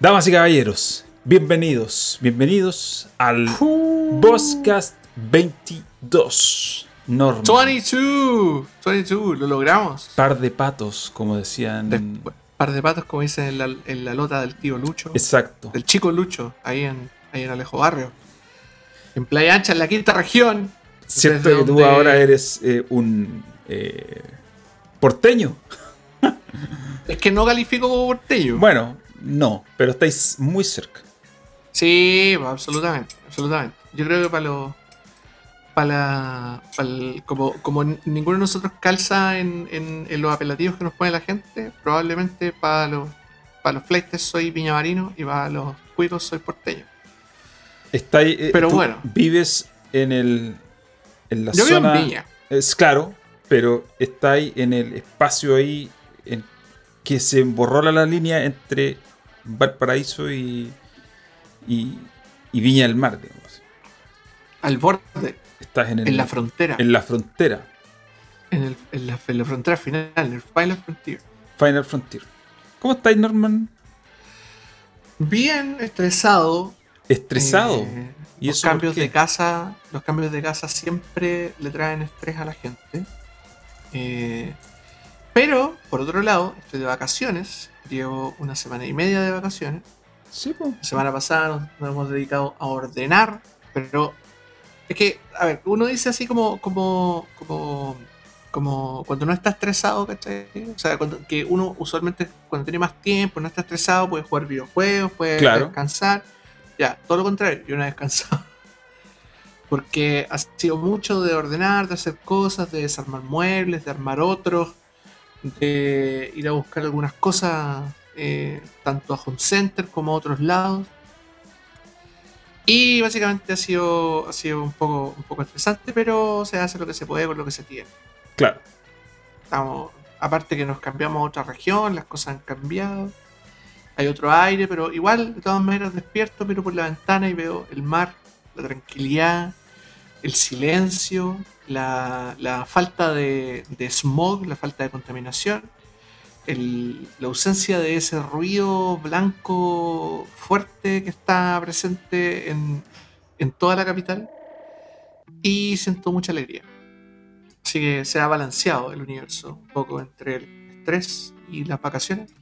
Damas y caballeros, bienvenidos, bienvenidos al Bosscast 22. Norma. 22, 22, lo logramos. Par de patos, como decían. De- par de patos, como dicen en la, en la lota del tío Lucho. Exacto. Del chico Lucho, ahí en, ahí en Alejo Barrio. En Playa Ancha, en la quinta región. Cierto que tú donde- ahora eres eh, un eh, porteño. Es que no califico como porteño. Bueno, no, pero estáis muy cerca. Sí, absolutamente, absolutamente. Yo creo que para los. Para la. para el- como, como ninguno de nosotros calza en, en- en los apelativos que nos pone la gente, probablemente para los. Para los flights soy viñamarino y para los cuicos soy porteño. Estáis, eh, Pero tú bueno. Vives en el. En la Yo vivo zona. en Viña. Es claro, pero estáis en el espacio ahí en que se borró la línea entre Valparaíso y, y, y Viña del Mar, digamos. Al borde, Estás en, el- en la frontera. en la frontera, En, el- en la, en la frontera final, en el Final Frontier. Final Frontier. ¿Cómo estáis, Norman? Bien estresado. ¿Estresado? Eh, ¿Y los cambios de casa, los cambios de casa siempre le traen estrés a la gente. Eh, pero, por otro lado, estoy de vacaciones. Llevo una semana y media de vacaciones. Sí, pues. La semana pasada nos, nos hemos dedicado a ordenar, pero es que, a ver, uno dice así como, como, como, como cuando no está estresado, ¿cachai? O sea, cuando, que uno usualmente cuando tiene más tiempo, no está estresado, puede jugar videojuegos, puede Claro. descansar. Ya, todo lo contrario, yo no he descansado. Porque ha sido mucho de ordenar, de hacer cosas, de desarmar muebles, de armar otros, de ir a buscar algunas cosas eh, tanto a Home Center como a otros lados. Y básicamente ha sido, ha sido un, poco, un poco estresante, pero se hace lo que se puede con lo que se tiene. Claro. Estamos, aparte que nos cambiamos a otra región, las cosas han cambiado. Hay otro aire, pero igual, de todas maneras, despierto, miro por la ventana y veo el mar, la tranquilidad, el silencio, la, la falta de, de smog, la falta de contaminación, la ausencia de ese ruido blanco fuerte que está presente en, en toda la capital. Y siento mucha alegría. Así que se ha balanceado el universo un poco entre el estrés y las vacaciones.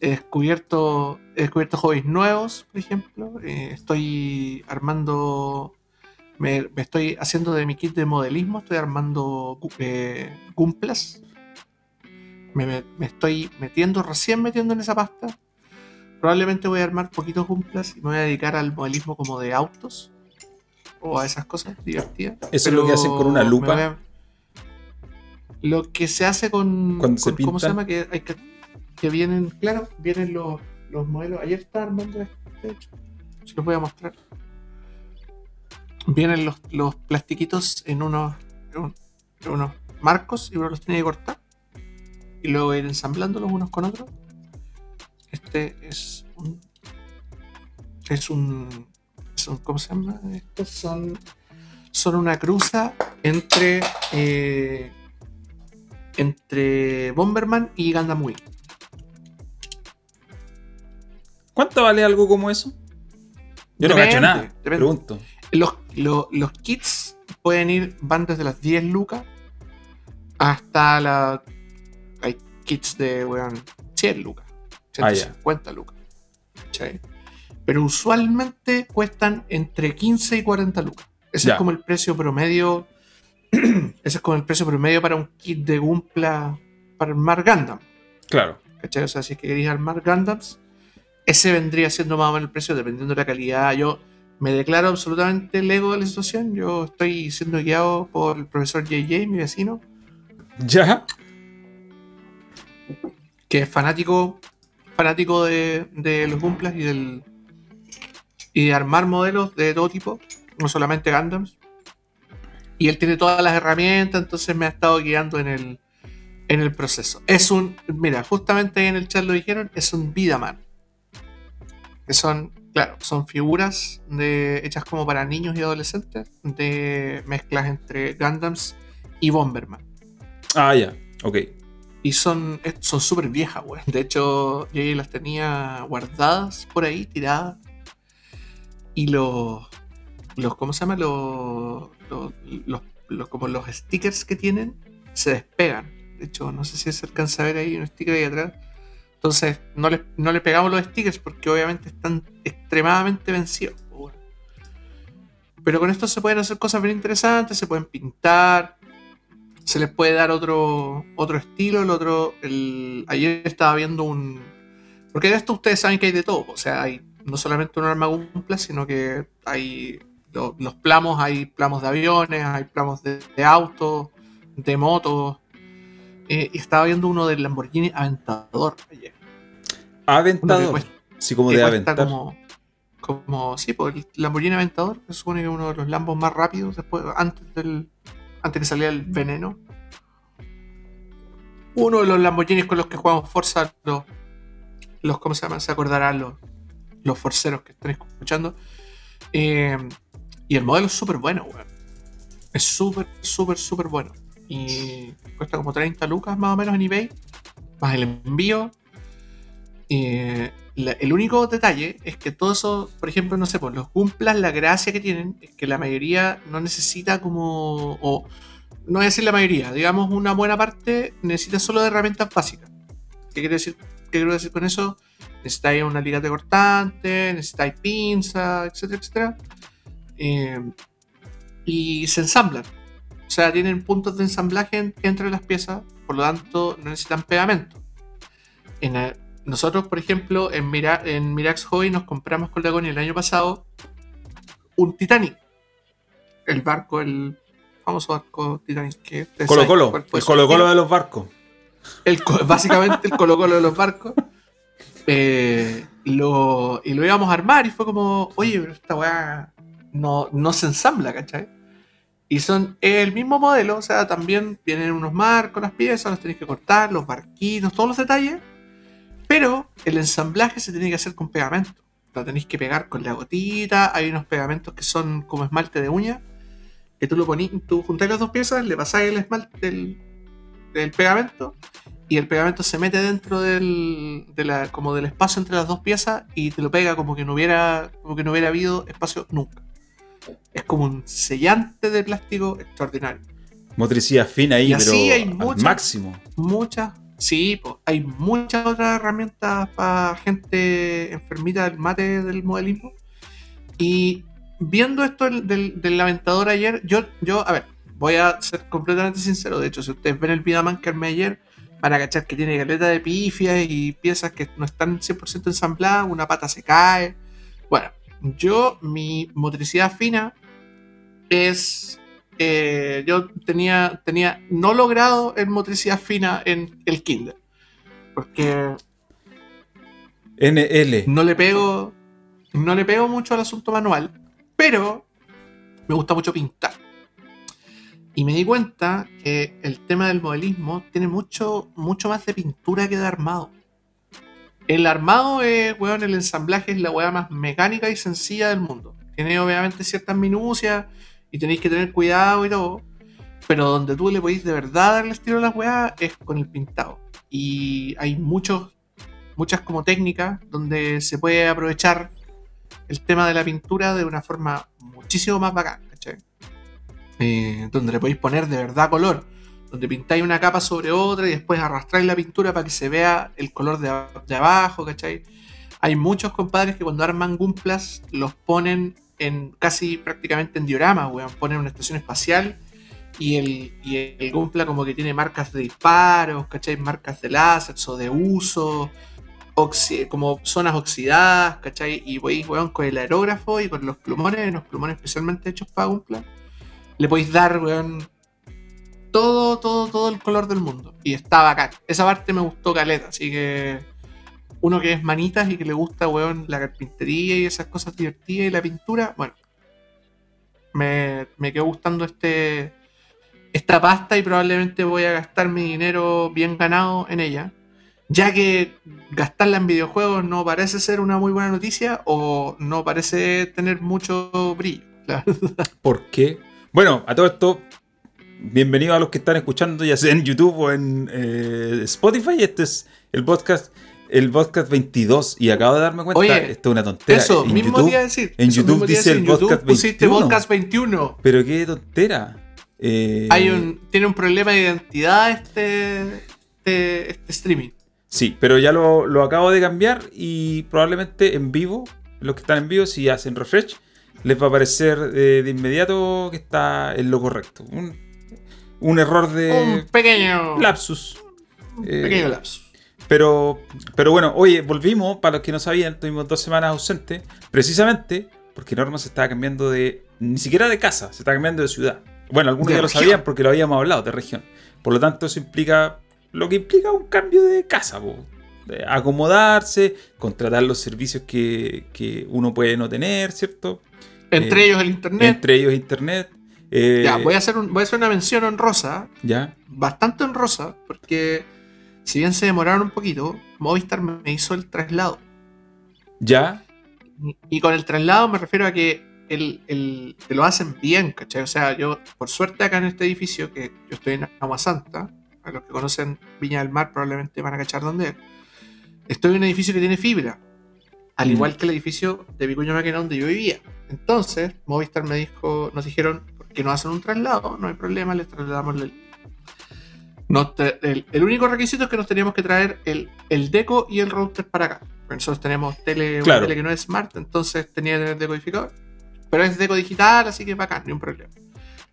He descubierto, he descubierto hobbies nuevos, por ejemplo. Eh, estoy armando, me, me estoy haciendo de mi kit de modelismo, estoy armando eh, gumplas. Me, me- me estoy metiendo, recién metiendo en esa pasta. Probablemente voy a armar poquitos gumplas y me voy a dedicar al modelismo como de autos o a esas cosas divertidas. Eso es lo que hacen con una lupa. a- Lo que se hace con, Cuando se ¿cómo se llama? Que, hay que, que vienen, claro, vienen los, los modelos. Ayer estaba armando este, de hecho. Se los voy a mostrar. Vienen los, los plastiquitos en unos, en un- en unos marcos y uno los tiene que cortar. Y luego ir ensamblándolos unos con otros. Este es un. Es un. es un- ¿Cómo se llama? Estos son. Son una cruza entre. eh, entre Bomberman y Gundam Wing. ¿Cuánto vale algo como eso? Yo no Depende, cacho nada. depende. Pregunto. Los, lo- los kits pueden ir, van desde las 10 lucas hasta la. Hay kits de, weón, 100 lucas, Ah, ya. 150 lucas. ¿cachai? Pero usualmente cuestan entre 15 y 40 lucas. Ese es como el precio promedio. ese es como el precio promedio para un kit de Gumpla para armar Gundam. Claro. ¿Cachai? O sea, si es que queréis armar Gundams, ese vendría siendo más o menos el precio dependiendo de la calidad. Yo me declaro absolutamente lego de la situación. Yo estoy siendo guiado por el profesor JJ, mi vecino, ¿Ya? que es fanático, fanático de, de los Gumplas y del y de armar modelos de todo tipo, no solamente Gundams. Y él tiene todas las herramientas, entonces me ha estado guiando en el, en el proceso. Es un, mira, justamente en el chat lo dijeron, es un Vidaman. Que son, claro, son figuras de, hechas como para niños y adolescentes, de mezclas entre Gundams y Bomberman. Ah, ya. Ok. Y son son súper viejas, weón. De hecho, yo las tenía guardadas por ahí, tiradas. Y los. los ¿Cómo se llama? Los, los, los, como los stickers que tienen se despegan. De hecho, no sé si se alcanza a ver ahí un sticker ahí atrás. Entonces, no le, no le pegamos los stickers porque obviamente están extremadamente vencidos. Pero con esto se pueden hacer cosas bien interesantes, se pueden pintar, se les puede dar otro, otro estilo. El otro, ayer estaba viendo un. Porque de esto ustedes saben que hay de todo. O sea, hay no solamente un arma Gumpla, sino que hay los plamos, hay plamos de aviones, hay plamos de, autos, de motos. Eh, y estaba viendo uno del Lamborghini Aventador ayer. Aventador. sí, como de aventar. Como, como, sí, pues el Lamborghini Aventador se supone que es uno de los Lambos más rápidos después, antes del, antes que saliera el veneno. Uno de los Lamborghinis con los que jugamos Forza, los, los ¿cómo se llaman? Se acordarán los, los forceros que están escuchando. Eh, y el modelo es súper bueno, weón. Es súper, súper, súper bueno. Y cuesta como 30 lucas más o menos en eBay. Más el envío. Eh, el único detalle es que todo eso, por ejemplo, no sé, pues los Gumplas, la gracia que tienen es que la mayoría no necesita como. O, no voy a decir la mayoría, digamos una buena parte necesita solo de herramientas básicas. ¿Qué quiere decir? ¿Qué quiero decir con eso? Necesitáis una de cortante, necesitáis pinza, etcétera, etcétera. Eh, y se ensamblan. O sea, tienen puntos de ensamblaje entre las piezas, por lo tanto no necesitan pegamento. En nosotros, por ejemplo, en, Mira, en Mirax Hoy nos compramos con Lagoni el año pasado un Titanic. El barco, el famoso barco Titanic. Que Colo Colo, el Colo Colo de los barcos. El, básicamente el Colo Colo de los barcos. Eh, lo, y lo íbamos a armar y fue como, oye, pero esta weá no, no se ensambla, ¿cachai? Y son el mismo modelo, o sea, también vienen unos marcos, las piezas, los tenéis que cortar, los barquitos, todos los detalles. Pero el ensamblaje se tiene que hacer con pegamento. Lo tenéis que pegar con la gotita. Hay unos pegamentos que son como esmalte de uña. Que tú lo ponís, tú juntáis las dos piezas, le pasáis el esmalte del, del pegamento y el pegamento se mete dentro del, de la, como del espacio entre las dos piezas y te lo pega como que no hubiera, como que no hubiera habido espacio nunca. Es como un sellante de plástico extraordinario. Motricidad fina ahí, pero hay máximo. Muchas, sí, hay muchas otras herramientas para gente enfermita del mate del modelismo. Y viendo esto del, aventador ayer, yo, yo, a ver, voy a ser completamente sincero. De hecho, si ustedes ven el Vidaman que armé ayer, van a cachar que tiene galeta de pifia y piezas que no están 100% ensambladas, una pata se cae. Bueno, yo, mi motricidad fina es. Eh, yo tenía, tenía no logrado en motricidad fina en el Kinder. Porque. NL. No le pego. No le pego mucho al asunto manual. Pero me gusta mucho pintar. Y me di cuenta que el tema del modelismo tiene mucho, mucho más de pintura que de armado. El armado es, weón, el ensamblaje es la weá más mecánica y sencilla del mundo. Tiene obviamente ciertas minucias y tenéis que tener cuidado y todo. Pero donde tú le podéis de verdad darle estilo a las weas es con el pintado. Y hay muchos, muchas como técnicas donde se puede aprovechar el tema de la pintura de una forma muchísimo más bacán, ¿cachai? Eh, donde le podéis poner de verdad color, donde pintáis una capa sobre otra y después arrastráis la pintura para que se vea el color de, abajo, ¿cachai? Hay muchos compadres que cuando arman Gumplas los ponen en casi prácticamente en diorama, weón, ponen una estación espacial y el, y el Gumpla como que tiene marcas de disparos, ¿cachai? Marcas de láser o de uso, como zonas oxidadas, ¿cachai? Y voy, weón, con el aerógrafo y con los plumones, los plumones especialmente hechos para Gumpla le podéis dar, weón, todo, todo, todo el color del mundo. Y está bacán. Esa parte me gustó caleta, así que uno que es manitas y que le gusta, weón, la carpintería y esas cosas divertidas y la pintura, bueno, me, me quedó gustando este esta pasta y probablemente voy a gastar mi dinero bien ganado en ella. Ya que gastarla en videojuegos no parece ser una muy buena noticia o no parece tener mucho brillo, ¿Por qué? Bueno, a todo esto, bienvenidos a los que están escuchando, ya sea en YouTube o en eh, Spotify. Este es el podcast, el podcast 22. Y acabo de darme cuenta, Oye, esto es una tontera. Eso, en mismo YouTube, día decir. en YouTube dice el en YouTube podcast pusiste 21. podcast 21. Pero qué tontera. Eh, Hay un, tiene un problema de identidad este, este, este streaming. Sí, pero ya lo, lo acabo de cambiar y probablemente en vivo, los que están en vivo, si hacen refresh, les va a aparecer eh, de inmediato que está en lo correcto. Un, un error de un pequeño, lapsus. un Eh, pequeño lapso. Pero, pero bueno, oye, volvimos, para los que no sabían, tuvimos dos semanas ausentes, precisamente porque Norma se estaba cambiando de, ni siquiera de casa, se está cambiando de ciudad. Bueno, algunos De ya lo sabían porque lo habíamos hablado, de región. Por lo tanto, eso implica lo que implica un cambio de casa, po. De acomodarse, contratar los servicios que, que uno puede no tener, ¿cierto? Entre eh, ellos el internet. Entre ellos internet. eh, Ya, voy a, hacer un- voy a hacer una mención honrosa, ya, bastante honrosa, porque si bien se demoraron un poquito, Movistar me hizo el traslado. ya, Y con el traslado me refiero a que el, el- te lo hacen bien, ¿cachai? O sea, yo, por suerte acá en este edificio, que yo estoy en Agua Santa, a los que conocen Viña del Mar probablemente van a cachar dónde es, estoy en un edificio que tiene fibra, al Mm. igual que el edificio de Vicuña Maquena donde yo vivía. Entonces, Movistar me dijo, nos dijeron, ¿por qué no hacen un traslado? No hay problema, les trasladamos el... nos el, el único requisito es que nos teníamos que traer el, el deco y el router para acá. Nosotros tenemos tele, una Claro. tele que no es smart, entonces tenía que tener decodificador. Pero es deco digital, así que bacán, ni un problema.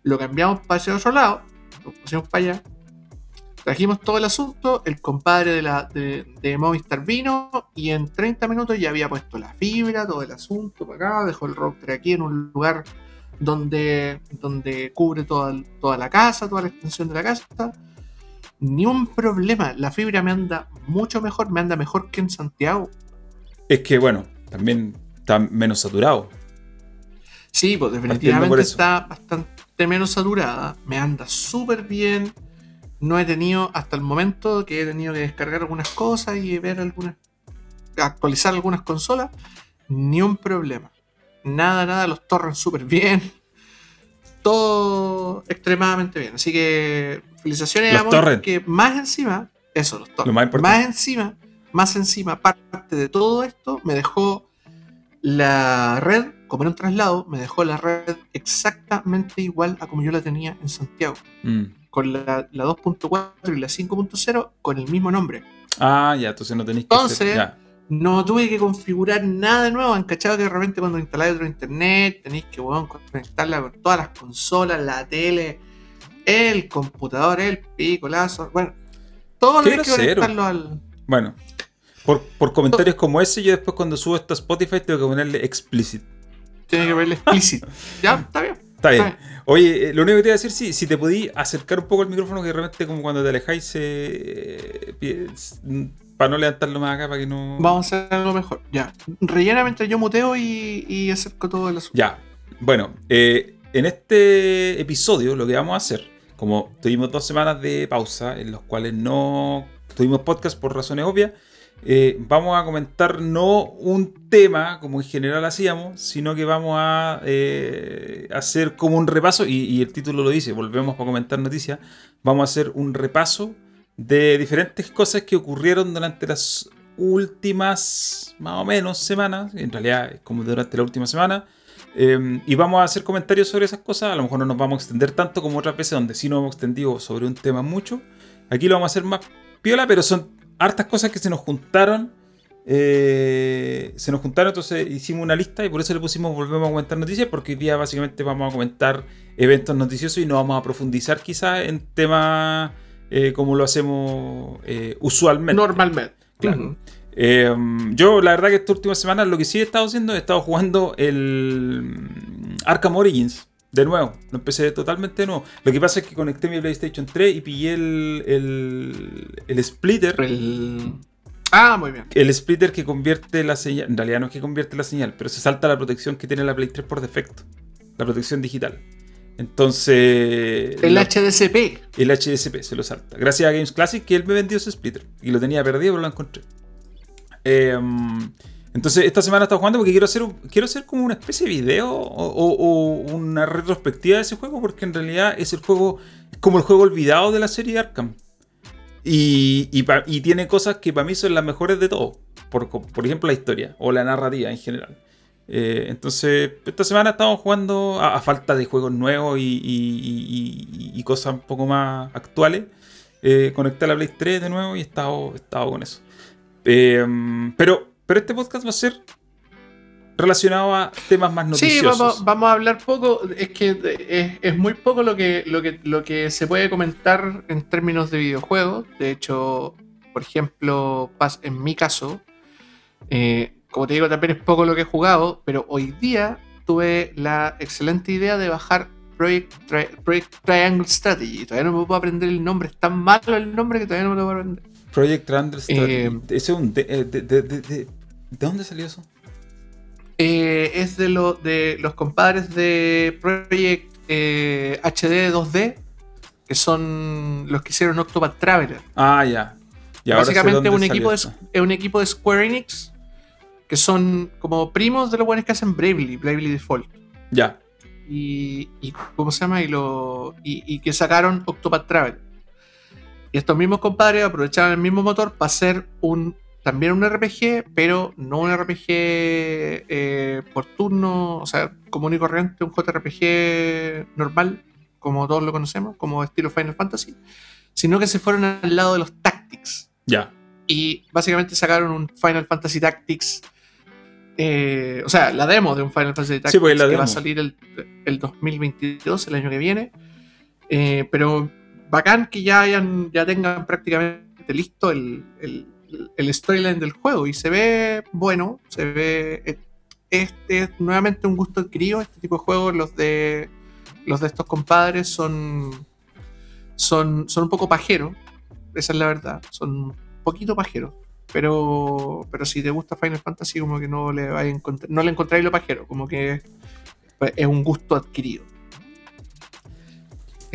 Lo cambiamos para ese otro lado, lo pusimos para allá. Trajimos todo el asunto, el compadre de, la, de, de Movistar vino y en 30 minutos ya había puesto la fibra, todo el asunto para acá, dejó el router aquí en un lugar donde, donde cubre toda, toda la casa, toda la extensión de la casa. Ni un problema, la fibra me anda mucho mejor, me anda mejor que en Santiago. es que bueno, también está menos saturado. Sí, pues definitivamente está bastante menos saturada. Me anda súper bien. No he tenido, hasta el momento que he tenido que descargar algunas cosas y ver algunas. actualizar algunas consolas, ni un problema. Nada, nada, los torren súper bien. Todo extremadamente bien. Así que felicitaciones Los a Movistar, torrent. que más encima, eso, los torrent. Lo más importante. Más encima, más encima, parte de todo esto, me dejó la red, como en un traslado, me dejó la red exactamente igual a como yo la tenía en Santiago. Mm. Con la, la 2.4 y la 5.0 con el mismo nombre. Ah, ya, entonces no tenéis que hacer- Entonces, ya. No tuve que configurar nada de nuevo. Han cachado que de repente cuando instaláis otro internet tenéis que weón, conectarla con todas las consolas, la tele, el computador, el pico, lazo. Bueno, todo tenéis que conectarlo al. Bueno, por, por comentarios como ese, yo después cuando subo esto a Spotify tengo que ponerle explicit. Tiene que verle explícito. ya, está bien. Está bien. Está Oye, eh, lo único que te iba a decir, si, si te podí acercar un poco el micrófono, que de repente como cuando te alejáis, se... s- para no levantarlo más acá, para que no... Vamos a hacer algo mejor. Ya. Rellena mientras yo muteo y, y acerco todo el asunto. Ya, bueno, eh, en este episodio lo que vamos a hacer, como tuvimos dos semanas de pausa en los cuales no tuvimos podcast por razones obvias, eh, vamos a comentar no un tema como en general hacíamos, sino que vamos a eh, hacer como un repaso, y, el título lo dice, volvemos para comentar noticias, vamos a hacer un repaso de diferentes cosas que ocurrieron durante las últimas, más o menos, semanas, en realidad es como durante la última semana, eh, y vamos a hacer comentarios sobre esas cosas. A lo mejor no nos vamos a extender tanto como otras veces, donde sí nos hemos extendido sobre un tema mucho. Aquí lo vamos a hacer más piola, pero son hartas cosas que se nos juntaron. eh, se nos juntaron, entonces hicimos una lista y por eso le pusimos Volvemos a comentar noticias, porque hoy día básicamente vamos a comentar eventos noticiosos y no vamos a profundizar quizás en temas eh, como lo hacemos eh, usualmente. Normalmente. Claro. Eh, yo, la verdad, que esta última semana lo que sí he estado haciendo, he estado jugando el mm, Arkham Origins. De nuevo, lo empecé totalmente de nuevo. Lo que pasa es que conecté mi PlayStation 3 y pillé el, el, el splitter. El- Ah, muy bien. El splitter que convierte la señal. En realidad no es que convierte la señal, pero se salta la protección que tiene la Play 3 por defecto. La protección digital. Entonces. El lo- HDCP. el HDSP se lo salta. Gracias a Games Classic que él me vendió ese splitter. Y lo tenía perdido, pero lo encontré. Eh, entonces, esta semana he estado jugando porque quiero hacer, quiero hacer como una especie de video o, una retrospectiva de ese juego, porque en realidad es el juego como el juego olvidado de la serie Arkham. Y, tiene cosas que para mí son las mejores de todo. Por, por ejemplo, la historia o la narrativa en general. Eh, entonces, esta semana estamos jugando a, falta de juegos nuevos y, cosas un poco más actuales. Eh, conecté a la Play 3 de nuevo y estado, he estado con eso. Eh, pero, pero este podcast va a ser relacionado a temas más Sí, noticiosos. vamos, vamos a hablar poco. Es que es, es muy poco lo que, lo, que, lo que se puede comentar en términos de videojuegos. De hecho, por ejemplo, en mi caso, eh, como te digo, también es poco lo que he jugado, pero hoy día tuve la excelente idea de bajar Project, Tri- Project Triangle Strategy. Todavía no me puedo aprender el nombre. Es tan malo el nombre que todavía no me lo puedo aprender. Project Strategy. Eh, Ese es un de, eh, de- de- de- de- ¿de dónde salió eso? Eh, es de, lo, de los compadres de Project eh, HD 2D, que son los que hicieron Octopath Traveler. Ah, ya. Y Básicamente un equipo, esto. un equipo de Square Enix, que son como primos de los buenos que hacen Bravely, Bravely Default. Ya. Y, y ¿cómo se llama? Y, lo, y, y que sacaron Octopath Traveler. Y estos mismos compadres aprovecharon el mismo motor para hacer un también un RPG, pero no un RPG eh, por turno, o sea, común y corriente, un JRPG normal, como todos lo conocemos, como estilo Final Fantasy, sino que se fueron al lado de los Tactics. Ya. Y básicamente sacaron un Final Fantasy Tactics. eh, o sea, la demo de un Final Fantasy Tactics Sí, pues, la que va a salir el, el 2022, el año que viene. Eh, pero bacán que ya hayan, ya tengan prácticamente listo el, storyline del juego. Y se ve bueno, se ve. Este es nuevamente un gusto adquirido. Este tipo de juegos, los de. Los de estos compadres son. Son, son un poco pajeros. Esa es la verdad. Son un poquito pajeros. Pero, pero si te gusta Final Fantasy, como que no le, vais a no le encontráis lo pajero. Como que es un gusto adquirido.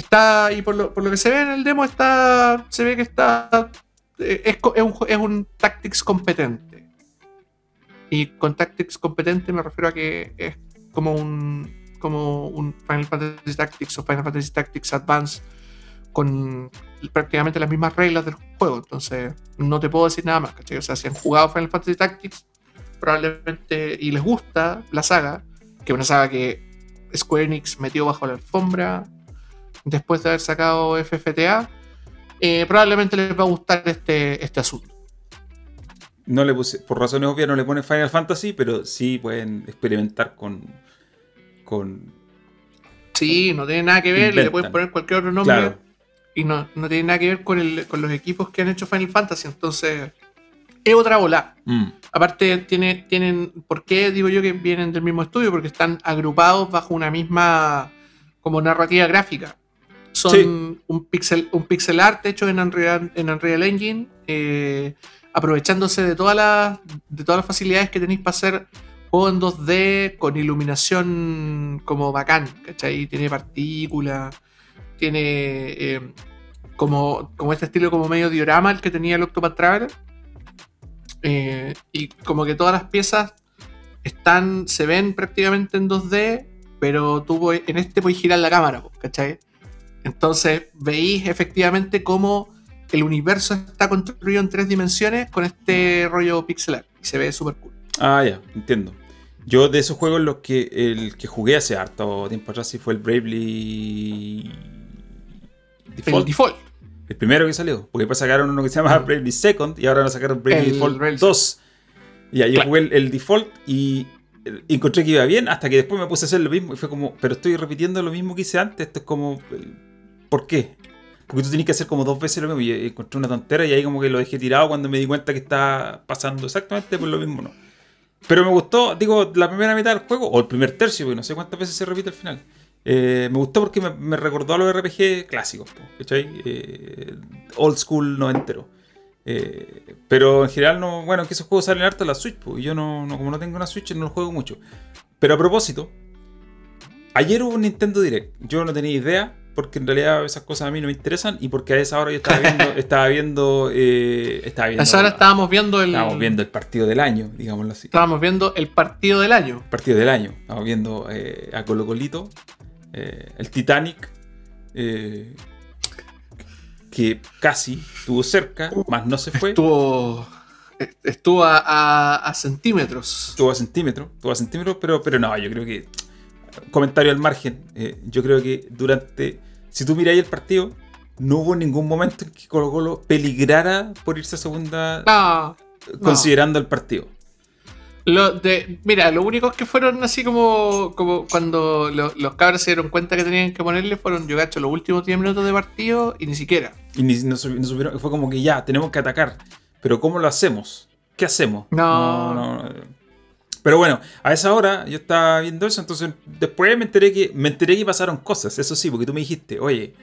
Está, y por lo, que se ve en el demo, está se ve que está. eh, Es, es un, es un Tactics competente. Y con Tactics competente me refiero a que es como un, como un Final Fantasy Tactics o Final Fantasy Tactics Advance con prácticamente las mismas reglas del juego. Entonces, no te puedo decir nada más, ¿cachai? O sea, si han jugado Final Fantasy Tactics, probablemente y les gusta la saga, que es una saga que Square Enix metió bajo la alfombra después de haber sacado FFTA, eh, probablemente les va a gustar este, este asunto. No le puse, por razones obvias no le pone Final Fantasy, pero sí pueden experimentar con. con. Sí, no tiene nada que ver, le Inventan. pueden poner cualquier otro nombre Claro. y no, no tiene nada que ver con, el- con los equipos que han hecho Final Fantasy, entonces es otra bola. Mm, Aparte, tiene, tienen. ¿Por qué digo yo que vienen del mismo estudio? Porque están agrupados bajo una misma como narrativa gráfica. Son Sí. un, pixel, un pixel art hecho en Unreal, en Unreal Engine, eh, aprovechándose de todas las de todas las facilidades que tenéis para hacer juego en 2D con iluminación como bacán, ¿cachai? Tiene partículas, tiene eh, como, como este estilo como medio diorama el que tenía el Octopath Traveler. Eh, y como que todas las piezas están, se ven prácticamente en 2D, pero tú en este puedes girar la cámara, ¿cachai? Entonces veis efectivamente cómo el universo está construido en tres dimensiones con este rollo pixelar. Y se ve súper cool. Ah, ya, entiendo. Yo de esos juegos los que el que jugué hace harto tiempo atrás sí fue el Bravely El Default. default. El primero que salió. Porque después sacaron uno que se llama. Bravely Second y ahora nos sacaron Bravely El Default Bravely 2. Y ahí yo jugué el, el Default y y encontré que iba bien hasta que después me puse a hacer lo mismo y fue como, pero estoy repitiendo lo mismo que hice antes. Esto es como, ¿por qué? Porque tú tienes que hacer como dos veces lo mismo y encontré una tontera y ahí como que lo dejé tirado cuando me di cuenta que estaba pasando exactamente por lo mismo, ¿no? Pero me gustó, digo, la primera mitad del juego, o el primer tercio, porque no sé cuántas veces se repite al final. Eh, me gustó porque me, me recordó a los RPG clásicos, ¿cachai? Eh, old school noventero. Eh, pero en general, no, bueno, que esos juegos salen harto en la Switch, po, y yo no, no- como no tengo una Switch, no los juego mucho. Pero a propósito, ayer hubo un Nintendo Direct. Yo no tenía idea, porque en realidad esas cosas a mí no me interesan, y porque a esa hora yo estaba viendo, estaba viendo, eh, estaba A viendo, esa hora estábamos viendo el. estábamos viendo el partido del año, digámoslo así. estábamos viendo el partido del año. partido del año. Estamos viendo eh, a Colo Colito, eh, el Titanic. que casi estuvo cerca, más no se fue. Estuvo, estuvo a, a- a centímetros. Estuvo a centímetros, estuvo a centímetros, pero, pero no, yo creo que. Comentario al margen. yo creo que durante. Si tú miráis el partido, no hubo ningún momento en que Colo Colo peligrara por irse a segunda No, considerando el partido. Lo de, mira, los únicos que fueron así como, como cuando lo- los cabros se dieron cuenta que tenían que ponerle fueron, yo gacho, los últimos 10 minutos de partido y ni siquiera. Y ni, no, no supieron, fue como que ya, tenemos que atacar. Pero ¿cómo lo hacemos? ¿Qué hacemos? No. no, no. Pero bueno, a esa hora yo estaba viendo eso, entonces después me enteré que me enteré que pasaron cosas, eso sí, porque tú me dijiste, oye,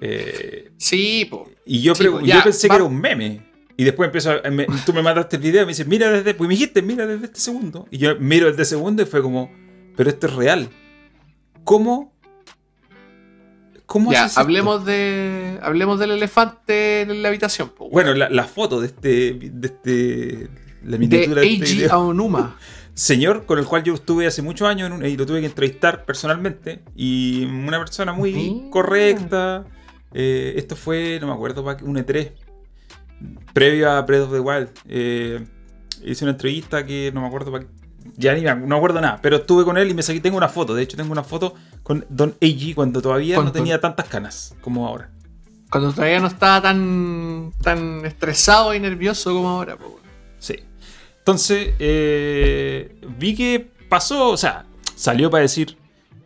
eh, Sí, po. y yo, Sí, yo pensé va- que era un meme. Y después empezó a- me- tú me mandaste el video y me dices, mira desde, pues me dijiste, mira desde este segundo. Y yo miro desde segundo y fue como, pero esto es real. ¿Cómo? ¿Cómo Ya, esto? hablemos de. Hablemos del elefante en la habitación, po. Bueno, la, la foto de este, de este, la de miniatura de, este. Aonuma. señor con el cual yo estuve hace muchos años en un- y lo tuve que entrevistar personalmente. Y una persona muy correcta. Eh, esto fue, no me acuerdo, un E3. Previo a Breath of the Wild. Eh, hice una entrevista que no me acuerdo pa- Ya ni me, no me acuerdo nada. Pero estuve con él y me saqué. Tengo una foto. De hecho, tengo una foto con Don Eiji cuando todavía no tenía tantas canas como ahora. Cuando todavía no estaba tan, tan estresado y nervioso como ahora, po. Entonces, eh, vi que pasó, o sea, salió para decir,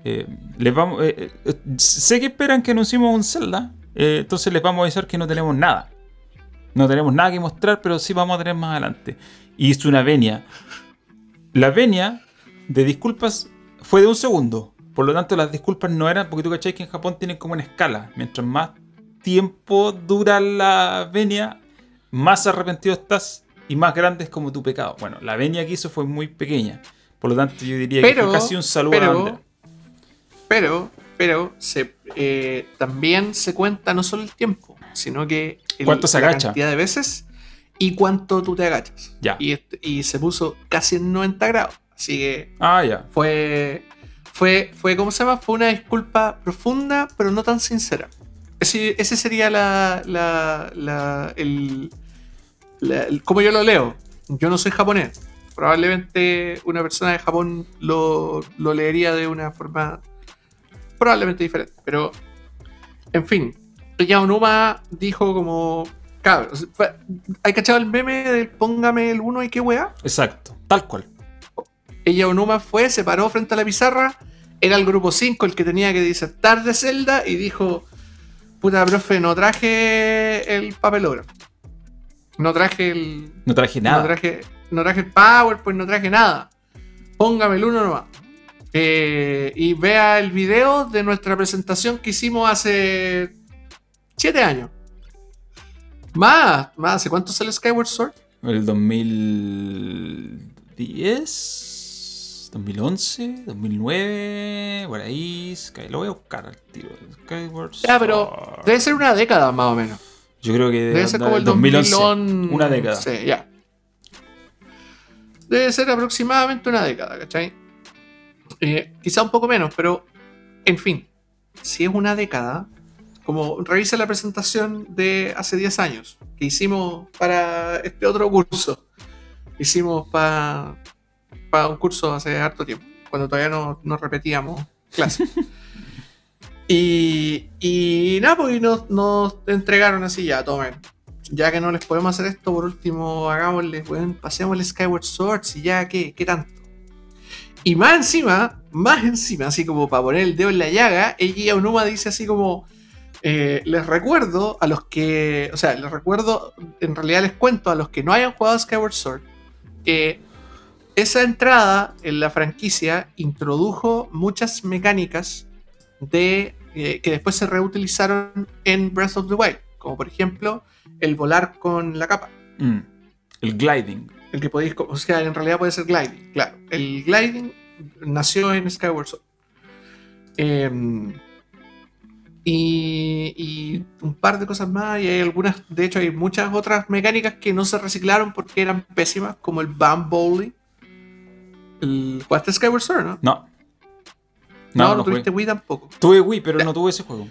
eh, les vamos, eh, sé que esperan que anunciemos un Zelda, entonces les vamos a avisar que no tenemos nada. No tenemos nada que mostrar, pero sí vamos a tener más adelante. Y hizo una venia. La venia de disculpas fue de un segundo. Por lo tanto, las disculpas no eran, porque tú cachai que en Japón tienen como una escala. Mientras más tiempo dura la venia, más arrepentido estás y más grande es como tu pecado. Bueno, la venia que hizo fue muy pequeña. Por lo tanto, yo diría que Pero- fue casi un saludo a pero, bandera. pero, pero, se, eh, también se cuenta no solo el tiempo, sino que el- ¿Cuánto se la agacha? cantidad de veces y cuánto tú te agachas. Ya. Y, est- y se puso casi en 90 grados. Así que Ah, ya. fue, fue, fue, ¿cómo se llama? Fue una disculpa profunda, pero no tan sincera. Ese, ese sería la, la, la- el, la- como yo lo leo. Yo no soy japonés. Probablemente una persona de Japón lo, lo leería de una forma probablemente diferente. Pero, en fin, Yaonuma dijo como... Cabros, ¿hay cachado el meme del póngame el 1 y qué weá? Exacto. Tal cual. Ella Onuma fue, se paró frente a la pizarra, era el grupo 5 el que tenía que disertar de Zelda y dijo, puta profe, no traje el papelógrafo. No traje el... No traje No nada. traje, no traje el PowerPoint, no traje nada. Póngame el uno nomás. Eh, y vea el video de nuestra presentación que hicimos hace 7 años. Más, más, ¿hace cuánto sale Skyward Sword? El 2010, 2011, 2009, por ahí. Sky, lo voy a buscar al tiro. Skyward Ya, pero Sword. debe ser una década más o menos. Yo creo que Debe ser como el 2011. 2011. Una década. Sí, ya. Debe ser aproximadamente una década, ¿cachai? Eh, quizá un poco menos, pero en fin, si es una década, como revisa la presentación de hace 10 años que hicimos para este otro curso. Hicimos para para un curso hace harto tiempo, cuando todavía no, no repetíamos clases. Y, y nada, pues nos, entregaron así ya, tomen. Ya que no les podemos hacer esto, por último, hagámosle, weón, pasemos el Skyward Swords y ya, ¿qué, qué tanto? Y más encima, más encima, así como para poner el dedo en la llaga, ella Onuma dice así como, eh, les recuerdo a los que, o sea, les recuerdo, en realidad les cuento a los que no hayan jugado Skyward Sword, que esa entrada en la franquicia introdujo muchas mecánicas de, eh, que después se reutilizaron en Breath of the Wild, como por ejemplo el volar con la capa. Mm. El gliding. El que podéis, o sea, en realidad puede ser gliding, claro. El gliding nació en Skyward Sword. Em, y, y un par de cosas más, y hay algunas, de hecho, hay muchas otras mecánicas que no se reciclaron porque eran pésimas, como el Bam Bowling. El, ¿Jugaste Skyward Sword, no? No. No, No, tuviste. Wii tampoco. Tuve Wii, pero Ya. no tuve ese juego.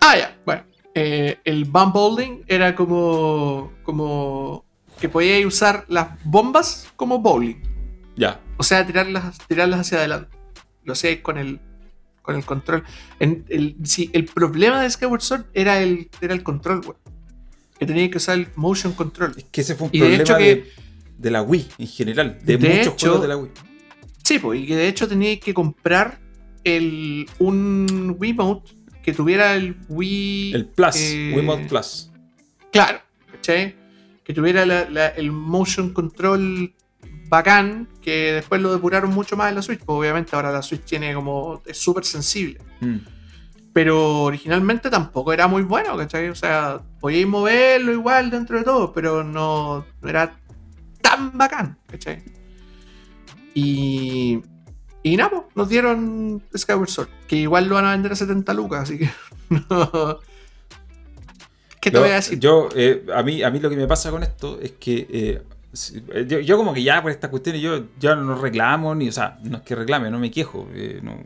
Ah, ya, bueno. eh, el bowling era como, como que podíais usar las bombas como bowling. Ya. O sea, tirarlas, tirarlas hacia adelante. Lo hacíais con el, con el control. En el, sí, el problema de Skyward Sword era el, era el control, weón. Que tenía que usar el motion control. Es que ese fue un Y de problema hecho de, que- de la Wii en general. De, De muchos hecho- juegos de la Wii. Sí, pues, y que de hecho tenía que comprar el, un Wiimote que tuviera el Wii. El Plus, eh, Wiimote Plus. Claro, ¿cachai? Que tuviera la- la- el motion control bacán, que después lo depuraron mucho más en la Switch. Pues obviamente ahora la Switch tiene como. es súper sensible. Mm. Pero originalmente tampoco era muy bueno, ¿cachai? O sea, podíais moverlo igual dentro de todo, pero no, no era tan bacán, ¿cachai? Y. Y nada, pues, nos dieron Skyward Sword, que igual lo van a vender a 70 lucas, así que. no. ¿Qué te voy a decir? Yo, eh, a, mí, a mí lo que me pasa con esto es que eh, eh, yo, yo como que ya por estas cuestiones yo ya no reclamo, ni, o sea, no es que reclame, no me quejo. eh, no-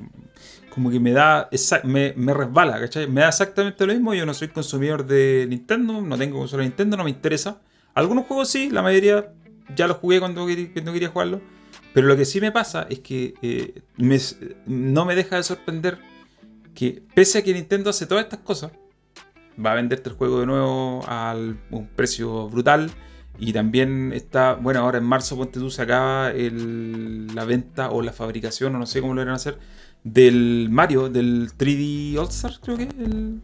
como que me da, me, me resbala, ¿cachai? Me da exactamente lo mismo, yo no soy consumidor de Nintendo, no tengo consola de Nintendo, no me interesa. Algunos juegos sí, la mayoría ya los jugué cuando, cuando quería jugarlo. Pero lo que sí me pasa es que eh, me- no me deja de sorprender que pese a que Nintendo hace todas estas cosas, va a venderte el juego de nuevo a un precio brutal. Y también está, bueno, ahora en marzo, ponte tú, se acaba el- la venta o la fabricación, o no sé cómo lo van a hacer, del Mario, del 3D All Stars, creo que, el,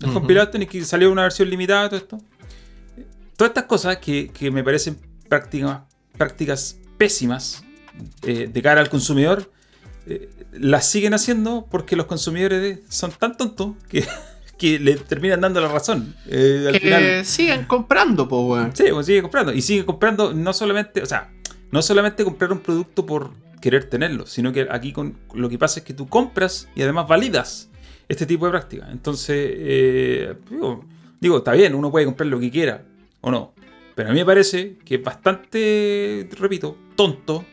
el compilado este, en el que salió una versión limitada, todo esto. Todas estas cosas que, que me parecen prácticas, prácticas pésimas eh, de cara al consumidor, eh, las siguen haciendo porque los consumidores son tan tontos que, que le terminan dando la razón. Eh, al que final, siguen comprando, pues, weón. sí, pues sigue comprando. Y sigue comprando no solamente, o sea, no solamente comprar un producto por querer tenerlo, sino que aquí con, lo que pasa es que tú compras y además validas este tipo de prácticas. Entonces, eh, digo, digo, está bien, uno puede comprar lo que quiera o no. Pero a mí me parece que es bastante, repito, tonto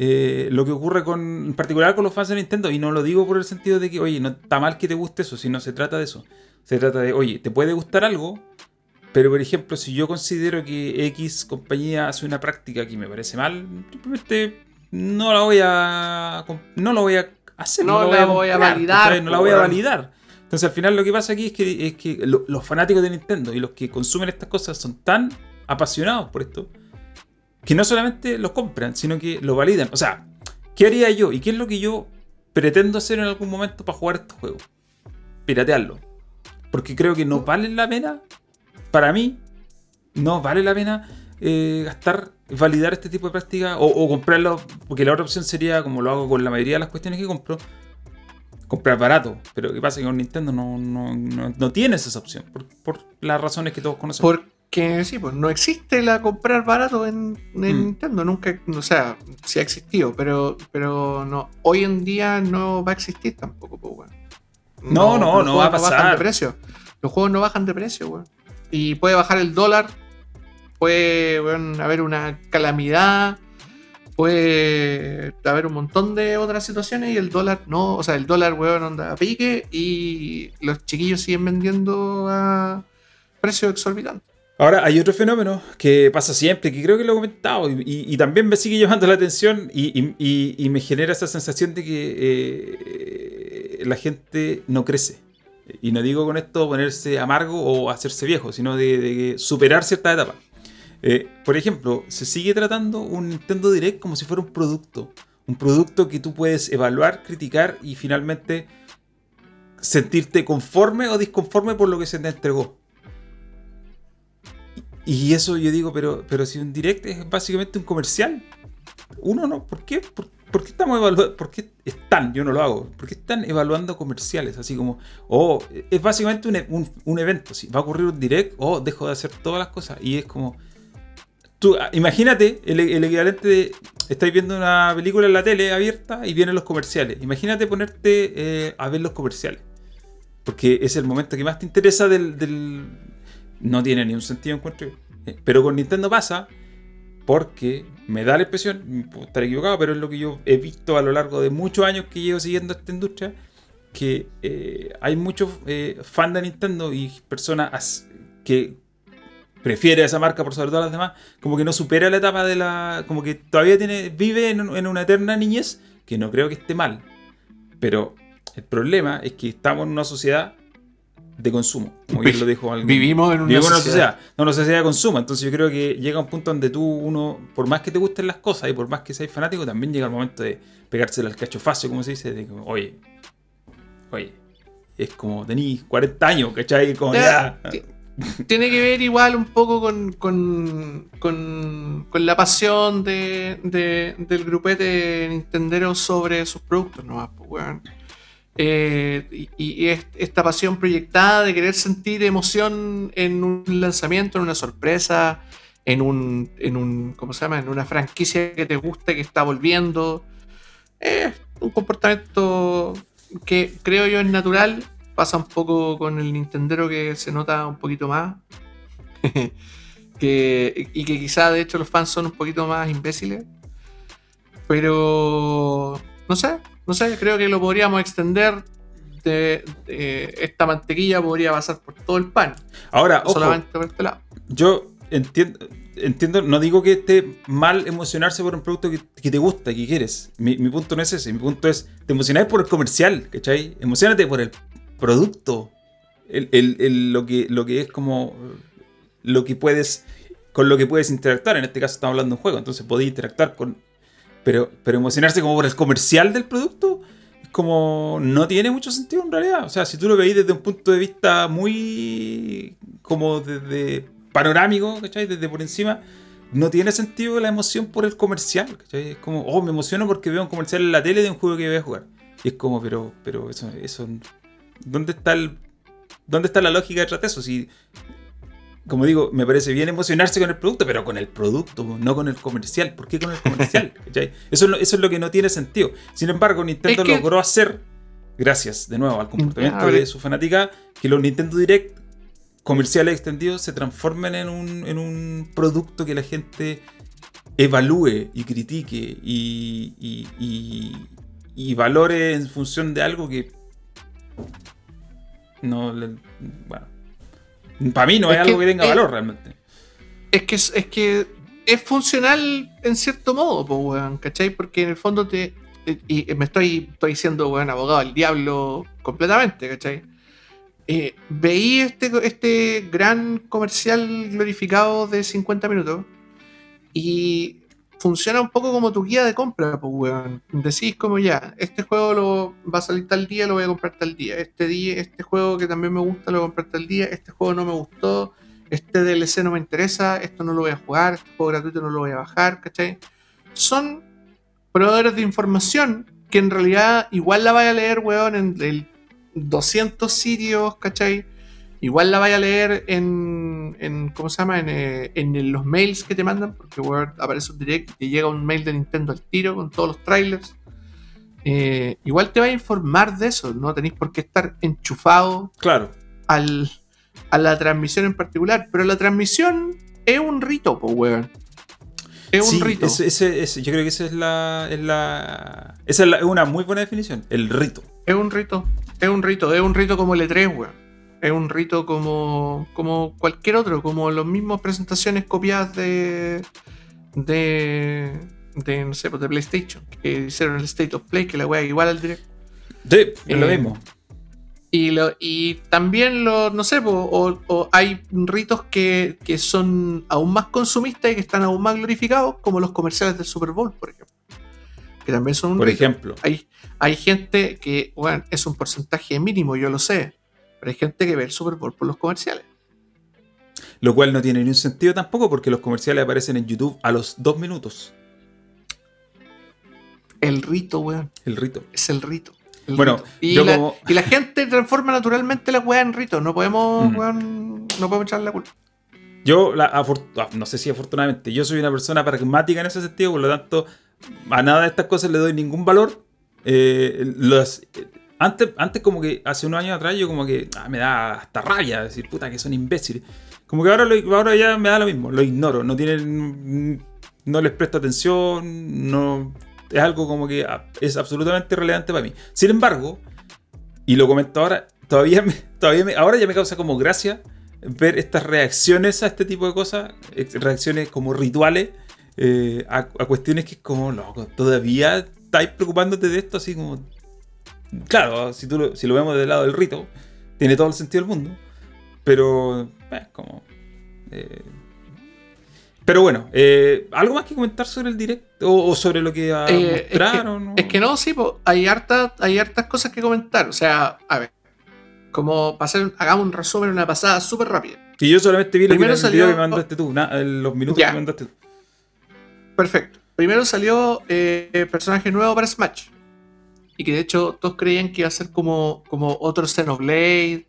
eh, lo que ocurre con, en particular con los fans de Nintendo. Y no lo digo por el sentido de que, oye, no está mal que te guste eso, sino se trata de eso. Se trata de, oye, te puede gustar algo, pero por ejemplo, si yo considero que X compañía hace una práctica que me parece mal, simplemente no la voy a no la voy a hacer, No la la voy a validar, no la voy a weón. validar. Entonces al final lo que pasa aquí es que, es que lo- los fanáticos de Nintendo y los que consumen estas cosas son tan apasionados por esto que no solamente los compran, sino que lo validan. O sea, ¿qué haría yo? ¿Y qué es lo que yo pretendo hacer en algún momento para jugar estos juegos? Piratearlo. Porque creo que no vale la pena, para mí, no vale la pena eh, gastar, validar este tipo de práctica o, comprarlo, porque la otra opción sería, como lo hago con la mayoría de las cuestiones que compro, comprar barato. Pero ¿qué pasa? Que con Nintendo no, no, no, no tienes esa opción, por, por las razones que todos conocemos. Porque sí, pues no existe la comprar barato en, en Mm. Nintendo, nunca, o sea, sí ha existido, pero, pero no, hoy en día no va a existir tampoco, pues, weón. No, no, no va a juegos bajan pasar. de precio. Los juegos no bajan de precio, weón. Y puede bajar el dólar, puede haber una calamidad, puede haber un montón de otras situaciones y el dólar no, o sea, el dólar, weón, anda a pique y los chiquillos siguen vendiendo a precio exorbitante. Ahora, hay otro fenómeno que pasa siempre, que creo que lo he comentado, y, también me sigue llamando la atención y, me genera esa sensación de que eh, la gente no crece. Y no digo con esto ponerse amargo o hacerse viejo, sino de, superar ciertas etapas. Eh, por ejemplo, se sigue tratando un Nintendo Direct como si fuera un producto. Un producto que tú puedes evaluar, criticar y finalmente sentirte conforme o disconforme por lo que se te entregó. Y eso yo digo, pero, pero si un direct es básicamente un comercial, uno no, ¿por qué? ¿Por, qué estamos evaluando? ¿Por qué están? Yo no lo hago. ¿Por qué están evaluando comerciales? Así como, oh, es básicamente un, e- un- un evento. Si va a ocurrir un direct, oh, dejo de hacer todas las cosas. Y es como, tú, ah, imagínate el, equivalente de, estáis viendo una película en la tele abierta y vienen los comerciales. Imagínate ponerte eh, a ver los comerciales. Porque es el momento que más te interesa del- no tiene ni un sentido encuentro. Eh, Pero con Nintendo pasa porque me da la impresión, puedo estar equivocado, pero es lo que yo he visto a lo largo de muchos años que llevo siguiendo esta industria, que eh, hay muchos eh, fans de Nintendo y personas as- que prefiere esa marca por sobre todas las demás, como que no supera la etapa de la... como que todavía tiene vive en una eterna niñez, que no creo que esté mal. Pero el problema es que estamos en una sociedad de consumo, como bien lo dijo alguien. Vivimos en una Vivimos sociedad. sociedad, no una sociedad de consumo. Entonces yo creo que llega un punto donde tú, uno, por más que te gusten las cosas y por más que seas fanático, también llega el momento de pegársela al cacho fácil, como se dice, de como, oye, oye, es como tenéis 40 años, ¿cachai? Como Ya, ya. ti- Tiene que ver igual un poco con, con, con, con la pasión de, de- del grupete Nintendero sobre sus productos, ¿no? Pues, weón. Eh, y, y es- esta pasión proyectada de querer sentir emoción en un lanzamiento, en una sorpresa, en un, en un ¿cómo se llama? En una franquicia que te gusta, que está volviendo. Es un comportamiento que creo yo es natural. Pasa un poco con el Nintendero que se nota un poquito más. que, y que quizá de hecho los fans son un poquito más imbéciles. Pero no sé, no sé, creo que lo podríamos extender. De, de- esta mantequilla podría pasar por todo el pan. Ahora, no ojo, solamente por este lado. yo entiendo, entiendo, no digo que esté mal emocionarse por un producto que, que te gusta, que quieres. Mi, mi punto no es ese, mi punto es, te emocionás por el comercial, ¿cachai? Emocionate por el producto. El, el- el- lo, que, lo que es como lo que puedes, con lo que puedes interactuar. En este caso estamos hablando de un juego, entonces podéis interactuar con... Pero, pero emocionarse como por el comercial del producto es como no tiene mucho sentido en realidad. O sea, si tú lo veis desde un punto de vista muy como desde panorámico, ¿cachai? Desde por encima, no tiene sentido la emoción por el comercial, ¿cachai? Es como, oh, me emociono porque veo un comercial en la tele de un juego que voy a jugar. Y es como, pero, pero eso, eso, ¿dónde está el, dónde está la lógica detrás de eso? Si, como digo, me parece bien emocionarse con el producto, pero con el producto, no con el comercial. ¿Por qué con el comercial? Eso, es lo, eso es lo que no tiene sentido. Sin embargo, Nintendo Es que- logró hacer, gracias de nuevo al comportamiento de su fanática, que los Nintendo Direct comerciales extendidos se transformen en un, en un producto que la gente evalúe y critique y, y- y- y valore en función de algo que no le- bueno para mí no es, Es algo que- que tenga eh, valor realmente Es que es, que es funcional en cierto modo, pues, weón, ¿cachai? Porque en el fondo te. Y me estoy, estoy siendo, weón, abogado del diablo completamente, ¿cachai? Eh, veí este, este gran comercial glorificado de 50 minutos y funciona un poco como tu guía de compra, pues, weón. Decís como ya, este juego lo, va a salir tal día, lo voy a comprar tal día. Este día, este juego que también me gusta, lo voy a comprar tal día. Este juego no me gustó, este DLC no me interesa, esto no lo voy a jugar, este juego gratuito no lo voy a bajar, ¿cachai? Son proveedores de información que en realidad igual la vaya a leer, weón, en el 200 sitios, ¿cachai? Igual la vaya a leer en, en ¿cómo se llama? En, eh, en los mails que te mandan, porque weón, aparece un direct y te llega un mail de Nintendo al tiro con todos los trailers. Eh, igual te va a informar de eso, no tenéis por qué estar enchufado claro al, a la transmisión en particular. Pero la transmisión es un rito, pues, weón. Es un rito. ese- ese- ese- yo creo que esa es la, es la esa es, la- es una muy buena definición el rito Es un rito. Es un rito. Es un rito como el E3, weón. Es un rito como, como cualquier otro, como las mismas presentaciones copiadas de. de. de, no sé, pues, de PlayStation, que hicieron el State of Play, que la weá igual al direct. sí, es lo Eh, mismo Y, lo, y también lo, no sé, po, o, o hay ritos que, que son aún más consumistas y que están aún más glorificados, como los comerciales del Super Bowl, por ejemplo. Que también son un por rito. ejemplo Hay, hay gente que, bueno, es un porcentaje mínimo, yo lo sé, pero hay gente que ve el Super Bowl por los comerciales. Lo cual no tiene ni un sentido tampoco porque los comerciales aparecen en YouTube a los dos minutos. El rito, weón, El rito. es el rito. el Bueno, rito. y, yo la, como- y la gente transforma naturalmente la weá en rito. No podemos, Mm. weón, no podemos echarle la culpa. Yo, la, ah, no sé si afortunadamente, yo soy una persona pragmática en ese sentido, por lo tanto, a nada de estas cosas le doy ningún valor. Eh, eh, antes, antes, como que hace unos años atrás, yo como que ah, me da hasta rabia decir, puta, que son imbéciles. Como que ahora, ahora ya me da lo mismo, lo ignoro, no tienen. No les presto atención, no. Es algo como que ah, es absolutamente irrelevante para mí. Sin embargo, y lo comento ahora, todavía, me, todavía me, ahora ya me causa como gracia ver estas reacciones a este tipo de cosas, reacciones como rituales, eh, a cuestiones que es como, loco, todavía estáis preocupándote de esto así como... Claro, si, tú lo, si lo vemos del lado del rito, tiene todo el sentido del mundo, pero eh, como... eh, pero bueno, eh, ¿algo más que comentar sobre el directo o, o sobre lo que Eh, es, que, mostraron? es que no, sí, po, hay, hartas, hay hartas cosas que comentar. O sea, a ver, como hacer, hagamos un resumen, una pasada súper rápida. Que yo solamente vi lo que Primero el video salió- que me mandaste tú, na- los minutos Ya. que me mandaste tú. Perfecto. Primero salió personaje nuevo para Smash. Y que de hecho todos creían que iba a ser como, como otro Xenoblade,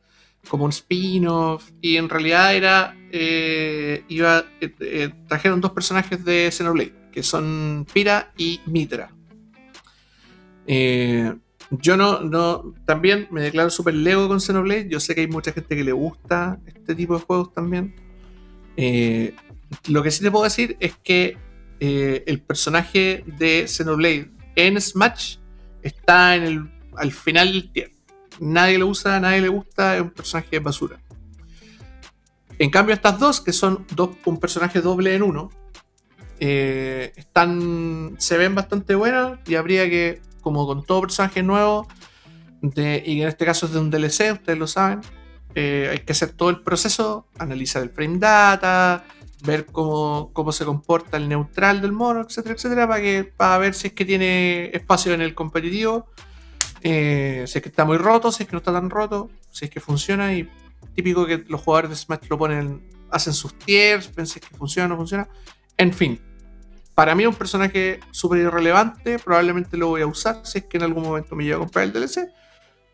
como un spin-off. Y en realidad era. eh, iba, eh, eh, trajeron dos personajes de Xenoblade, que son Pira y Mitra. Yo no, no. También me declaro súper lego con Xenoblade. Yo sé que hay mucha gente que le gusta este tipo de juegos también. Lo que sí te puedo decir es que el personaje de Xenoblade en Smash está en el, al final del tier. Nadie lo usa, nadie le gusta, es un personaje de basura. En cambio, estas dos, que son dos, un personaje doble en uno, eh, están, se ven bastante buenas y habría que, como con todo personaje nuevo, y en este caso es de un DLC, ustedes lo saben, eh, hay que hacer todo el proceso, analizar el frame data, ver cómo, cómo se comporta el neutral del mono, etcétera, etcétera, para, que, para ver si es que tiene espacio en el competitivo, eh, si es que está muy roto, si es que no está tan roto, si es que funciona y típico que los jugadores de Smash lo ponen, hacen sus tiers, ven si es que funciona o no funciona, en fin. Para mí es un personaje súper irrelevante, probablemente lo voy a usar si es que en algún momento me llevo a comprar el DLC,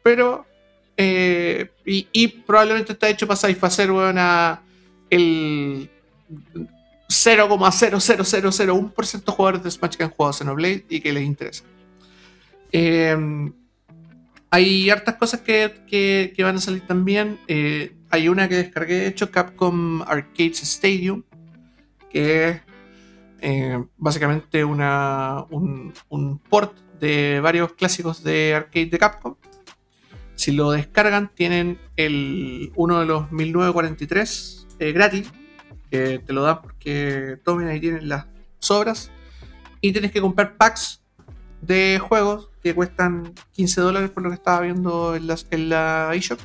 pero... eh, y, probablemente está hecho para satisfacer, weón, a el 0,00001% de jugadores de Smash que han jugado Xenoblade y que les interesa. Eh, hay hartas cosas que, que- van a salir también. Eh, hay una que descargué, de hecho, Capcom Arcades Stadium, que es eh, básicamente una, un, un port de varios clásicos de arcade de Capcom. Si lo descargan, tienen el, uno de los 1943 eh, gratis, que te lo dan porque tomen ahí tienen las sobras. Y tienes que comprar packs de juegos que cuestan 15 dólares por lo que estaba viendo en, las, en la eShop.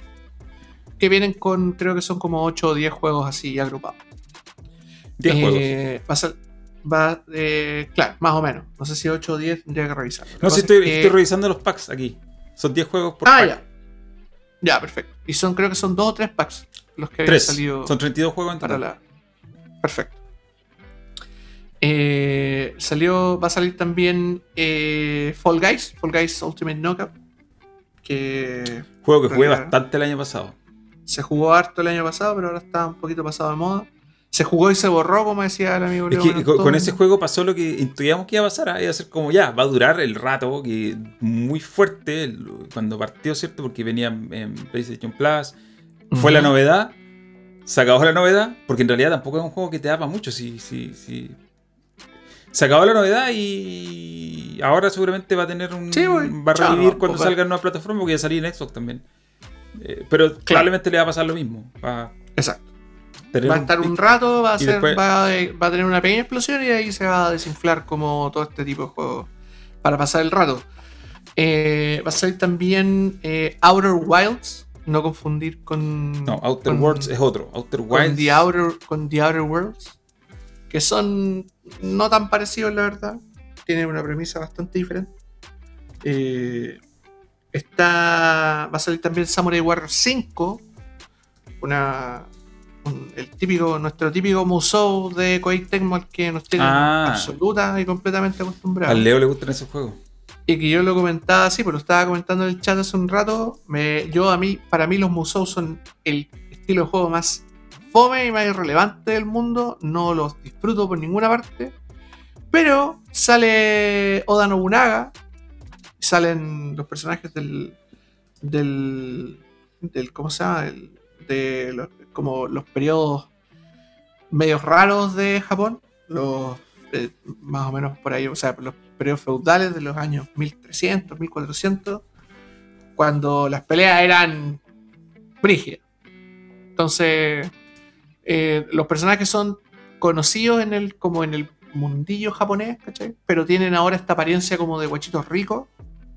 Que vienen con, creo que son como 8 o 10 juegos así agrupados. 10 juegos. Eh, Va a ser- va, eh, claro, más o menos. No sé si 8 o 10 tendría que revisar. No, si es estoy, que- estoy revisando los packs aquí. Son 10 juegos por Ah, pack. ya. Ya, perfecto. Y son, creo que son 2 o 3 packs los que habían salido Son 32 juegos en para total. la. Perfecto. Eh, salió, va a salir también eh, Fall Guys, Fall Guys Ultimate Knockout, que Juego que jugué realidad- bastante el año pasado. se jugó harto el año pasado, pero ahora está un poquito pasado de moda. Se jugó y se borró, como decía el amigo Es Leo que con, ese juego pasó lo que intuíamos que iba a pasar. ¿ah? Iba a ser como ya, va a durar el rato, que muy fuerte cuando partió, ¿cierto? Porque venía en, PlayStation Plus. Fue la novedad. Se acabó la novedad. Porque en realidad tampoco es un juego que te da para mucho. Si, si, si. Se acabó la novedad y ahora seguramente va a tener un. Sí, va a revivir cuando salga en una plataforma porque ya salir en Xbox también. Eh, pero probablemente le va a pasar lo mismo. Va Exacto. Va a estar un rato, va a, ser, después- va, a, va a tener una pequeña explosión y ahí se va a desinflar como todo este tipo de juegos para pasar el rato. Eh, va a salir también eh, Outer Wilds, no confundir con. No, Outer con- Worlds es otro. Outer con Wilds. The Outer, con The Outer Worlds, que son no tan parecidos, la verdad. Tienen una premisa bastante diferente. Eh, está, va a salir también Samurai Warriors 5, una, un- el típico, nuestro típico Musou de Koei Tecmo al que nos tienen Ah. absoluta y completamente acostumbrados. Al Leo le gustan esos juegos. Y que yo lo comentaba así, pero lo estaba comentando en el chat hace un rato. Me, yo a mí, para mí los Musou son el estilo de juego más fome y más irrelevante del mundo. No los disfruto por ninguna parte. Pero sale Oda Nobunaga. Salen los personajes del. del. del ¿cómo se llama? Del- de como los periodos medios raros de Japón. Los eh, más o menos por ahí, o sea, los periodos feudales de los años 1300, 1400, cuando las peleas eran brígidas. Entonces, eh, los personajes son conocidos en el, como en el mundillo japonés. Pero tienen ahora esta apariencia como de guachitos ricos.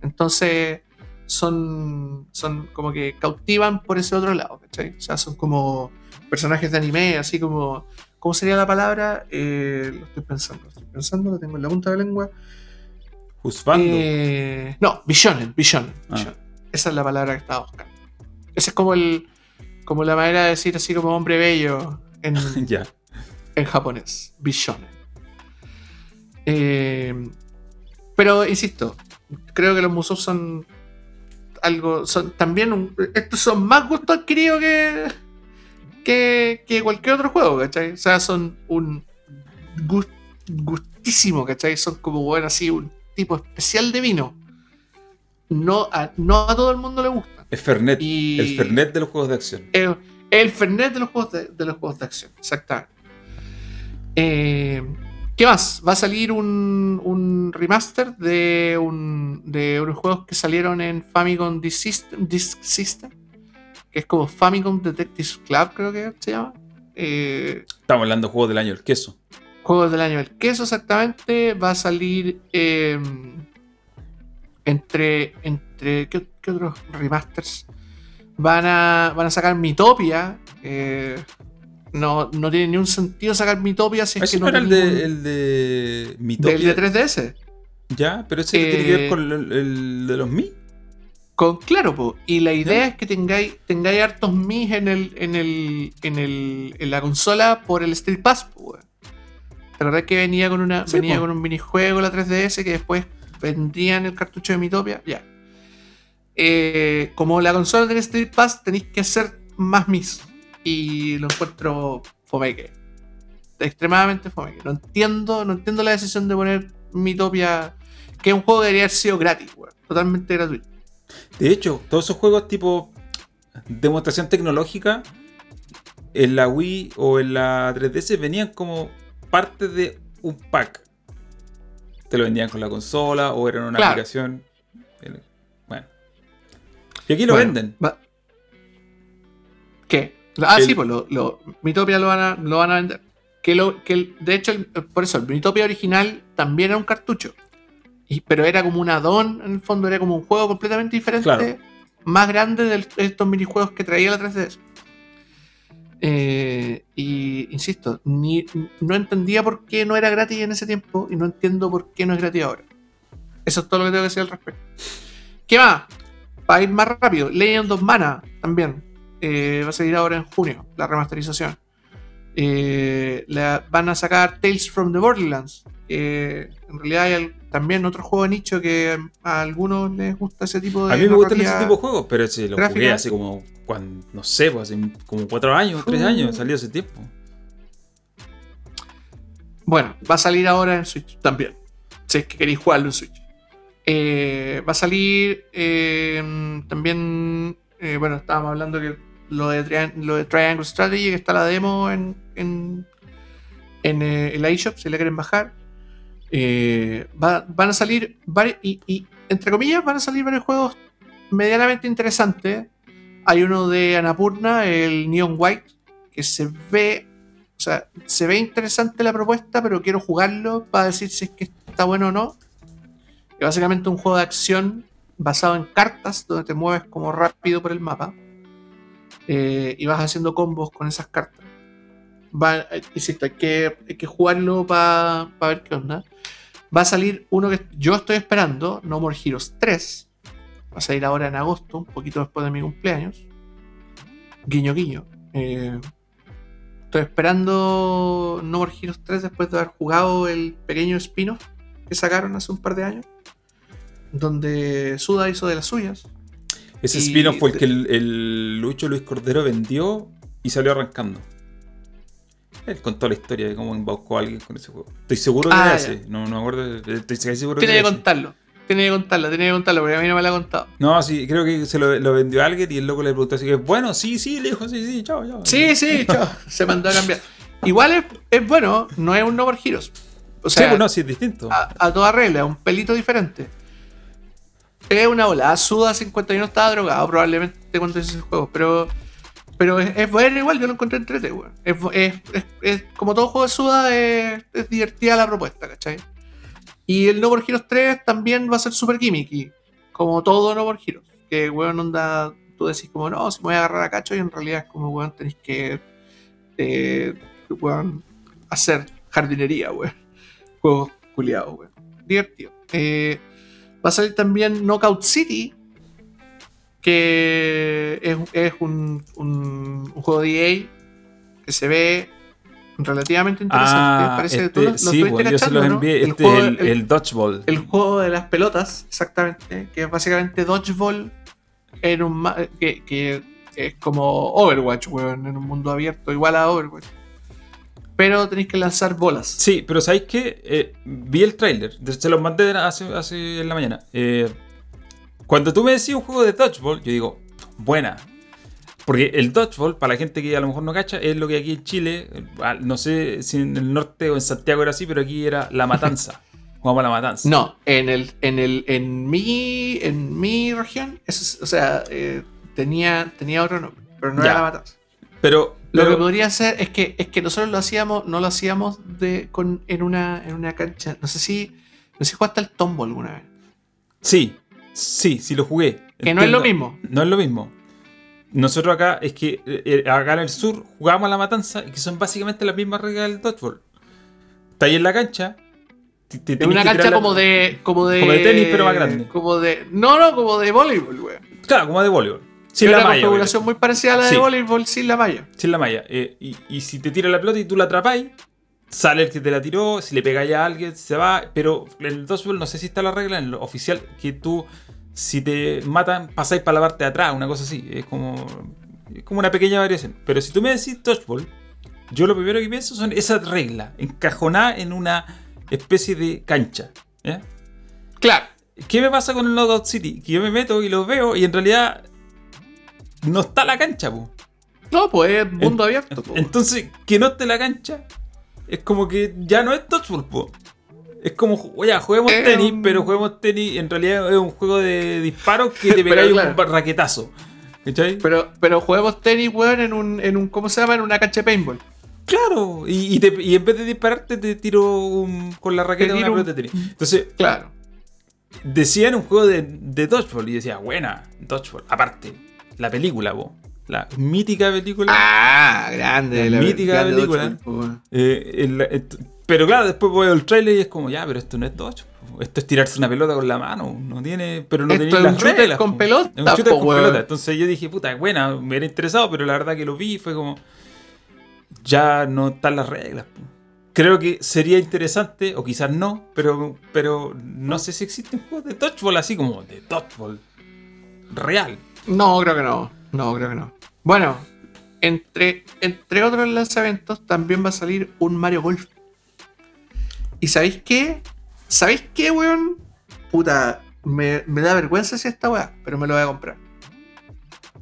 Entonces, son, son como que cautivan por ese otro lado, ¿cachai? O sea, son como personajes de anime, así como. ¿Cómo sería la palabra? Eh, lo estoy pensando, lo estoy pensando, lo tengo en la punta de la lengua. Juzgando. Eh, no, Bishonen, Bishonen, Ah. Esa es la palabra que estaba buscando. Esa es como el como la manera de decir así como hombre bello en, en japonés. Bishonen. Eh, pero insisto, creo que los Musou son algo. son también un- estos son más gustos adquiridos que, que, que cualquier otro juego, ¿cachai? O sea, son un gust- gustísimo, ¿cachai? Son como, bueno, así, un tipo especial de vino. No a, no a todo el mundo le gusta. Es Fernet. Y- El Fernet de los juegos de acción. El, el Fernet de los juegos de, de los juegos de acción, exactamente. Eh, ¿Qué más? Va a salir un, un remaster de, un, de unos juegos que salieron en Famicom Disk System, Disk System, que es como Famicom Detective Club, creo que se llama. Eh, Estamos hablando de juegos del año del queso. Juegos del año del queso, exactamente. Va a salir eh, entre. entre ¿qué, qué otros remasters? Van a, van a sacar Mitopia. eh, no, no tiene ni un sentido sacar Mitopia si es que no era el de, el de Mitopia. del de 3DS. Ya, pero ese Eh, tiene que ver con el, el de los Mi. Con, claro, po, y la idea es que tengáis, tengáis hartos mis en el, en el, en el, en la consola por el Street Pass, po, weón. ¿Te acordás que venía con una, Sí, venía po. con un minijuego la 3DS que después vendían el cartucho de Mitopia? Ya. Eh, como la consola tiene Street Pass, tenéis que hacer más mis. Y lo encuentro fomeque. Extremadamente fomeque. No entiendo, no entiendo la decisión de poner Mitopia, que es un juego que debería haber sido gratis, weón. Totalmente gratuito. De hecho, todos esos juegos tipo demostración tecnológica en la Wii o en la 3DS venían como parte de un pack. Te lo vendían con la consola o eran una Claro. aplicación. Bueno. Y aquí lo Bueno, venden. va- ¿Qué? Ah, El- sí, pues lo, lo- Mitopia lo van a, lo van a vender. Que lo, que el- de hecho, el- por eso, el Mitopia original también era un cartucho. Y- pero era como un add-on, en el fondo era como un juego completamente diferente, Claro. más grande de estos minijuegos que traía la 3DS. Eh, y insisto, ni, no entendía por qué no era gratis en ese tiempo y no entiendo por qué no es gratis ahora. Eso es todo lo que tengo que decir al respecto. ¿Qué más? Para ir más rápido, Legend of Mana también. eh, va a salir ahora en junio, la remasterización. Eh, la- van a sacar Tales from the Borderlands. en realidad hay también otro juego de nicho que a algunos les gusta ese tipo de. A mí me gustan ese tipo de juegos, pero ese lo gráfica. jugué hace como, cuando, no sé, pues hace como cuatro años, tres Uh. años, salió hace tiempo. Bueno, va a salir ahora en Switch también. Si es que queréis jugarlo en Switch. Eh, va a salir eh, también. eh, bueno, estábamos hablando que lo de, lo de Triangle Strategy, que está la demo en, en, en eh, el iShop, si la quieren bajar. Eh, va- van a salir varios. Y, entre comillas, van a salir varios juegos medianamente interesantes. Hay uno de Anapurna, el Neon White, que se ve o sea, se ve interesante la propuesta, pero quiero jugarlo para decir si es que está bueno o no. Es básicamente un juego de acción basado en cartas, donde te mueves como rápido por el mapa. eh, y vas haciendo combos con esas cartas. Va, eh, insisto, hay que, hay que jugarlo para ver qué onda. Va a salir uno que yo estoy esperando, No More Heroes 3. Va a salir ahora en agosto, un poquito después de mi cumpleaños. Guiño, guiño. Eh, Estoy esperando No More Heroes 3 después de haber jugado el pequeño spin-off que sacaron hace un par de años. Donde Suda hizo de las suyas. Ese spin-off fue el que el, el Lucho Luis Cordero vendió y salió arrancando. Él contó la historia de cómo embaucó a alguien con ese juego. Estoy seguro que Ah, ese. No, no me acuerdo. Estoy casi seguro Tiene que contarlo. Tiene que contarlo, tiene que contarlo, porque a mí no me lo ha contado. No, sí, creo que se lo, lo vendió a alguien y el loco le preguntó así que, bueno, sí, sí, le dijo, sí, sí, chao, chao. Sí, sí, chao, se mandó a cambiar. Igual es, es bueno, no es un No More Heroes. O Sí, sea, pues no, sí, es distinto. a, a toda regla, un pelito diferente. Es una ola. Suda 51 estaba drogado probablemente cuando hizo ese juego, pero. Pero es, bueno igual, yo lo encontré entrete, weón. Es, es, es, como todo juego de Suda, es, es divertida la propuesta, ¿cachai? Y el No More Heroes 3 también va a ser super gimmicky, como todo No More Heroes. Que, weón, onda, tú decís como, no, si me voy a agarrar a cacho, y en realidad es como, weón, tenéis que, eh, weón, hacer jardinería, weón. Juegos culiados, weón. Divertido. Eh, va a salir también Knockout City, que es, es un, un- un juego de EA que se ve relativamente interesante. Ah, Parece que este, tú sí, pues, yo se los ¿no? envié. El Este juego- el, el- el Dodgeball. el juego de las pelotas, exactamente, que es básicamente Dodgeball en un que, que es como Overwatch, weón, en un mundo abierto, igual a Overwatch. Pero tenéis que lanzar bolas. Sí, pero ¿sabéis qué? Eh, vi el tráiler, se los mandé hace, hace en la mañana. Eh, cuando tú me decís un juego de Dodgeball, yo digo, buena. Porque el Dodgeball, para la gente que a lo mejor no cacha, es lo que aquí en Chile, ah, no sé si en el norte o en Santiago era así, pero aquí era la matanza. Jugamos a la matanza. No, en el, en el, en mi, en mi región, eso es- o sea, eh, tenía, tenía otro nombre, pero no Ya. era la matanza. Pero, Lo que podría ser es que, es que nosotros lo hacíamos, no lo hacíamos de, con, en, una, en una cancha. No sé si, no sé si jugaste al tombo alguna vez. sí, sí, sí lo jugué. Que no es lo mismo. No es lo mismo. Nosotros acá, es que eh, acá en el sur jugamos a la matanza, y que son básicamente las mismas reglas del dodgeball. Está ahí en la cancha. te- te En una cancha tirar la- como de, como de. Como de tenis, pero más grande. Como de. No, no, como de voleibol, güey. Claro, como de voleibol. Sin Es la una malla. configuración muy parecida a la de Sí. voleibol sin la malla. Sin la malla. Eh, y, y si te tira la pelota y tú la atrapáis, sale el que te la tiró. Si le pegáis a alguien, se va. Pero en el dodgeball no sé si está la regla en lo oficial que tú, si te matan, pasáis para la parte de atrás, una cosa así. Es como, es como una pequeña variación. Pero si tú me decís dodgeball, yo lo primero que pienso son esas reglas encajonadas en una especie de cancha. ¿ya? Claro. ¿Qué me pasa con el Knockout City? Que yo me meto y lo veo y en realidad no está la cancha, po. No, pues es mundo abierto. po. Entonces, que no esté la cancha es como que ya no es dodgeball, po. Es como, oye, juguemos Es tenis, pero juguemos tenis. En realidad es un juego de disparos que te pegáis claro. un raquetazo. ¿Cachai? Pero, pero juguemos tenis, weón, en un, en un. ¿Cómo se llama? En una cancha de paintball. Claro, y, y te- y en vez de dispararte, te tiro un- con la raqueta una pelota de tenis. Entonces, Claro. decían un juego de, de dodgeball y decía, buena, dodgeball. Aparte, la película, po. La mítica película. Ah, grande. La mítica grande película. Eh, el- et- pero claro, después veo el trailer y es como, ya, pero esto no es po. Esto es tirarse una pelota con la mano. No tiene. Pero no es las reglas. con pelota, Es un shooter po, con weón. pelota. Entonces yo dije, puta, buena, me era interesado, pero la verdad que lo vi fue como. Ya no están las reglas. po. Creo que sería interesante, o quizás no, pero, pero no sé si existen juegos de dodgeball así como de dodgeball real. No, creo que no. No, creo que no. Bueno, entre, entre otros lanzamientos también va a salir un Mario Golf. ¿Y sabéis qué? ¿Sabéis qué, weón? Puta, me, me da vergüenza si esta weá, pero me lo voy a comprar.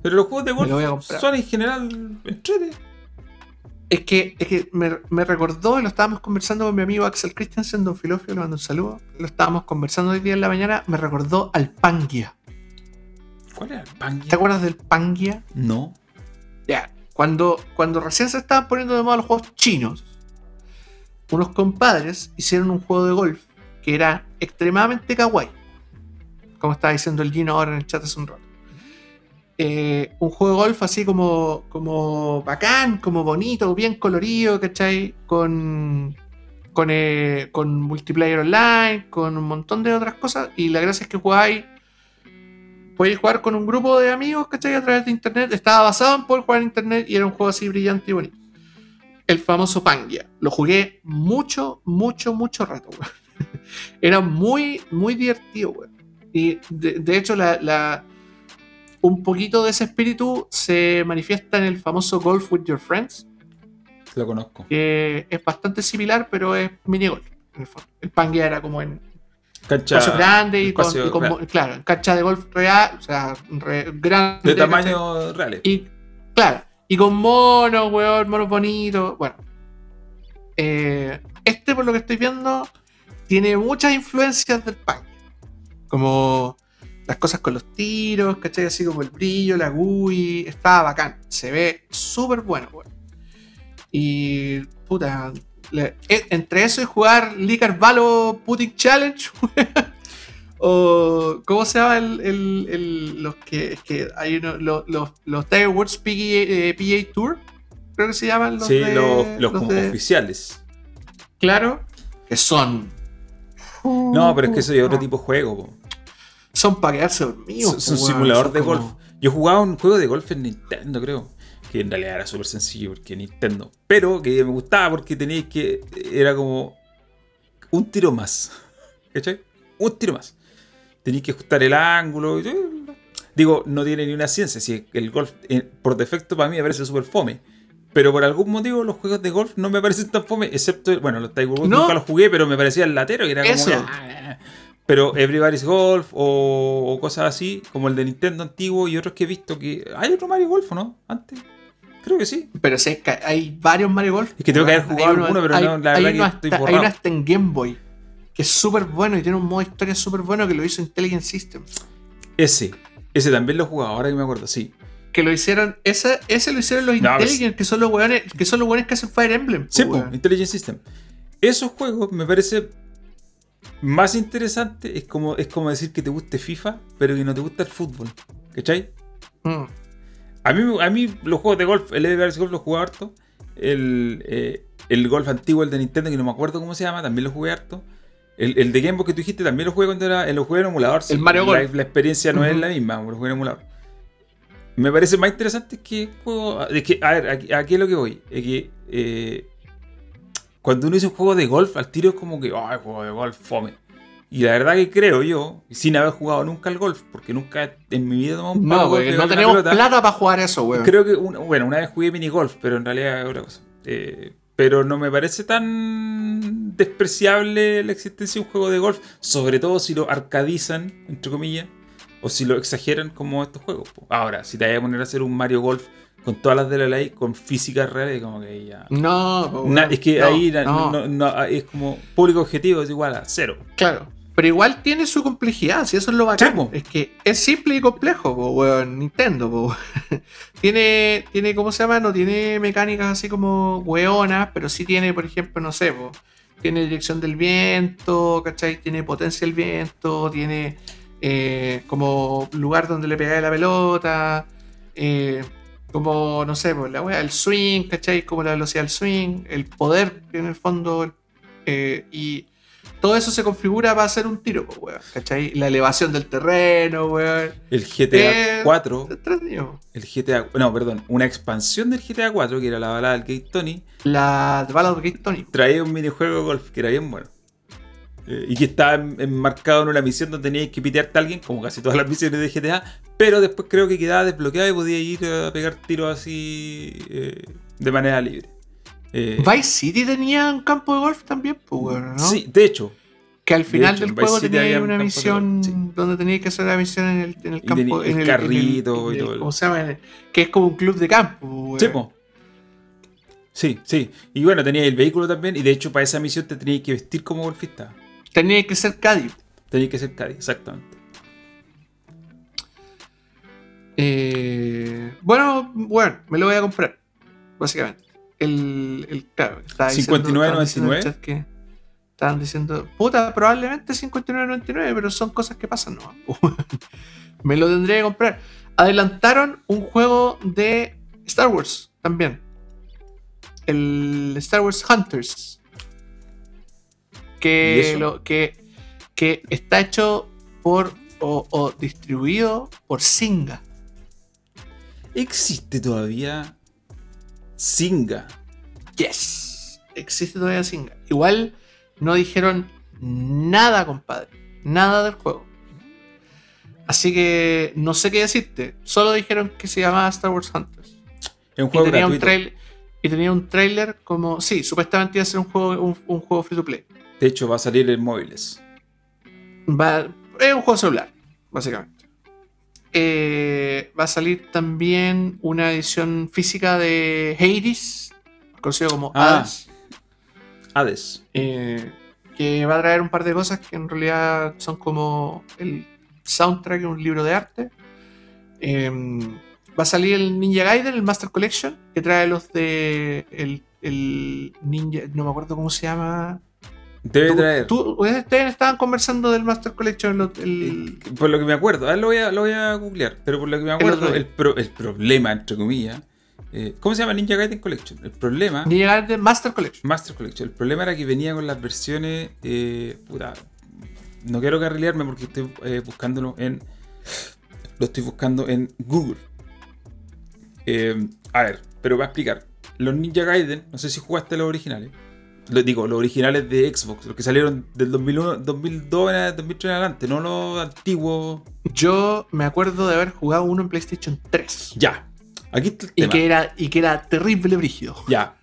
Pero los juegos de golf son en general entrete. Es que, es que me, me recordó, y lo estábamos conversando con mi amigo Axel Christensen, Don Filofio, le mando un saludo. Lo estábamos conversando hoy día en la mañana, me recordó al Pangia. ¿Cuál era el Pangia? ¿Te acuerdas del Pangia? No. Ya, cuando, cuando recién se estaban poniendo de moda los juegos chinos, unos compadres hicieron un juego de golf que era extremadamente kawaii. Como estaba diciendo el Gino ahora en el chat hace un rato. Eh, un juego de golf así como, como bacán, como bonito, bien colorido, ¿cachai? Con, con, eh, con multiplayer online, con un montón de otras cosas. Y la gracia es que jugáis podéis jugar con un grupo de amigos, ¿cachai? A través de internet. Estaba basado en poder jugar en internet y era un juego así brillante y bonito. El famoso Pangia. Lo jugué mucho, mucho, mucho rato, weón. Era muy, muy divertido, weón. Y de, de hecho, la, la- un poquito de ese espíritu se manifiesta en el famoso Golf with Your Friends, Lo conozco. que es bastante similar, pero es mini golf. En el, el Pangia era como en, Cancha espacio grande y con, espacio y con- real. claro, cancha de golf real, o sea, re- grande. de tamaño real. Y, claro, y con monos, weón, monos bonitos. Bueno, Eh, este, por lo que estoy viendo, tiene muchas influencias del punk. Como, las cosas con los tiros, ¿cachai? Así como el brillo, la GUI, estaba bacán. Se ve súper bueno, weón. Y, puta, le- e- entre eso y jugar Licar Valo Putting Challenge, weón. O, ¿cómo se llama el, el- el- los que, es que hay uno, los, los, los Tiger Woods PGA, eh, PGA Tour? Creo que se llaman los sí, de- los, los los como de- oficiales. Claro, que son. No, pero es que eso es otro tipo de juego. po. Son para quedarse dormidos. Es un simulador Son de como- golf. Yo jugaba un juego de golf en Nintendo, creo. Que en realidad era súper sencillo porque Nintendo. Pero que me gustaba porque teníais que. Era como. Un tiro más. ¿Cachai? Un tiro más. Teníais que ajustar el ángulo. y- Digo, no tiene ni una ciencia. Si el golf, eh, por defecto, para mí me parece súper fome. Pero por algún motivo los juegos de golf no me parecen tan fome, excepto, bueno, los Tiger Woods No. nunca los jugué, pero me parecían latero, que era como... Eso. "Ah". Pero Everybody's Golf o, o cosas así, como el de Nintendo antiguo y otros que he visto que... ¿Hay otro Mario Golf o no? Antes. Creo que sí. Pero sí, es que hay varios Mario Golf. Es que tengo que haber jugado uno- alguno, pero hay- no, la verdad que estoy hasta- Hay borrado. uno hasta en Game Boy. Que es súper bueno y tiene un modo historia súper bueno que lo hizo Intelligent System. Ese. Ese también lo he jugado, ahora que me acuerdo, sí. Que lo hicieron. Ese, ese lo hicieron los No, pues- Intelligent, que son los weones, que son los weones que hacen Fire Emblem. Sí, po, weón. Intelligent System. Esos juegos me parece más interesante. Es como, es como decir que te guste FIFA, pero que no te gusta el fútbol. ¿Cachai? Mm. A mí, a mí los juegos de golf, el Everybody's Golf lo jugué harto. El, eh, el golf antiguo, el de Nintendo, que no me acuerdo cómo se llama, también lo jugué harto. El, el de Game Boy que tú dijiste también lo jugué cuando era. eh, Lo jugué en emulador. El Mario la, Golf. la experiencia no es la misma, lo jugué en emulador. Me parece más interesante que juego. Es que, a ver, aquí, aquí es lo que voy. Es que eh, cuando uno dice un juego de golf, al tiro es como que, ay, juego de golf, fome. Y la verdad que creo yo, sin haber jugado nunca al golf, porque nunca en mi vida he tomado un No, pegar no tenemos pelota. plata para jugar eso, weón. Creo que, una- bueno, una vez jugué mini golf, pero en realidad es otra cosa. Eh, pero no me parece tan despreciable la existencia de un juego de golf, sobre todo si lo arcadizan, entre comillas, o si lo exageran como estos juegos. Ahora, si te vas a poner a hacer un Mario Golf con todas las de la ley, con físicas reales, como que ya... No, Na- es que No, ahí no- no, es como público objetivo es igual a cero. Claro. Pero igual tiene su complejidad, si eso es lo bacán. Po. es que es simple y complejo, po, weón. Nintendo, po. tiene, tiene, ¿cómo se llama? No tiene mecánicas así como weonas, pero sí tiene, por ejemplo, no sé, po. Tiene dirección del viento, ¿cachai? Tiene potencia del viento, tiene eh, como lugar donde le pegáis la pelota, eh, como, no sé, pues la wea, el swing, ¿cachai? Como la velocidad del swing, el poder, en el fondo, eh, y todo eso se configura para hacer un tiro, pues, weón, ¿cachai? La elevación del terreno, weón. El GTA Eh, 4, Entretenido. el GTA, no, perdón, una expansión del GTA 4, que era la balada del Gate Tony, La Battle of Gate Tony. traía un minijuego de golf que era bien bueno. Eh, y que estaba en- enmarcado en una misión donde tenías que pitearte a alguien, como casi todas las misiones de GTA, pero después creo que quedaba desbloqueado y podía ir a pegar tiros así eh, de manera libre. Eh, Vice City tenía un campo de golf también, pues, weón, ¿no? Sí, de hecho. Que al final hecho, del juego tenía un una misión sí. donde tenía que hacer la misión en el, en el Y campo. tenía el en el, carrito en el- y todo ¿Cómo se llama? Que es como un club de campo. Sí, po. Sí, sí. Y bueno, tenía el vehículo también. Y de hecho, para esa misión te tenías que vestir como golfista. Tenía que ser Cádiz. Tenías que ser Cádiz, exactamente. Eh, bueno, bueno, me lo voy a comprar. Básicamente. El, el claro, estaba diciendo- 59.99. estaban diciendo en el chat que Estaban diciendo, puta, probablemente 59.99, pero son cosas que pasan, ¿no? me lo tendría que comprar. Adelantaron un juego de Star Wars también. El Star Wars Hunters. ¿Y Que, lo, que, que está hecho por o, o distribuido por Singa. ¿Existe todavía Singa? Yes. Existe todavía Singa. Igual no dijeron nada, compadre. Nada del juego. Así que no sé qué decirte. Solo dijeron que se llamaba Star Wars Hunters. Es un Y juego tenía, un gratuito. trail, y tenía un trailer como. Sí, supuestamente iba a ser un juego, un, un juego free to play. De hecho, va a salir en móviles. Va- es un juego celular, básicamente. Eh, va a salir también una edición física de Hades, conocido como Ah. Hades. Hades. eh, que va a traer un par de cosas que en realidad son como el soundtrack, un libro de arte. Em, va a salir el Ninja Gaiden, el Master Collection, que trae los de el, el Ninja, no me acuerdo cómo se llama. Debe Tú- traer. tú- ustedes estaban conversando del Master Collection. el- Por lo que me acuerdo, ahora lo voy a, lo voy a googlear, pero por lo que me acuerdo, el, pro- el problema, entre comillas, eh, ¿cómo se llama Ninja Gaiden Collection? El problema, Ninja Gaiden Master Collection. Master Collection, el problema era que venía con las versiones, eh, puta, no quiero carrilearme porque estoy eh, buscándolo en, lo estoy buscando en Google. Eh, a ver, pero va a explicar. Los Ninja Gaiden, no sé si jugaste los originales. Lo digo, los originales de Xbox, los que salieron del 2001, 2002, en- 2003 en adelante, no los antiguos. Yo me acuerdo de haber jugado uno en PlayStation 3. Ya. Aquí está el Y tema. que, era, y que era terrible brígido. Ya.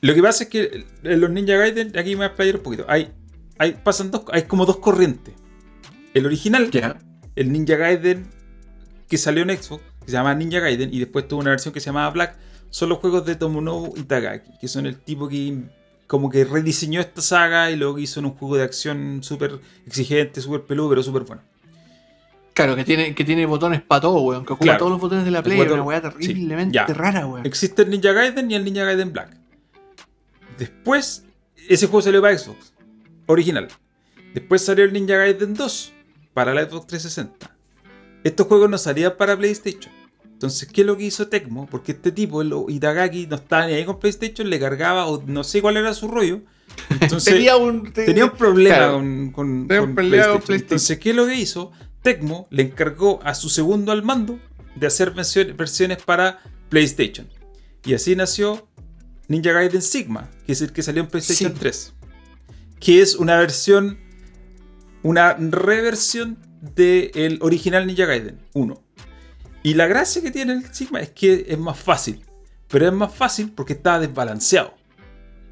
Lo que pasa es que en los Ninja Gaiden, aquí me voy a explayar un poquito. Hay, hay, pasan dos, hay como dos corrientes. El original, Ya. el Ninja Gaiden que salió en Xbox, que se llama Ninja Gaiden, y después tuvo una versión que se llamaba Black, son los juegos de Tomonobu Itagaki, que son el tipo que como que rediseñó esta saga y luego hizo en un juego de acción súper exigente, súper peludo, pero súper bueno. Claro, que tiene, que tiene botones para todo, weón. Que ocupa Claro. todos los botones de la Play. Una weá terriblemente rara, weón. Existe el Ninja Gaiden y el Ninja Gaiden Black. Después, ese juego salió para Xbox, original. Después salió el Ninja Gaiden 2 para la Xbox 360. Estos juegos no salían para PlayStation. Entonces, ¿qué es lo que hizo Tecmo? Porque este tipo, el Itagaki, no estaba ni ahí con PlayStation, le cargaba, o no sé cuál era su rollo. Entonces, tenía un, te- tenía un problema claro. con, PlayStation. PlayStation. Entonces, ¿qué es lo que hizo? Tecmo le encargó a su segundo al mando de hacer versiones para PlayStation. Y así nació Ninja Gaiden Sigma, que es el que salió en PlayStation Sí. 3. Que es una versión, una reversión del original Ninja Gaiden 1. Y la gracia que tiene el Sigma es que es más fácil. Pero es más fácil porque está desbalanceado.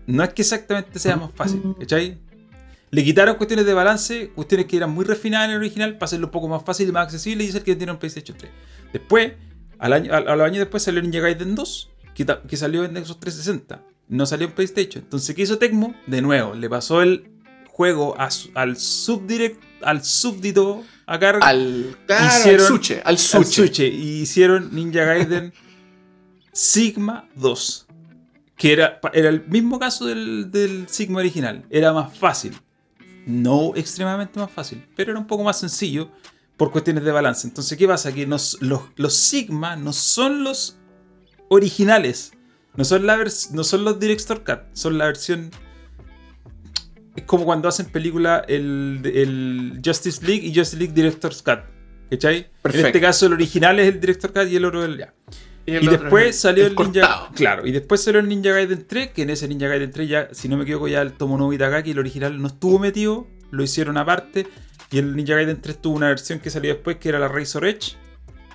No es que exactamente sea más fácil, Mm. ¿cachai? Le quitaron cuestiones de balance, cuestiones que eran muy refinadas en el original para hacerlo un poco más fácil y más accesible y es el que tiene un PlayStation 3. Después, al año, al, a los años después salió Ninja Gaiden 2, que, salió en Xbox 360. No salió en PlayStation. Entonces, ¿qué hizo Tecmo? De nuevo, le pasó el juego a al subdirect, al súbdito a cargo. Al, claro, Hicieron- al suche, al al suche. Y hicieron Ninja Gaiden Sigma 2. Que era, era el mismo caso del, del Sigma original. Era más fácil. No extremadamente más fácil, pero era un poco más sencillo por cuestiones de balance. Entonces, ¿qué pasa? Que nos- los, los Sigma no son los originales. No son, la no son los Director Cut, son la versión. Es como cuando hacen película el, el Justice League y Justice League Director's Cut. ¿Cachai? En Perfecto. este caso, el original es el Director Cut y el otro el ya. el Y después es salió el, Ninja. cortado. Claro, y después salió el Ninja Gaiden 3, que en ese Ninja Gaiden 3 ya, si no me equivoco, ya el Tomonobu Itagaki, el original, no estuvo metido, lo hicieron aparte. Y el Ninja Gaiden 3 tuvo una versión que salió después, que era la Razor Edge,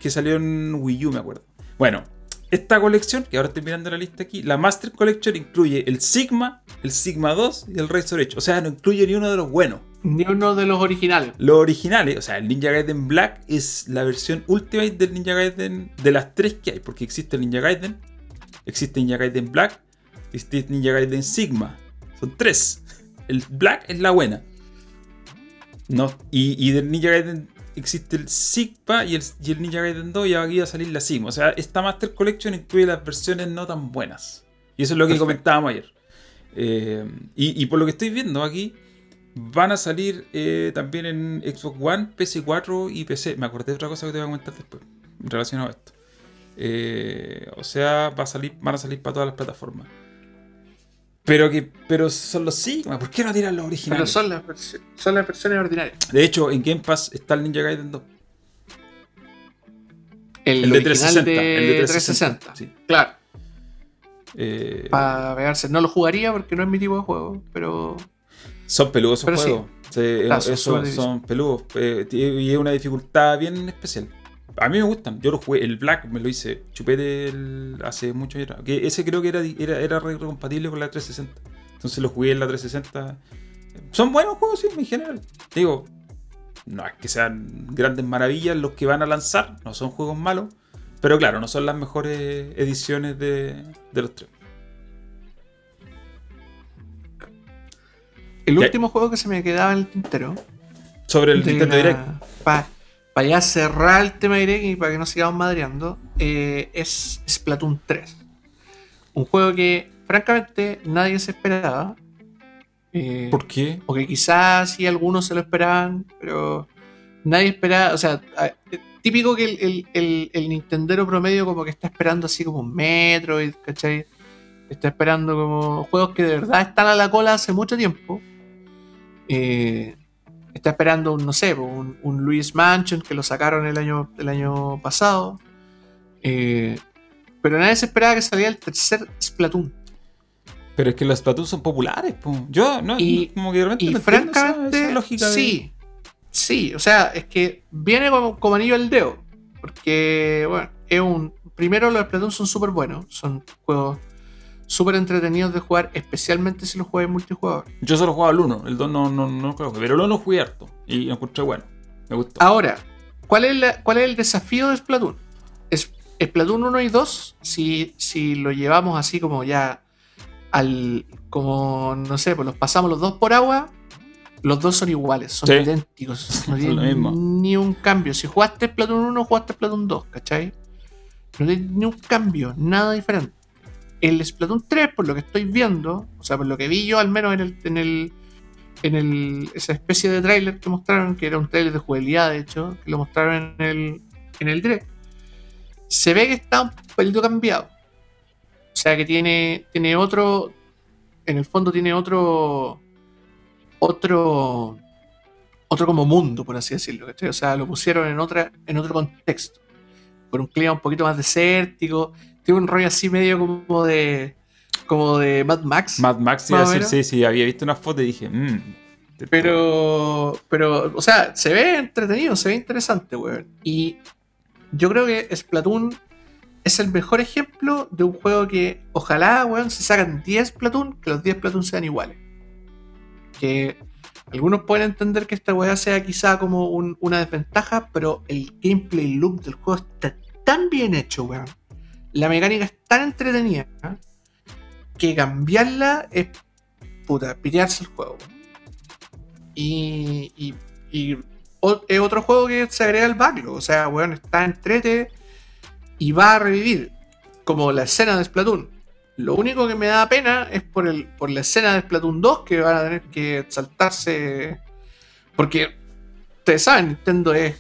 que salió en Wii U, me acuerdo. Bueno, esta colección, que ahora estoy mirando la lista aquí, la Master Collection incluye el Sigma, el Sigma 2 y el Razor Edge. O sea, no incluye ni uno de los buenos. Ni uno de los originales. Los originales, o sea, el Ninja Gaiden Black es la versión Ultimate del Ninja Gaiden de las tres que hay, porque existe el Ninja Gaiden, existe Ninja Gaiden Black, existe Ninja Gaiden Sigma. Son tres. El Black es la buena. No, y, y del Ninja Gaiden existe el Sigma y el, y el Ninja Gaiden 2 y aquí va a salir la Sigma. O sea, esta Master Collection incluye las versiones no tan buenas. Y eso es lo que Perfecto. comentábamos ayer. Eh, y, y por lo que estoy viendo aquí, van a salir eh, también en Xbox One, PS4 y PC. Me acordé de otra cosa que te voy a comentar después, relacionado a esto. Eh, o sea, va a salir, van a salir para todas las plataformas. Pero que pero son los Sigma, ¿por qué no tiran los Pero originales? son las, son las versiones ordinarias. De hecho, en Game Pass está el Ninja Gaiden 2. El, El de original 360, de, el de 360. 360, sí. Claro. Eh, Para pegarse. No lo jugaría porque no es mi tipo de juego. Pero. son peludos esos Pero juegos. Sí, Claro, son peludos. eh, y es una dificultad bien especial. A mí me gustan. Yo lo jugué. El Black me lo hice. Chupete el- hace mucho atrás. Que ese creo que era, era, era re- compatible con la 360. Entonces lo jugué en la 360. Son buenos juegos, sí, en general. Digo, no es que sean grandes maravillas los que van a lanzar. No son juegos malos. Pero claro, no son las mejores ediciones de, de los tres. El último juego que se me quedaba en el tintero. Sobre el Nintendo la- Direct. pa- para ya cerrar el tema directo y para que no sigamos madreando, eh, es Splatoon 3. Un juego que, francamente, nadie se esperaba. Eh, ¿Por qué? O que quizás sí algunos se lo esperaban, pero nadie esperaba. O sea, típico que el, el, el, el Nintendero promedio como que está esperando así como un metro, ¿cachai? Está esperando como juegos que de verdad están a la cola hace mucho tiempo. Eh, está esperando un, no sé, un, un Luis Mansion que lo sacaron el año, el año pasado. Eh, pero nadie se esperaba que saliera el tercer Splatoon. Pero es que los Splatoon son populares, po. Yo, no, Y- no, como que de repente Y no entiendo esa- francamente, esa lógica sí. Sí, o sea, es que viene como, como anillo al dedo. Porque, bueno, es un. Primero, los Splatoon son súper buenos. Son juegos súper entretenidos de jugar, especialmente si los juegas en multijugador. Yo solo jugaba al 1, el 2 no, no, no pero el 1 lo jugué harto y lo encontré bueno. Me gustó. Ahora, ¿cuál es, la- cuál es el desafío de Splatoon? Es, Splatoon 1 y 2, si, si lo llevamos así como ya al. como, no sé, pues los pasamos los dos por agua, los dos son iguales, son Sí. idénticos. No tienen lo mismo. ni un cambio. Si jugaste Splatoon 1, jugaste Splatoon 2, ¿cachai? No tiene ni un cambio, nada diferente. El Splatoon 3, por lo que estoy viendo, o sea, por lo que vi yo al menos en el, en el, en el, esa especie de tráiler que mostraron, que era un tráiler de jugabilidad, de hecho, que lo mostraron en el, en el direct, se ve que está un pelito cambiado. O sea, que tiene, tiene otro, en el fondo tiene otro, otro, otro como mundo, por así decirlo. ¿cachai? O sea, lo pusieron en, otra, en otro contexto, con un clima un poquito más desértico, tiene un rollo así medio como de, como de Mad Max. Mad Max iba a decir, sí, sí, había visto una foto y dije, mmm. Pero, pero, o sea, se ve entretenido, se ve interesante, weón. Y yo creo que Splatoon es el mejor ejemplo de un juego que ojalá, weón, se sacan 10 Splatoon, que los 10 Splatoon sean iguales. Que algunos pueden entender que esta weá sea quizá como un- una desventaja, pero el gameplay loop del juego está tan bien hecho, weón. La mecánica es tan entretenida que cambiarla es puta, pitearse el juego. Y, y, y es otro juego que se agrega al backlog. O sea, weón, está entrete y va a revivir. Como la escena de Splatoon. Lo único que me da pena es por, el, por la escena de Splatoon 2 que van a tener que saltarse. Porque ustedes saben, Nintendo es,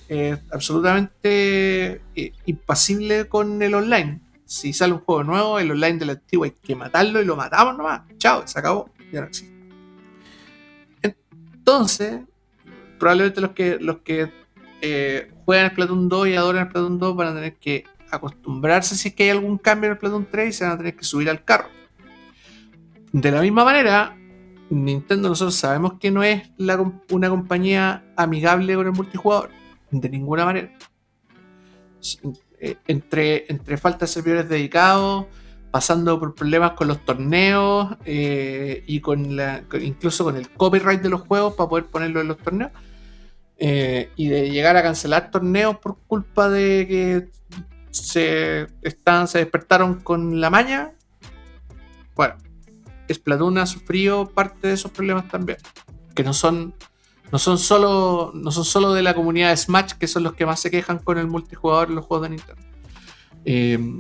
absolutamente eh, impasible con el online. Si sale un juego nuevo, el online del antiguo hay que matarlo y lo matamos nomás. Chao, se acabó. Ya no existe. Entonces, probablemente los que, los que eh, juegan Splatoon 2 y adoran Splatoon 2 van a tener que acostumbrarse si es que hay algún cambio en Splatoon 3 y se van a tener que subir al carro. De la misma manera, Nintendo nosotros sabemos que no es una compañía amigable con el multijugador. De ninguna manera. Eh, Entre, entre falta de servidores dedicados, pasando por problemas con los torneos eh, y con- incluso con el copyright de los juegos para poder ponerlo en los torneos. eh, y de llegar a cancelar torneos por culpa de que se, están, se despertaron con la maña. Bueno, Splatoon ha sufrido parte de esos problemas también. Que no son, no son solo. No son solo de la comunidad de Smash, que son los que más se quejan con el multijugador en los juegos de Nintendo. Eh,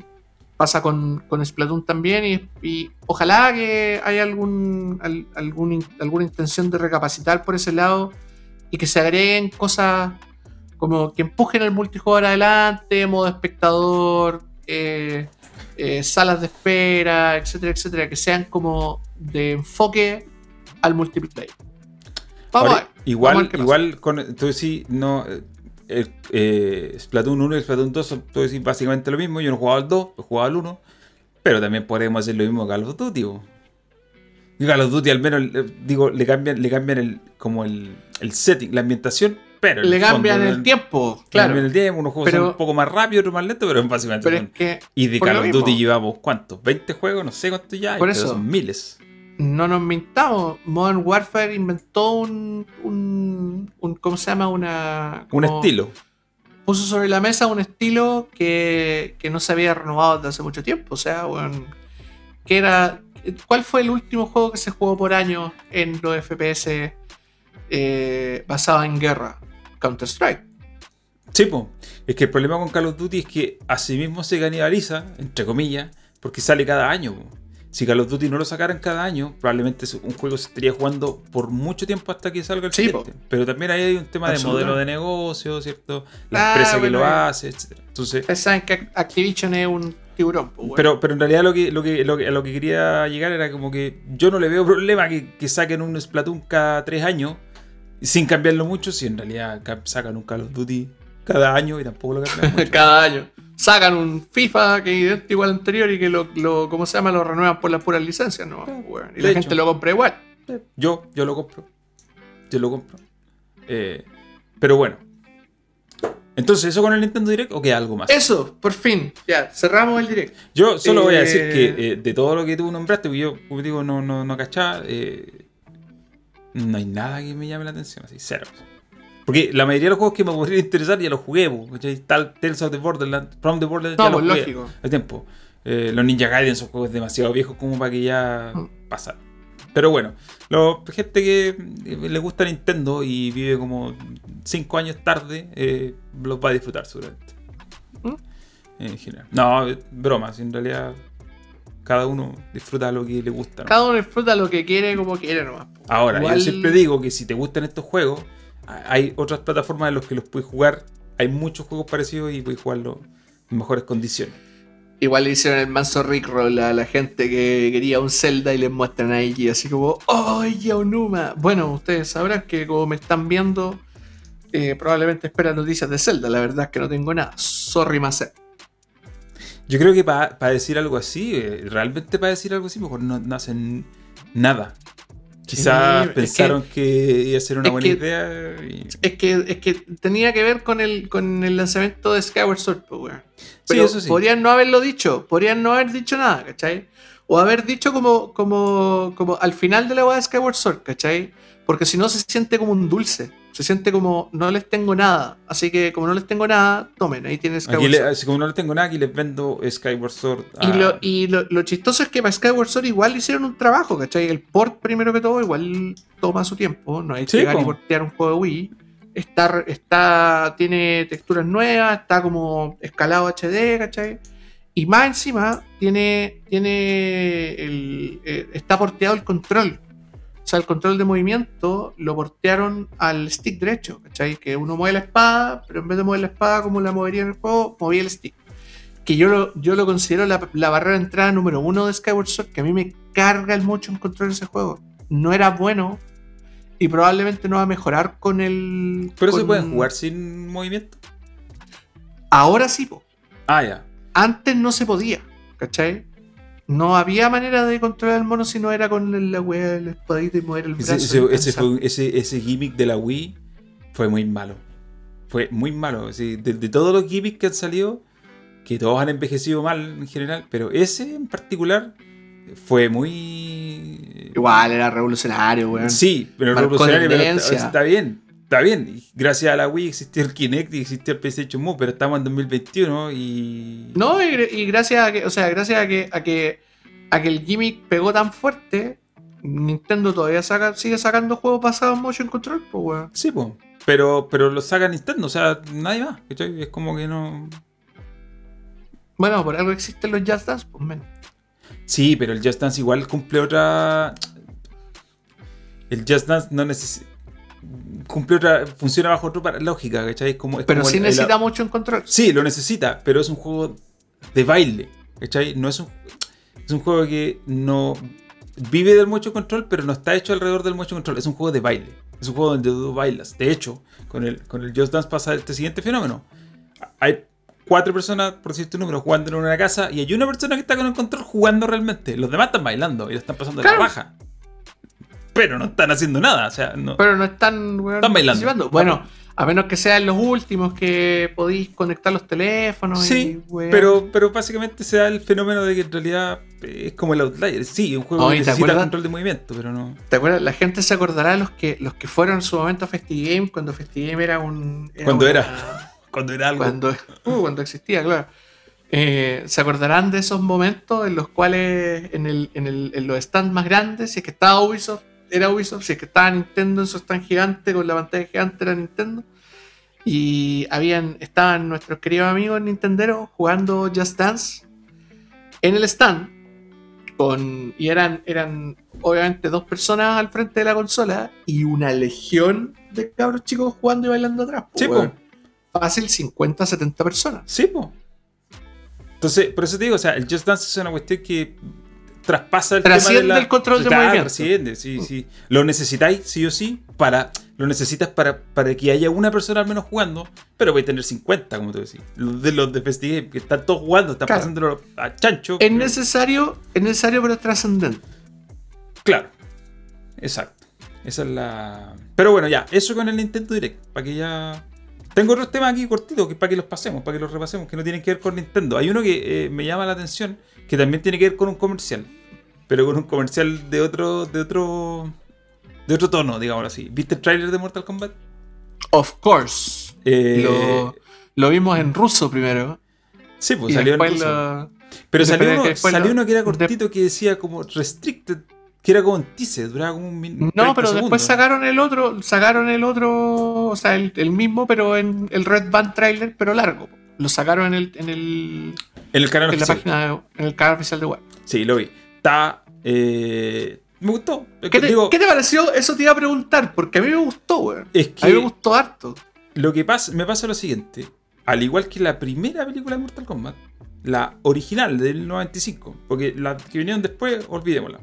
pasa con, con Splatoon también. Y, ojalá que haya algún, al- algún alguna intención de recapacitar por ese lado. Y que se agreguen cosas como que empujen el multijugador adelante, modo espectador, eh, eh, salas de espera, etcétera, etcétera, que sean como de enfoque al multiplayer. Vamos Ahora, a ver. vamos a igual, ver igual con, tú decís, no, eh, Splatoon 1 y Splatoon 2 son, tú decís básicamente lo mismo. Yo no jugaba al 2, he jugado al 1. Pero también podemos hacer lo mismo que Call of Duty. Call of Duty al menos, digo, le cambian, le cambian el, como el, el setting, la ambientación, pero Le cambian el tiempo, claro. cambian el tiempo, unos juegos Pero- son un poco más rápidos, otros más lentos, pero básicamente Pero son- es que Y de Call of. Duty llevamos, ¿cuántos? ¿20 juegos? No sé cuántos ya hay, Por pero eso. son miles. no nos mintamos. Modern Warfare inventó un, un, un- ¿cómo se llama? Una, Un estilo. Puso sobre la mesa un estilo que, que no se había renovado desde hace mucho tiempo. O sea, bueno, que era. ¿Cuál fue el último juego que se jugó por año en los FPS eh, basado en guerra? Counter-Strike. Sí, po. es que el problema con Call of Duty es que así mismo se canibaliza, entre comillas, porque sale cada año. po. Si Call of Duty no lo sacaran cada año, probablemente un juego se estaría jugando por mucho tiempo hasta que salga el Sí, siguiente. Pero también ahí hay un tema de modelo de negocio, ¿cierto? La Ah, empresa que lo hace, etc. Entonces, saben que Activision es un tiburón. pues, pero, pero en realidad lo que, lo, que, lo, que, a lo que quería llegar era como que yo no le veo problema que, que saquen un Splatoon cada tres años sin cambiarlo mucho, si en realidad ca- sacan un Call of Duty cada año y tampoco lo cambian mucho. Cada año. Sacan un FIFA que es idéntico al anterior y que lo, lo ¿cómo se llama? Lo renuevan por las puras licencias, ¿no? Y la hecho. gente lo compra igual. Yo, yo lo compro. Yo lo compro. Eh, pero bueno. Entonces, ¿eso con el Nintendo Direct o queda algo más? Eso, por fin. Ya, cerramos el directo. Yo solo voy a Eh, decir que eh, de todo lo que tú nombraste, porque yo, como digo, no, no, no cachaba, eh, no hay nada que me llame la atención, así, cero. Porque la mayoría de los juegos que me podrían interesar ya los jugué, ¿cachai? Tal Tales of the Borderlands, From the Borderlands, No, ya los pues jugué lógico. al tiempo. Eh, los Ninja Gaiden son juegos demasiado viejos como para que ya Mm. pasaran. Pero bueno, lo, gente que eh, le gusta Nintendo y vive como 5 años tarde, eh, los va a disfrutar seguramente. ¿Mm? En general. No, bromas, en realidad cada uno disfruta lo que le gusta. ¿no? Cada uno disfruta lo que quiere como quiere nomás. po. Ahora, Igual- yo siempre digo que si te gustan estos juegos, hay otras plataformas en las que los puedes jugar. Hay muchos juegos parecidos y puedes jugarlos en mejores condiciones. Igual le hicieron el manso Rickroll a la gente que quería un Zelda y les muestran ahí así como, ¡ay, Yaonuma! Bueno, ustedes sabrán que como me están viendo, eh, probablemente esperan noticias de Zelda. La verdad es que no tengo nada. Sorry, Macet. Yo creo que para decir algo así, eh, realmente para decir algo así, mejor no, no hacen nada. Quizás es pensaron que, iba a ser una buena que- idea. y- Es que, es que tenía que ver con el, con el lanzamiento de Skyward Sword, weón. Sí, Pero eso sí. podrían no haberlo dicho, podrían no haber dicho nada, ¿cachai? O haber dicho como, como, como al final de la weá de Skyward Sword, ¿cachai? Porque si no se siente como un dulce, se siente como no les tengo nada, así que como no les tengo nada, tomen, ahí tienes Skyward le- Sword. así como no le tengo nada, aquí les vendo Skyward Sword. Y, lo, y lo, lo chistoso es que para Skyward Sword igual hicieron un trabajo, ¿cachai? El port, primero que todo, igual toma su tiempo. No hay que llegar y po. portear un juego de Wii. Está, está, tiene texturas nuevas, está como escalado HD, ¿cachai? Y más encima, tiene, tiene el, eh, está porteado el control. Sea, el control de movimiento lo portearon al stick derecho, ¿cachai? Que uno mueve la espada, pero en vez de mover la espada como la movería en el juego, movía el stick que yo lo, yo lo considero la, la barrera de entrada número uno de Skyward Sword, que a mí me carga el mucho encontrar ese juego. No era bueno y probablemente no va a mejorar con el... Pero se pueden jugar sin movimiento. Ahora sí, po. Ah, ya. antes no se podía, ¿cachai? No había manera de controlar el mono si no era con la wea del espadito y mover el brazo. Ese, ese- fue- ese- ese gimmick de la Wii fue muy malo. Fue muy malo. así, de, de todos los gimmicks que han salido, que todos han envejecido mal en general, pero ese en particular fue muy. Igual era revolucionario, weón. Sí, pero Marcó revolucionario, pero está, está bien. Está bien. Gracias a la Wii existió el Kinect y existió el PlayStation Move, pero estamos en 2021 y. No, y, y gracias a que, o sea, gracias a que, a que, a que el gimmick pegó tan fuerte, Nintendo todavía saca, sigue sacando juegos basados en motion control, pues weón. Sí, pues. Pero, pero lo saca Nintendo, o sea, nadie más. Es como que no. Bueno, por algo existen los Just Dance, pues men. Sí, pero el Just Dance igual cumple otra. El Just Dance no necesita. Cumple otra. Funciona bajo otra lógica, ¿cachai? Como, es Pero como sí el- el- necesita motion control. Sí, lo necesita, pero es un juego de baile, ¿cachai? No es un. Es un juego que no. Vive del motion control, pero no está hecho alrededor del motion control. Es un juego de baile. Es un juego donde tú bailas. De hecho, con el, con el Just Dance pasa este siguiente fenómeno. Hay cuatro personas, por cierto número, jugando en una casa y hay una persona que está con el control jugando realmente. Los demás están bailando y lo están pasando de Claro. la baja. Pero no están haciendo nada. O sea, no. Pero no están, weón, Están bailando. participando. Bueno, a menos que sean los últimos que podéis conectar los teléfonos. Sí, y, pero, pero básicamente se da el fenómeno de que en realidad es como el Outlier. Sí, un juego que ¿te necesita acuerdas? control de movimiento, pero no. ¿Te acuerdas? La gente se acordará de los que, los que fueron en su momento a Festigame cuando Festigame era un. Cuando una- era. Cuando era algo. Cuando, uh, cuando existía, claro. Eh, ¿Se acordarán de esos momentos en los cuales en, el, en, el, en los stands más grandes, si es que estaba Ubisoft, era Ubisoft, si es que estaba Nintendo en su stand gigante con la pantalla gigante era Nintendo, Y habían, estaban nuestros queridos amigos Nintendo jugando Just Dance en el stand. Con, y eran, eran obviamente dos personas al frente de la consola y una legión de cabros chicos jugando y bailando atrás. po, Sí, po. Fácil 50, 70 personas. Sí, po. Entonces, por eso te digo, o sea, el Just Dance es una cuestión que traspasa el Trasciende tema de la... el control de movimiento. Trasciende, sí, sí. Lo necesitáis, sí o sí, para... Lo necesitas para, para que haya una persona al menos jugando, pero voy a tener 50, como tú decís. Los de los de Festigame, que están todos jugando, están Claro. pasándolo a chancho. Es pero- necesario, es necesario pero trascendente. Claro. Exacto. Esa es la. Pero bueno, ya, eso con el Nintendo Direct. Para que ya. Tengo otros temas aquí cortitos que para que los pasemos, para que los repasemos, que no tienen que ver con Nintendo. Hay uno que eh, me llama la atención, que también tiene que ver con un comercial. Pero con un comercial de otro. de otro. de otro tono, digámoslo así. ¿Viste el tráiler de Mortal Kombat? Of course. Eh, Lo, lo vimos en ruso primero. Sí, pues salió en ruso. lo- Pero salió uno, salió lo- uno que era cortito que decía como restricted, que era como un teaser, duraba como un min- 30 No, pero después sacaron el otro, sacaron el otro, o sea, el, el mismo, pero en el Red Band trailer, pero largo. Lo sacaron en el, en el, En el canal en la oficial. página, en el canal oficial de web. Sí, lo vi. Está. eh, me gustó. ¿Qué que te, digo, qué te pareció? Eso te iba a preguntar, porque a mí me gustó, weón. es A mí me que gustó harto. lo que pasa, me pasa lo siguiente. Al igual que la primera película de Mortal Kombat, la original del 95, porque la que vinieron después, olvidémosla.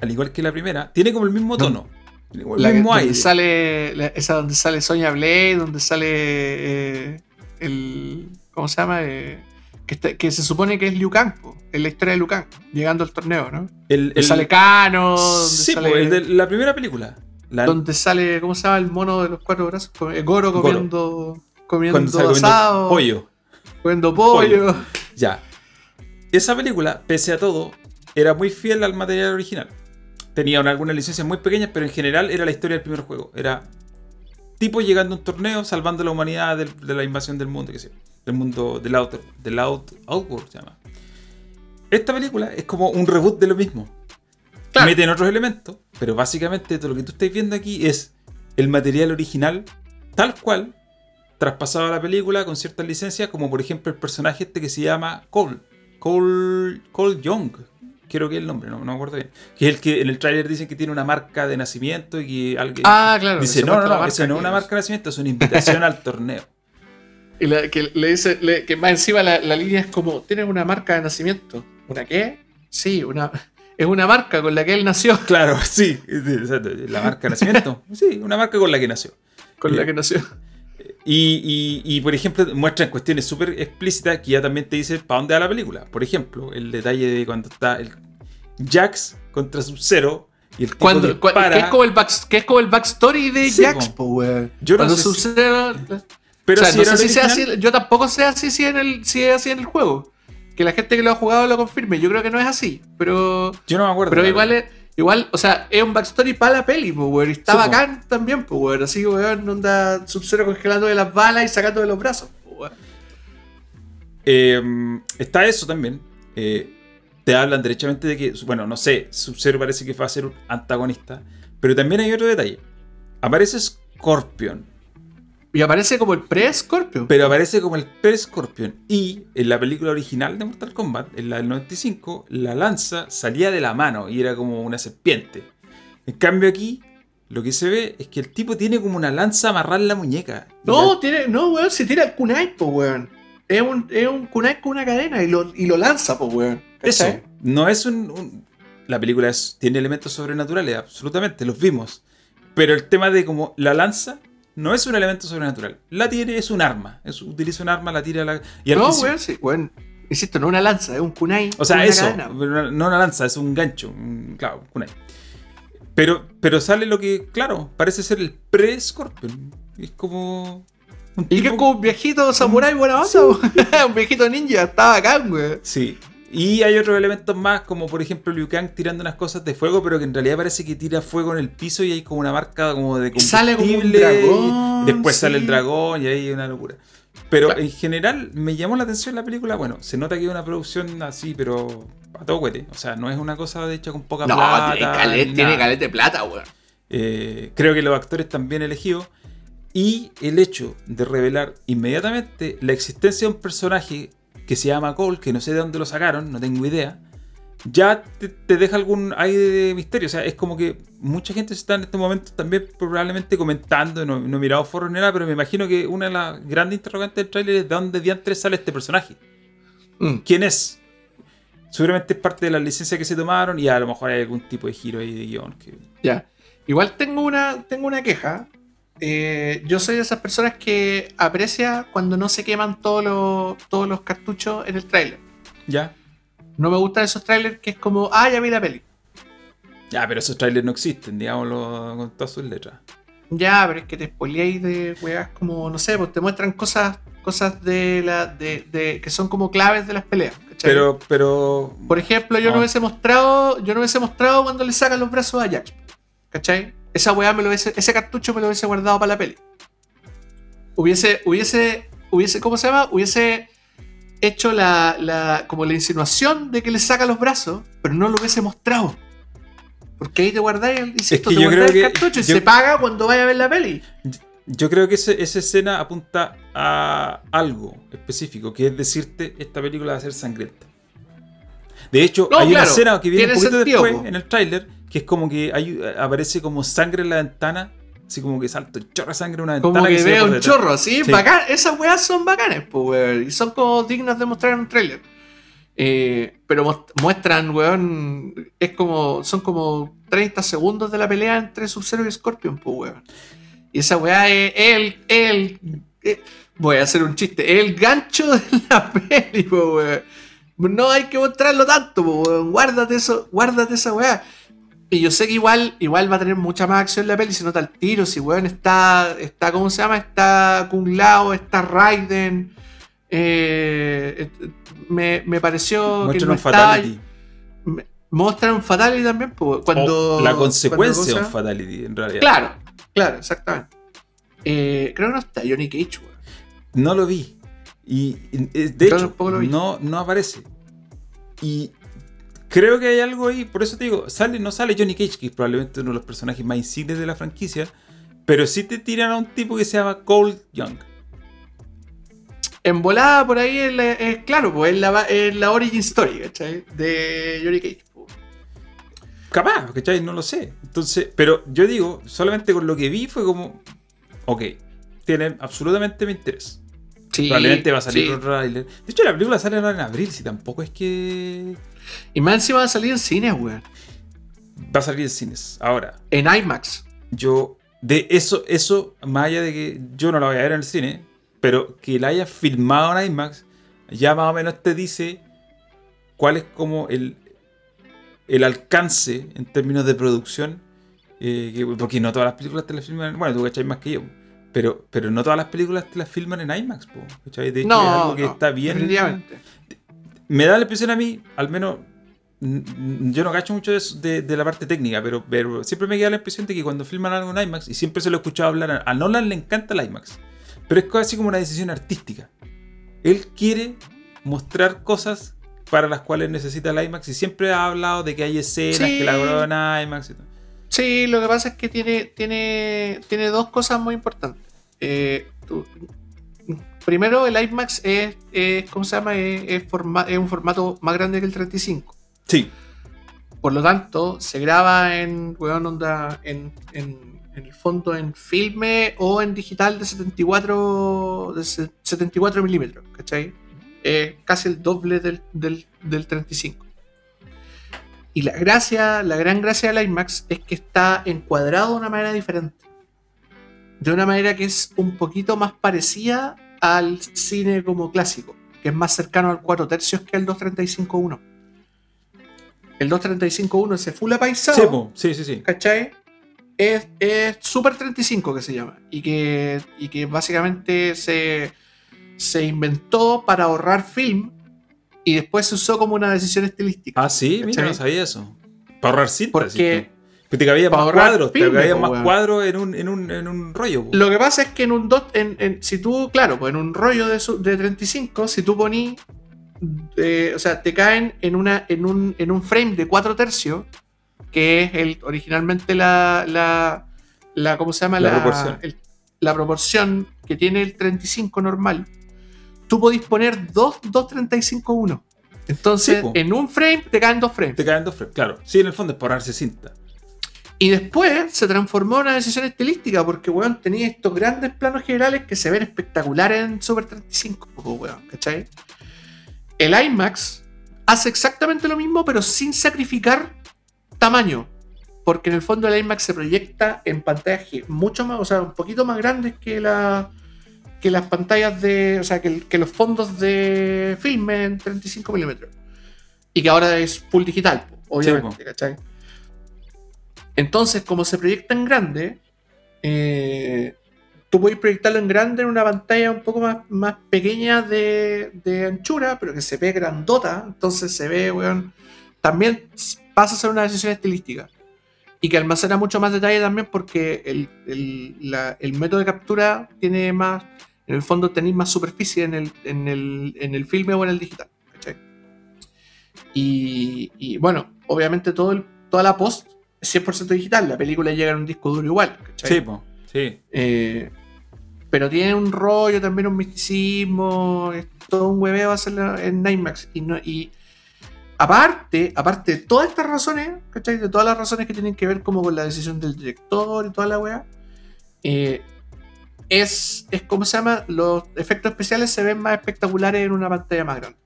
Al igual que la primera, tiene como el mismo tono. El La que- mismo donde aire. sale, la- esa donde sale Sonya Blade, donde sale eh, el. ¿Cómo se llama? Eh, que, está- que se supone que es Liu Kang, en la historia de Liu Kang, llegando al torneo, ¿no? El, el- sale Kano, donde, sí, sale, po, el de la primera película. La- donde sale, ¿cómo se llama? El mono de los cuatro brazos, Come- eh, Goro Goro. comiendo, comiendo sale comiendo asado, pollo. comiendo pollo. Ya. Esa película, pese a todo, era muy fiel al material original. Tenía una- algunas licencias muy pequeñas, pero en general era la historia del primer juego. Era tipos llegando a un torneo, salvando a la humanidad de la invasión del mundo, que sé, del mundo del Outer, del Out, Outworld se llama. Esta película es como un reboot de lo mismo. Claro. Meten otros elementos, pero básicamente todo lo que tú estás viendo aquí es el material original, tal cual, traspasado a la película con ciertas licencias, como por ejemplo el personaje este que se llama Cole. Cole, Cole Young, creo que es el nombre, no, no me acuerdo bien. Que es el que en el tráiler dicen que tiene una marca de nacimiento y que alguien Ah, claro. dice, no, no, no, eso no es una marca de nacimiento, es una invitación al torneo. Y la- que le dice le- que más encima la, la línea es como, ¿tienes una marca de nacimiento? ¿Una qué? Sí, una, es una marca con la que él nació. Claro, sí, la marca de nacimiento. Sí, una marca con la que nació. Con la Eh, que nació. Y, y- y, por ejemplo, muestran cuestiones súper explícitas que ya también te dicen para dónde va la película. Por ejemplo, el detalle de cuando está el Jax contra Sub-Zero y el Cuando, que, es como el back- que es como el backstory de Sí, Jax, po. Yo no Cuando sé si- pero o sea, si no sé si sea así, yo tampoco sé así si, en el, si es así en el juego. Que la gente que lo ha jugado lo confirme. Yo creo que no es así. Pero, yo no me acuerdo. pero igual es, igual, o sea, es un backstory para la peli, po, weón. Y está Sí, po. bacán también, po, weón. Así que, weón, anda Sub-Zero congelando de las balas y sacando de los brazos, po, weón. Eh, está eso también. Eh, te hablan derechamente de que, bueno, no sé, Sub-Zero parece que va a ser un antagonista. Pero también hay otro detalle. Aparece Scorpion. Y aparece como el pre-Scorpio. Pero aparece como el pre-Scorpion. Y en la película original de Mortal Kombat, en la del 95, la lanza salía de la mano y era como una serpiente. En cambio aquí, lo que se ve es que el tipo tiene como una lanza amarrada en la muñeca. No, la- tiene, no, weón, se tira el kunai, po, weón. Es un, es un kunai con una cadena y lo, y lo lanza, po, weón. Eso, no es un... un- la película es- tiene elementos sobrenaturales, absolutamente, los vimos. Pero el tema de como la lanza no es un elemento sobrenatural. La tiene, es un arma. Es, utiliza un arma, la tira la... Y No, weón, sí, weón. Insisto, no una lanza, es un kunai. O sea, eso, cadena. no una lanza, es un gancho, un- claro, un kunai. Pero, pero sale lo que, claro, parece ser el pre-Scorpion. Es como. Un Y que es como un viejito samurái buena onda, un viejito ninja, está bacán, weón. Sí. Y hay otros elementos más, como por ejemplo Liu Kang tirando unas cosas de fuego, pero que en realidad parece que tira fuego en el piso y hay como una marca como de Y sale como un combustible, dragón, después sale el dragón y ahí hay una locura. Pero Claro. en general me llamó la atención la película. Bueno, se nota que es una producción así, pero a todo cohete. O sea, no es una cosa de hecha con poca No, plata. tiene ni tiene nada. caleta de plata, weón. Eh, creo que los actores están bien elegidos. Y el hecho de revelar inmediatamente la existencia de un personaje que se llama Cole, que no sé de dónde lo sacaron, no tengo idea, ya te, deja algún aire de misterio. O sea, es como que mucha gente está en estos momentos también probablemente comentando, no, no he mirado foros ni nada, pero me imagino que una de las grandes interrogantes del tráiler es de dónde diantres sale este personaje. Mm. ¿Quién es? Seguramente es parte de la licencia que se tomaron y a lo mejor hay algún tipo de giro ahí de guion. Ya. Igual tengo una, tengo una queja. Eh, yo soy de esas personas que aprecia cuando no se queman todos los, todos los cartuchos en el tráiler. Ya. No me gustan esos trailers que es como, ah, ya vi la peli. Ya, pero esos trailers no existen, digámoslo con todas sus letras. Ya, pero es que te spoileáis de weas como, no sé, pues te muestran cosas cosas de la de, de, que son como claves de las peleas. Pero, pero. Por ejemplo, yo no. hubiese mostrado. Yo no hubiese mostrado cuando le sacan los brazos a Jax. ¿Cachai? Esa weá me lo hubiese, ese cartucho me lo hubiese guardado para la peli. Hubiese, hubiese, hubiese, ¿cómo se llama? Hubiese hecho la, la, como la insinuación de que le saca los brazos, pero no lo hubiese mostrado. Porque ahí te guardáis, insisto, es que te el cartucho y se paga cuando vaya a ver la peli. Yo creo que esa escena apunta a algo específico, que es decirte, esta película va a ser sangrienta. De hecho, hay una escena que viene un poquito después en el tráiler, que es como que aparece como sangre en la ventana Así como que salta un chorro de sangre en una ventana. Como que, veo un chorro, ¿sí? Bacán. Esas weas son bacanes, pues, Y son como dignas de mostrar en un trailer. Eh, pero muestran, weón. Es como. Son como 30 segundos de la pelea entre Sub-Zero y Scorpion, pues, weón. Y esa weá es el. el, eh, voy a hacer un chiste. El gancho de la peli, pues, weón. No hay que mostrarlo tanto, pues, weón. Guárdate eso, guárdate esa weá. Y yo sé que igual, igual va a tener mucha más acción la peli, si nota el tiro, si weón está, está, ¿cómo se llama? Está Kung Lao, está Raiden. Eh, me, me, pareció que no un fatality. Muestra un fatality también, pues, cuando... la consecuencia de un fatality, en realidad. Claro, claro, exactamente. Eh, creo que no está Johnny Cage, weón. No lo vi. Y de hecho, no, no aparece. Y Creo que hay algo ahí, por eso te digo, sale, no sale Johnny Cage, que es probablemente uno de los personajes más insignes de la franquicia, pero sí te tiran a un tipo que se llama Cole Young. En volada por ahí es, claro, pues es la, la, origin story, ¿cachai? De Johnny Cage. Capaz, ¿cachai? No lo sé. Entonces, pero yo digo, solamente con lo que vi fue como, ok, tiene absolutamente mi interés. Sí, Probablemente va a salir sí. trailer. De hecho, la película sale ahora en abril, si tampoco es que. Y más encima va a salir en cines, weón. Va a salir en cines. Ahora. En IMAX. Yo. De eso, eso, más allá de que yo no la voy a ver en el cine, pero que la haya filmado en IMAX, ya más o menos te dice cuál es como el, el alcance en términos de producción. Eh, porque no todas las películas te las filman. Bueno, tú cachai más que yo. Pero, pero no todas las películas te las filman en IMAX, po, De hecho, no, es algo que está bien. Me da la impresión a mí, al menos, yo no cacho mucho de, de, la parte técnica, pero, pero, siempre me queda la impresión de que cuando filman algo en IMAX, y siempre se lo he escuchado hablar, a Nolan le encanta el IMAX, pero es casi como una decisión artística. Él quiere mostrar cosas para las cuales necesita el IMAX y siempre ha hablado de que hay escenas que la graban en IMAX y todo. Sí, lo que pasa es que tiene, tiene, tiene dos cosas muy importantes. Eh, primero, el IMAX es, ¿cómo se llama? Es, un formato más grande que el 35. Sí. Por lo tanto, se graba en, onda, en, el fondo en filme o en digital de 74, de 74 milímetros, ¿cachai? Es casi el doble del, del, del 35. Y la gracia, la gran gracia del IMAX es que está encuadrado de una manera diferente. De una manera que es un poquito más parecida al cine como clásico, que es más cercano al 4 tercios que el 235.1. El 235.1 ese full apaisado. Sí, sí, sí, ¿Cachai? Es, Super 35 que se llama. Y que, y que básicamente se, se inventó para ahorrar film y después se usó como una decisión estilística. Ah, sí, mira, no sabía eso. Para ahorrar cinta. Porque te cabía más cuadros, te cabía más cuadros en un, en, un, en un rollo. Lo que pasa es que en un dot, en, si tú, claro, pues en un rollo de, de 35, si tú ponís, eh, o sea, te caen en, una, en, un, en un frame de 4 tercios, que es el originalmente la, la, la ¿cómo se llama? La, proporción. la proporción que tiene el 35 normal, tú podés poner dos, dos 35-1. Entonces, Sí, po. en un frame te caen dos frames. Te caen dos frames. Claro. Sí, en el fondo es por cinta. Y después se transformó en una decisión estilística porque, weón, tenía estos grandes planos generales que se ven espectaculares en Super 35, po, weón, ¿cachai? El IMAX hace exactamente lo mismo, pero sin sacrificar tamaño. Porque en el fondo el IMAX se proyecta en pantallas mucho más, o sea, un poquito más grandes que, la, que las pantallas de, o sea, que, los fondos de filme en 35 milímetros. Y que ahora es full digital, obviamente, ¿cachai? Entonces, como se proyecta en grande, eh, tú puedes proyectarlo en grande en una pantalla un poco más, más pequeña de, de anchura, pero que se ve grandota. Entonces se ve, weón. También pasa a ser una decisión estilística. Y que almacena mucho más detalle también porque el, el- método de captura tiene más. En el fondo tenéis más superficie en el, en el, en el filme o en el digital. Y, y, bueno, obviamente todo el- toda la post 100% digital. La película llega en un disco duro igual. ¿cachai? Sí, po. Sí. Eh, pero tiene un rollo, también un misticismo, es todo un hueveo hacerlo en IMAX. Y, no, y aparte, aparte de todas estas razones, ¿cachai? De todas las razones que tienen que ver como con la decisión del director y toda la weá, eh, es, es como se llama, los efectos especiales se ven más espectaculares en una pantalla más grande.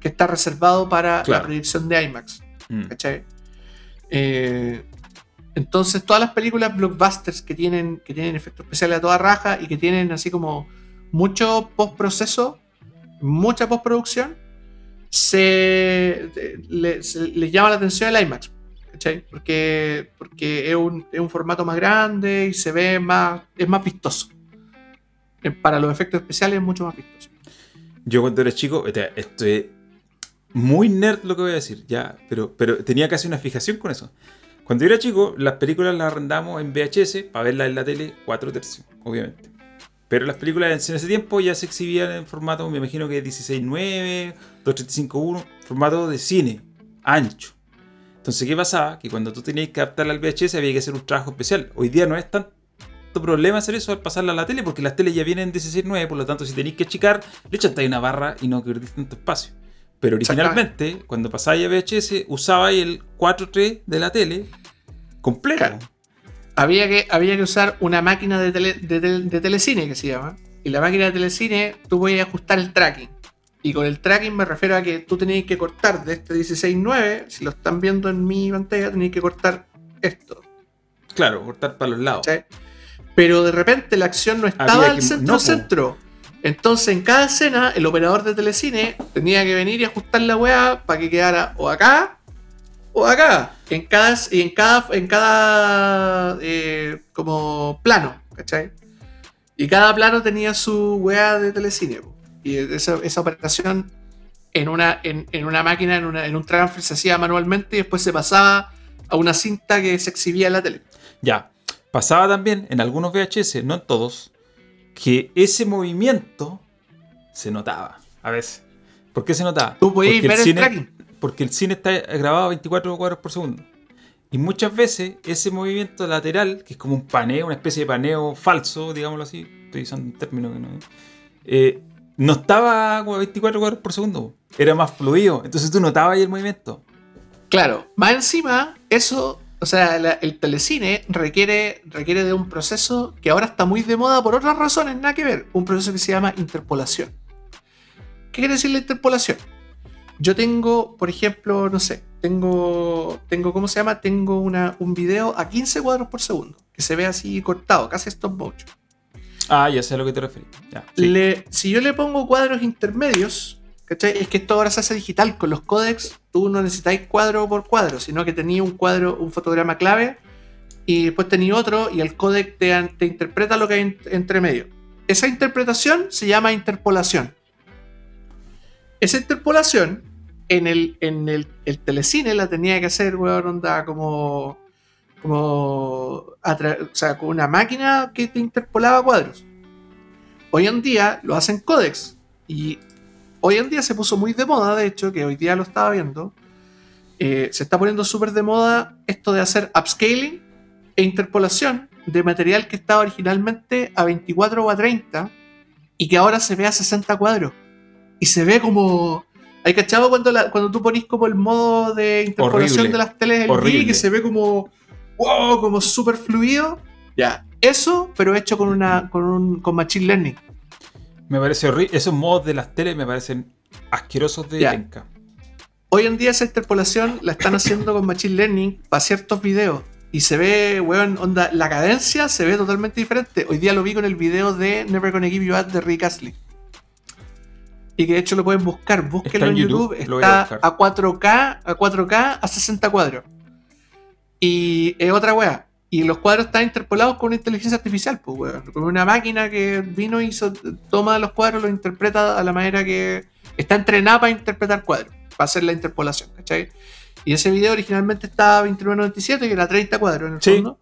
Que está reservado para Claro. la proyección de IMAX. Mm. ¿cachai? Eh, entonces, todas las películas blockbusters que tienen, que tienen efectos especiales a toda raja y que tienen así como mucho postproceso, mucha postproducción, se, le- se- les llama la atención el IMAX. ¿cachai? Porque, porque es, un, formato más grande y se ve más, es más vistoso. Eh, Para los efectos especiales es mucho más vistoso. Yo cuando era chico, este, esto es muy nerd lo que voy a decir, ya, pero, pero tenía casi una fijación con eso. Cuando yo era chico, las películas las arrendamos en VHS para verlas en la tele 4 tercios, obviamente. Pero las películas en ese tiempo ya se exhibían en formato, me imagino que 16.9, 235.1, formato de cine, ancho. Entonces, ¿qué pasaba? Que cuando tú tenías que adaptarla al VHS había que hacer un trabajo especial. Hoy día no es tanto problema hacer eso al pasarla a la tele, porque las teles ya vienen en 16.9, por lo tanto, si tenéis que achicar, le chantáis una barra y no perdís tanto espacio. Pero originalmente, cuando pasabais a VHS, usabais el 4.3 de la tele completo. Claro. Había que, había que usar una máquina de, tele- de, tel- de telecine que se llama. Y la máquina de telecine tú podías ajustar el tracking. Y con el tracking me refiero a que tú tenías que cortar de este 16.9, si lo están viendo en mi pantalla, tenéis que cortar esto. Claro, cortar para los lados. Pero de repente la acción no estaba al que- centro no, po. centro. Entonces en cada escena el operador de telecine tenía que venir y ajustar la weá para que quedara o acá o acá. En cada, en cada, en cada eh, como plano, ¿cachai? Y cada plano tenía su weá de telecine. Y esa, esa operación en una, en, en una máquina, en, una- en un transfer se hacía manualmente y después se pasaba a una cinta que se exhibía en la tele. Ya. Pasaba también en algunos VHS, no en todos, que ese movimiento se notaba a veces. ¿Por qué se notaba? Tú podías Porque ver el, cine- tracking. porque el cine está grabado a 24 cuadros por segundo. Y muchas veces ese movimiento lateral, que es como un paneo, una especie de paneo falso, digámoslo así, estoy usando un término que no. eh, no estaba como a 24 cuadros por segundo, era más fluido. Entonces tú notabas ahí el movimiento. Claro, más encima, eso, o sea, la- el telecine requiere, requiere de un proceso que ahora está muy de moda por otras razones, nada que ver. Un proceso que se llama interpolación. ¿Qué quiere decir la interpolación? Yo tengo, por ejemplo, no sé, tengo, tengo ¿cómo se llama? Tengo una, un video a 15 cuadros por segundo, que se ve así cortado, casi stop motion. Ah, ya sé a lo que te refieres. Ya, sí. Le- si yo le pongo cuadros intermedios, ¿cachai? Es que esto ahora se hace digital. Con los códecs, tú no necesitáis cuadro por cuadro, sino que tenías un cuadro, un fotograma clave, y después tenías otro, y el códec te, interpreta lo que hay en- entre medio. Esa interpretación se llama interpolación. Esa interpolación, en el, telecine la tenía que hacer, weón, onda como. como. o sea, con una máquina que te interpolaba cuadros. Hoy en día lo hacen códex. Y hoy en día se puso muy de moda, de hecho, que hoy día lo estaba viendo. eh, se está poniendo súper de moda esto de hacer upscaling e interpolación de material que estaba originalmente a 24 o a 30 y que ahora se ve a 60 cuadros. Y se ve como. ¿Hay cachado cuando, la- cuando tú ponís como el modo de interpolación Horrible. de las teles LG Horrible. que se ve como. ¡Wow! Como súper fluido? Ya. Eso, pero hecho con una con un con Machine Learning. Me parece horrible. Esos modos de las teles me parecen asquerosos de Ya. penca. Hoy en día esa interpolación la están haciendo con Machine Learning para ciertos videos. Y se ve, weón, onda, la cadencia se ve totalmente diferente. Hoy día lo vi con el video de Never Gonna Give You Up de Rick Astley. Y que de hecho lo pueden buscar, búsquenlo Está en YouTube, a está buscar. a 4K, a 4K a 60 cuadros. Y es otra weá. Y los cuadros están interpolados con una inteligencia artificial, pues weón. Con una máquina que vino y hizo, toma los cuadros, los interpreta a la manera que está entrenada para interpretar cuadros, para hacer la interpolación, ¿cachai? Y ese video originalmente estaba a 29.97, que era 30 cuadros en el Sí. fondo.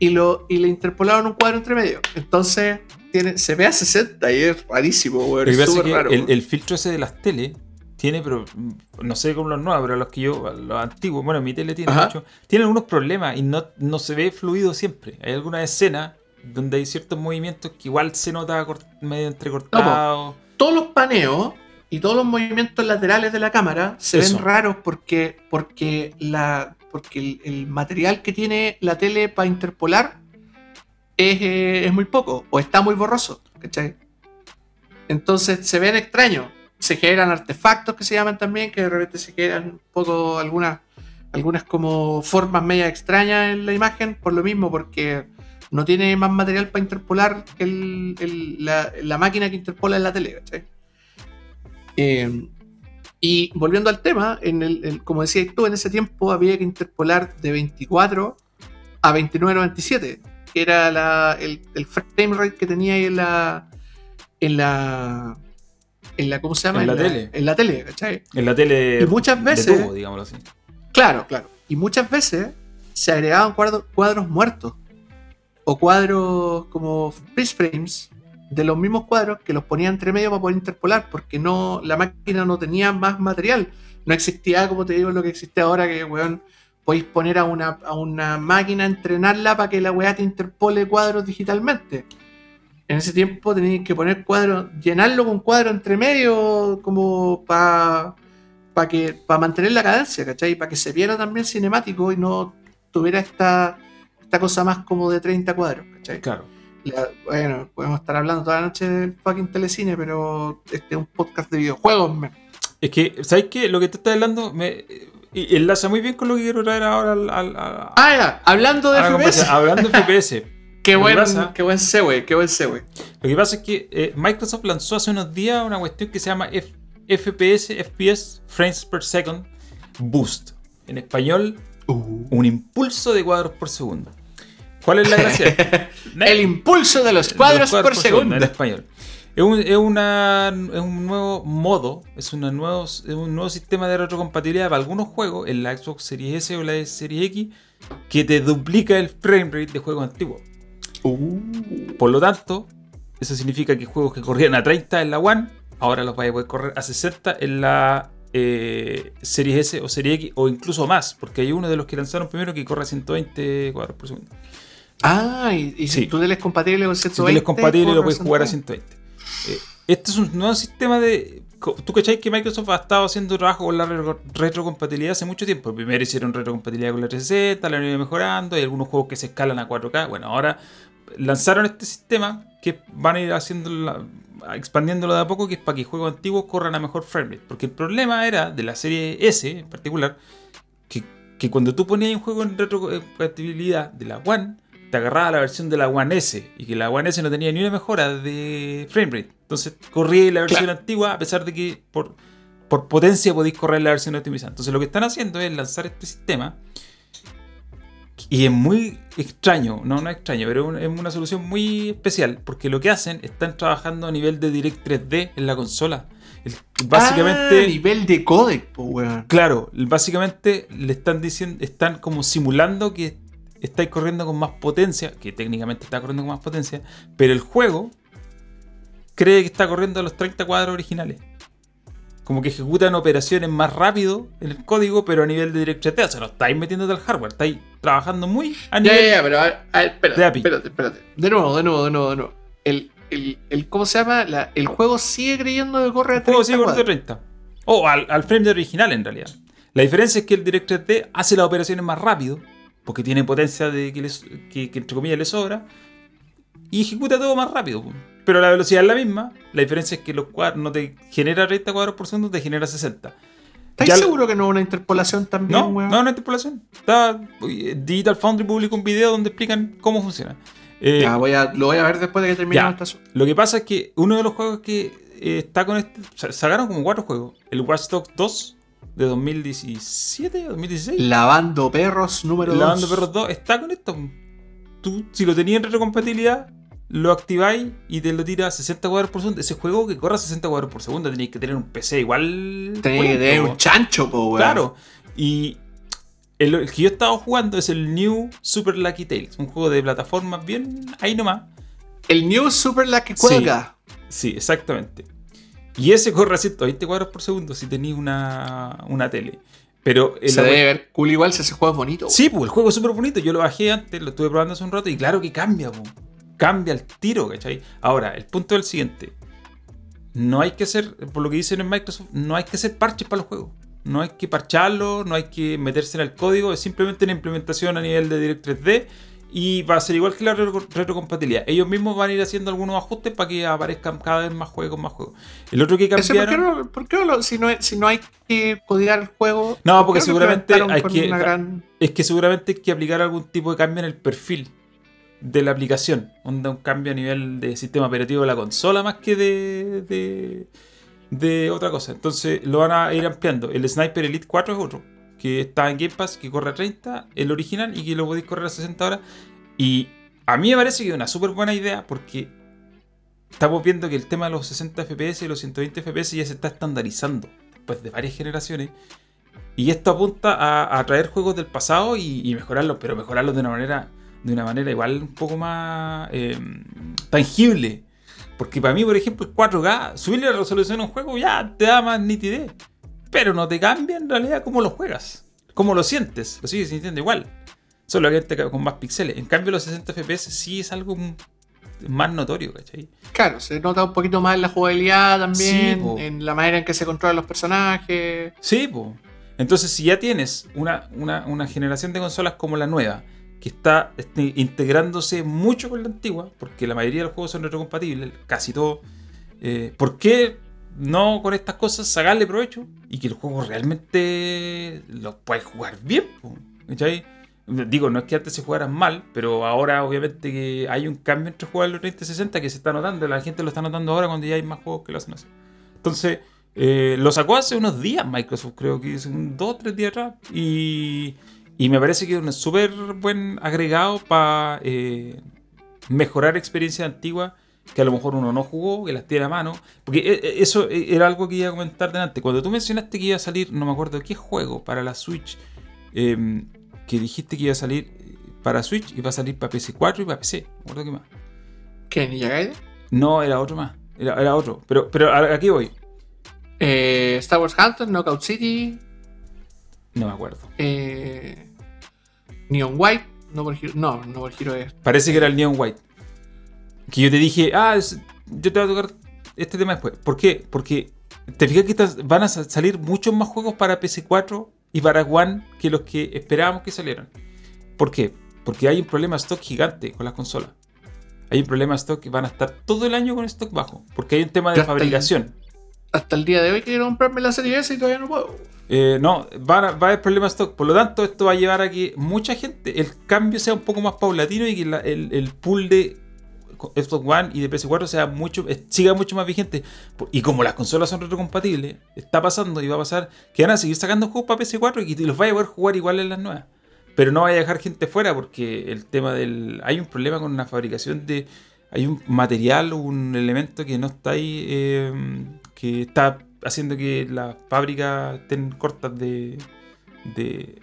Y, lo, y le interpolaron un cuadro entre medio. Entonces, tiene, se ve a 60 y es rarísimo, weón. Es súper raro. el, el filtro ese de las teles tiene, pero mm, no sé cómo los nuevos, pero los que yo, los antiguos, bueno, mi tele tiene Ajá. mucho, tiene algunos problemas y no, no se ve fluido siempre. Hay algunas escenas donde hay ciertos movimientos que igual se nota medio entrecortado. todos los paneos y todos los movimientos laterales de la cámara se Eso. ven raros porque, porque, la, porque el, el material que tiene la tele para interpolar es, eh, es muy poco o está muy borroso. ¿cachai? Entonces se ven extraños. Se generan artefactos que se llaman también, que de repente se generan un poco algunas, algunas como formas media extrañas en la imagen, por lo mismo, porque no tiene más material para interpolar que la, máquina que interpola en la tele, ¿cachai? Eh, y volviendo al tema, en el, el- como decías tú, en ese tiempo había que interpolar de 24 a 29 o 27, que era la- el, el frame rate que tenía ahí en la. En la. En la ¿Cómo se llama? En la tele. En la tele, ¿cachai? En la tele Y muchas de veces- tubo, digámoslo así. Claro, claro. Y muchas veces se agregaban cuadros, cuadros muertos. O cuadros como freeze frames de los mismos cuadros que los ponía entre medio para poder interpolar, porque no, la máquina no tenía más material. No existía, como te digo, lo que existe ahora, que weón, podéis poner a una, a una máquina, entrenarla para que la weá te interpole cuadros digitalmente. En ese tiempo tenías que poner cuadros, llenarlo con cuadros entre medio, como para para que para mantener la cadencia, ¿cachai? Para que se viera también cinemático y no tuviera esta, esta cosa más como de 30 cuadros, ¿cachai? Claro. La- bueno, podemos estar hablando toda la noche del fucking telecine, pero este es un podcast de videojuegos, man. Es que, ¿sabes qué? Lo que tú estás hablando me enlaza muy bien con lo que quiero traer ahora al, al- Ah, ya, hablando de FPS. Hablando de FPS. Qué buen, pasa- qué buen segue, qué buen segue. Lo que pasa es que eh, Microsoft lanzó hace unos días una cuestión que se llama F- FPS, FPS, Frames per Second Boost. En español, un impulso de cuadros por segundo. ¿Cuál es la gracia? El impulso de los De cuadros, por, segundo. En español. Es un, es una- es un nuevo modo, es, una nuevo, es un nuevo sistema de retrocompatibilidad para algunos juegos en la Xbox Series S o la Series X que te duplica el frame rate de juegos antiguos. Uh. Por lo tanto, eso significa que juegos que corrían a 30 en la One, ahora los vais a poder correr a 60 en la eh, Series S o Serie X, o incluso más, porque hay uno de los que lanzaron primero que corre a 120 cuadros por segundo. Ah, y, y si Sí. tele es compatible con Si 120. tú eres compatible, lo puedes jugar a 120. 120. Eh, este es un nuevo sistema de. ¿Tú cacháis que Microsoft ha estado haciendo trabajo con la retro- retrocompatibilidad hace mucho tiempo? Primero hicieron retrocompatibilidad con la 360, la han ido mejorando, hay algunos juegos que se escalan a 4K. Bueno, ahora lanzaron este sistema que van a ir haciendo la- expandiéndolo de a poco, que es para que juegos antiguos corran a mejor framerate. Porque el problema era de la serie S en particular, que, que cuando tú ponías un juego en retrocompatibilidad de la One, te agarraba la versión de la One S y que la One S no tenía ni una mejora de framerate. Entonces corría la versión Claro. antigua a pesar de que por, por potencia podéis correr la versión optimizada. Entonces lo que están haciendo es lanzar este sistema y es muy extraño, no, no es extraño, pero es un- es una solución muy especial porque lo que hacen están trabajando a nivel de Direct 3D en la consola. El- básicamente... Ah, nivel de codec, po, weón. Claro, básicamente le están diciendo, están como simulando que estáis corriendo con más potencia, que técnicamente está corriendo con más potencia, pero el juego cree que está corriendo a los 30 cuadros originales. Como que ejecutan operaciones más rápido en el código, pero a nivel de DirectX. O sea, no estáis metiéndote al hardware, estáis trabajando muy a nivel. ya, ya, pero a ver, a ver, espérate, de API. espérate, espérate. De nuevo, de nuevo, de nuevo, de nuevo. El, el, el ¿cómo se llama? La- el juego sigue creyendo que corre a El juego 30 sigue corriendo cuadros. 30. O al, al frame de original en realidad. La diferencia es que el DirectX hace las operaciones más rápido, porque tiene potencia de que, les- que- que entre comillas le sobra, y ejecuta todo más rápido. Pero la velocidad es la misma. La diferencia es que los cuadros no te genera 30 cuadros por segundo, te genera 60. ¿Estás Ya seguro que no es una interpolación también, No, weón? no, es interpolación. Está, eh, Digital Foundry publicó un video donde explican cómo funciona. Eh, Ya, voy a, lo voy a ver después de que terminemos Ya. esta. Lo que pasa es que uno de los juegos que eh, está con este. sa- Sacaron como cuatro juegos. El Watch Dogs 2 de 2017, 2016. Lavando perros número 2. Lavando Perros 2 está con esto. Tú, si lo tenías en retrocompatibilidad, lo activáis y te lo tira a 60 cuadros por segundo. Ese juego que corre a 60 cuadros por segundo tenéis que tener un PC igual. Tenía que tener un chancho, po, weón. Claro. Y el, el que yo estaba jugando es el New Super Lucky Tales. Un juego de plataformas bien ahí nomás. El New Super Sí. cuelga. Sí, exactamente. Y ese corre a 120 cuadros por segundo si tenéis una, una tele. Pero el Se debe ver cool igual si ese juego es bonito. Sí, pues el juego es súper bonito. Yo lo bajé antes, lo estuve probando hace un rato y claro que cambia, po. Cambia el tiro, ¿cachai? Ahora, el punto es el siguiente. No hay que hacer, por lo que dicen en Microsoft, no hay que hacer parches para los juegos. No hay que parcharlo, no hay que meterse en el código, es simplemente una implementación a nivel de DirectX 3D y va a ser igual que la retro- retrocompatibilidad. Ellos mismos van a ir haciendo algunos ajustes para que aparezcan cada vez más juegos, más juegos. El otro que ¿por qué cambiaron... no, por qué no lo- si, no, si no hay que codiar el juego? No, ¿por porque seguramente hay que- gran- Es que seguramente hay que aplicar algún tipo de cambio en el perfil de la aplicación. Onda un cambio a nivel de sistema operativo de la consola más que de, de, de otra cosa. Entonces lo van a ir ampliando. El Sniper Elite 4 es otro. Que está en Game Pass, que corre a 30, el original, y que lo podéis correr a 60 horas. Y a mí me parece que es una súper buena idea porque estamos viendo que el tema de los 60 FPS y los 120 FPS ya se está estandarizando después de varias generaciones. Y esto apunta a, a traer juegos del pasado y, y mejorarlos, pero mejorarlos de una manera, de una manera igual un poco más eh, tangible. Porque para mí, por ejemplo, el 4K, subirle la resolución a un juego ya te da más nitidez. Pero no te cambia en realidad cómo lo juegas, cómo lo sientes, lo sigues sintiendo igual. Solo que con más píxeles. En cambio, los 60 FPS sí es algo más notorio, ¿cachai? Claro, se nota un poquito más en la jugabilidad también, Sí, po. en la manera en que se controlan los personajes. Sí, pues. Entonces, si ya tienes una, una- una generación de consolas como la nueva, que está este, integrándose mucho con la antigua, porque la mayoría de los juegos son retrocompatibles, casi todo, eh, ¿por qué no con estas cosas sacarle provecho y que el juego realmente lo puedes jugar bien? ¿Cachai? Digo, no es que antes se jugaran mal, pero ahora obviamente que hay un cambio entre jugar los 30 y 60 que se está notando, la gente lo está notando ahora cuando ya hay más juegos que lo hacen así. Entonces, eh, lo sacó hace unos días Microsoft, creo que es un dos o tres días atrás. Y, y me parece que es un súper buen agregado para mejorar experiencias antiguas que a lo mejor uno no jugó, que las tiene a mano. Porque eh, eh, eso eh, era algo que iba a comentar delante. Cuando tú mencionaste que iba a salir, no me acuerdo qué juego para la Switch, eh, que dijiste que iba a salir eh, para Switch y va a salir para PC4 y para PC. No me acuerdo qué más. ¿Qué? ¿Ninja Gaiden? No, era otro más. Era, era otro. Pero, pero aquí voy. Eh, Star Wars Hunter, Knockout City, No me acuerdo. eh, Neon White, no por Hero, no, no por Hero es. Parece que era el Neon White. Que yo te dije, ah, es- yo te voy a tocar este tema después. ¿Por qué? Porque te fijas que estas- van a sa- salir muchos más juegos para PC4 y para One que los que esperábamos que salieran. ¿Por qué? Porque hay un problema de stock gigante con las consolas. Hay un problema de stock que van a estar todo el año con stock bajo. Porque hay un tema de el- fabricación. Hasta el día de hoy quiero comprarme la serie S y todavía no puedo. Eh, no, va a haber problemas de stock. Por lo tanto, esto va a llevar a que mucha gente, el cambio sea un poco más paulatino y que el, el pool de Xbox One y de PS4 sea mucho, eh, siga mucho más vigente. Y como las consolas son retrocompatibles, está pasando y va a pasar que van a seguir sacando juegos para PS4 y los vaya a poder jugar igual en las nuevas. Pero no vaya a dejar gente fuera porque el tema del. Hay un problema con la fabricación de. Hay un material, un elemento que no está ahí, eh, que está haciendo que las fábricas estén cortas de, de,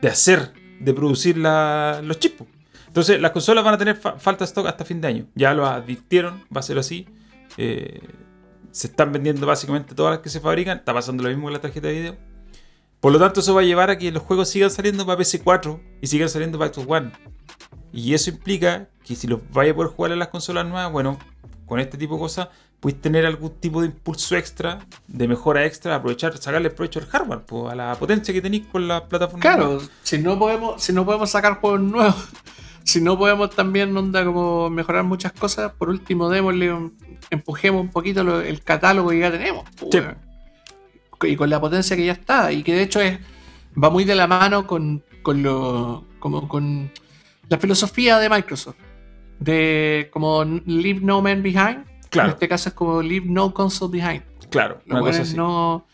de hacer, de producir los chips. Entonces, las consolas van a tener fa- falta de stock hasta fin de año. Ya lo advirtieron, va a ser así. Eh, se están vendiendo básicamente todas las que se fabrican. Está pasando lo mismo con la tarjeta de video. Por lo tanto, eso va a llevar a que los juegos sigan saliendo para PC4 y sigan saliendo para Xbox One. Y eso implica que si los vaya a poder jugar en las consolas nuevas, bueno, con este tipo de cosas, puedes tener algún tipo de impulso extra, de mejora extra, aprovechar, sacarle provecho al hardware, pues, a la potencia que tenéis con la plataforma. Claro, si no podemos, si no podemos sacar juegos nuevos, si no podemos también onda como mejorar muchas cosas, por último démosle un- empujemos un poquito lo- el catálogo que ya tenemos. Sí. Y con la potencia que ya está. Y que de hecho es va muy de la mano con, con lo. como con la filosofía de Microsoft. De como leave no man behind. Claro. En este caso es como leave no console behind. Claro, Los una cosa así. no.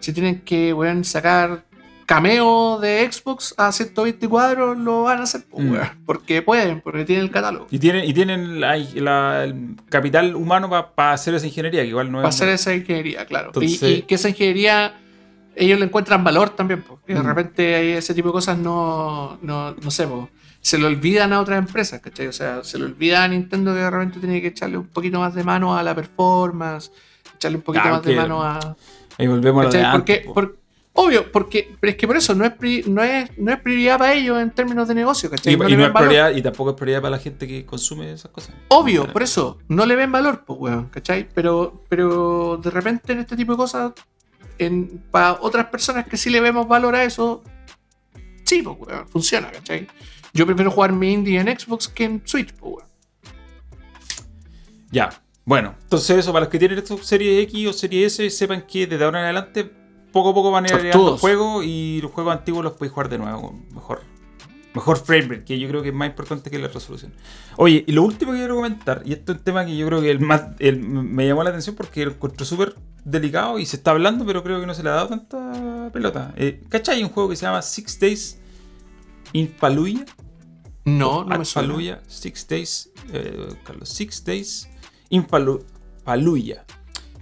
Si tienen que weón, sacar cameo de Xbox a 120 cuadros, lo van a hacer, pues, Mm. porque pueden, porque tienen el catálogo. Y tienen, y tienen la- la- el capital humano para hacer esa ingeniería, que igual no es. Para hacer esa ingeniería, claro. Y- Entonces- y, que esa ingeniería ellos le encuentran valor también, porque de Mm. repente ese tipo de cosas no, no, no sé, se lo olvidan a otras empresas, ¿cachai? O sea, se lo olvida a Nintendo que de repente tiene que echarle un poquito más de mano a la performance, echarle un poquito Claro más de mano a... Ahí volvemos a lo de ¿cachai? antes, Porque, po. por- obvio, porque, pero es que por eso no es, pri- no es, no es prioridad para ellos en términos de negocio, ¿cachai? Y, No y le no ven es prioridad, y tampoco es prioridad para la gente que consume esas cosas. Obvio, por eso, no le ven valor, pues, weón, ¿cachai? Pero, pero de repente en este tipo de cosas, en, para otras personas que sí le vemos valor a eso, sí, pues, weón, funciona, ¿cachai? Yo prefiero jugar mi indie en Xbox que en Switch, pues. Ya. Bueno, entonces eso, para los que tienen esto serie X o serie S, sepan que desde ahora en adelante, poco a poco van a ir agregando Sortudos. juegos y los juegos antiguos los podéis jugar de nuevo, con mejor. Mejor frame rate, que yo creo que es más importante que la resolución. Oye, y lo último que quiero comentar, y esto es un tema que yo creo que el más, el- me llamó la atención porque lo encuentro súper delicado y se está hablando, pero creo que no se le ha dado tanta pelota. Eh, ¿Cachai? Un juego que se llama Six Days in Fallujah. No, no me suena. Fallujah, Six Days, eh, Carlos, Six Days in Fallujah.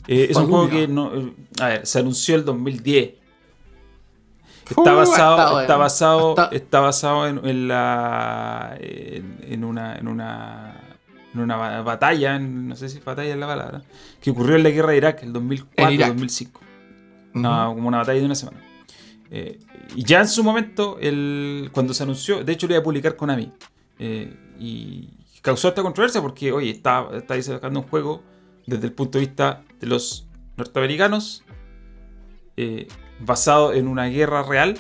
Eh, es un juego que no, eh, a ver, se anunció el 2010. Uh, Está basado, está basado, Está- basado en, en la en, en una en una en una ba- batalla, en- no sé si batalla es la palabra, que ocurrió en la guerra de Irak, el En 2004, Irak. 2005. Ujú. No, como una batalla de una semana. Eh, y ya en su momento, el, cuando se anunció, de hecho lo iba a publicar Konami. eh, y causó esta controversia porque, oye, está, está sacando un juego desde el punto de vista de los norteamericanos, eh, basado en una guerra real,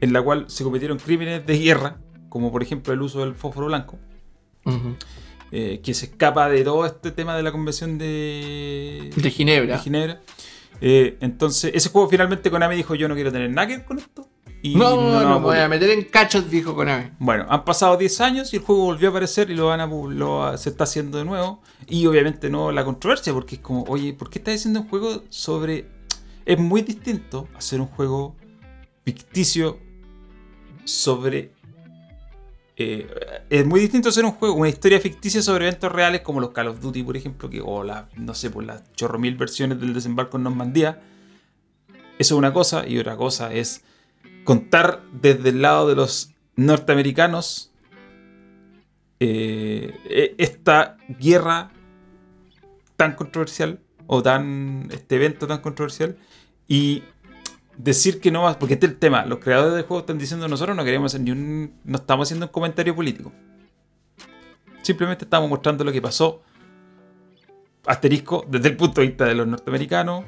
en la cual se cometieron crímenes de guerra, como por ejemplo el uso del fósforo blanco, eh, que se escapa de todo este tema de la convención de, De Ginebra. de Ginebra. Eh, entonces, ese juego finalmente Konami dijo: Yo no quiero tener nada que ver con esto. Y No, no, me voy a publicar". meter en cachos, dijo Konami. Bueno, han pasado 10 años y el juego volvió a aparecer y lo van a lo, se está haciendo de nuevo. Y obviamente no la controversia, porque es como, oye, ¿por qué estás haciendo un juego sobre. Es muy distinto hacer un juego ficticio sobre. Eh, es muy distinto hacer un juego, una historia ficticia sobre eventos reales como los Call of Duty, por ejemplo, que, o las, no sé, por las chorro mil versiones del desembarco en Normandía. Eso es una cosa, y otra cosa es contar desde el lado de los norteamericanos eh, e- esta guerra tan controversial o tan este evento tan controversial y decir que no va porque este es el tema los creadores del juego están diciendo nosotros no queremos hacer ni un no estamos haciendo un comentario político simplemente estamos mostrando lo que pasó asterisco desde el punto de vista de los norteamericanos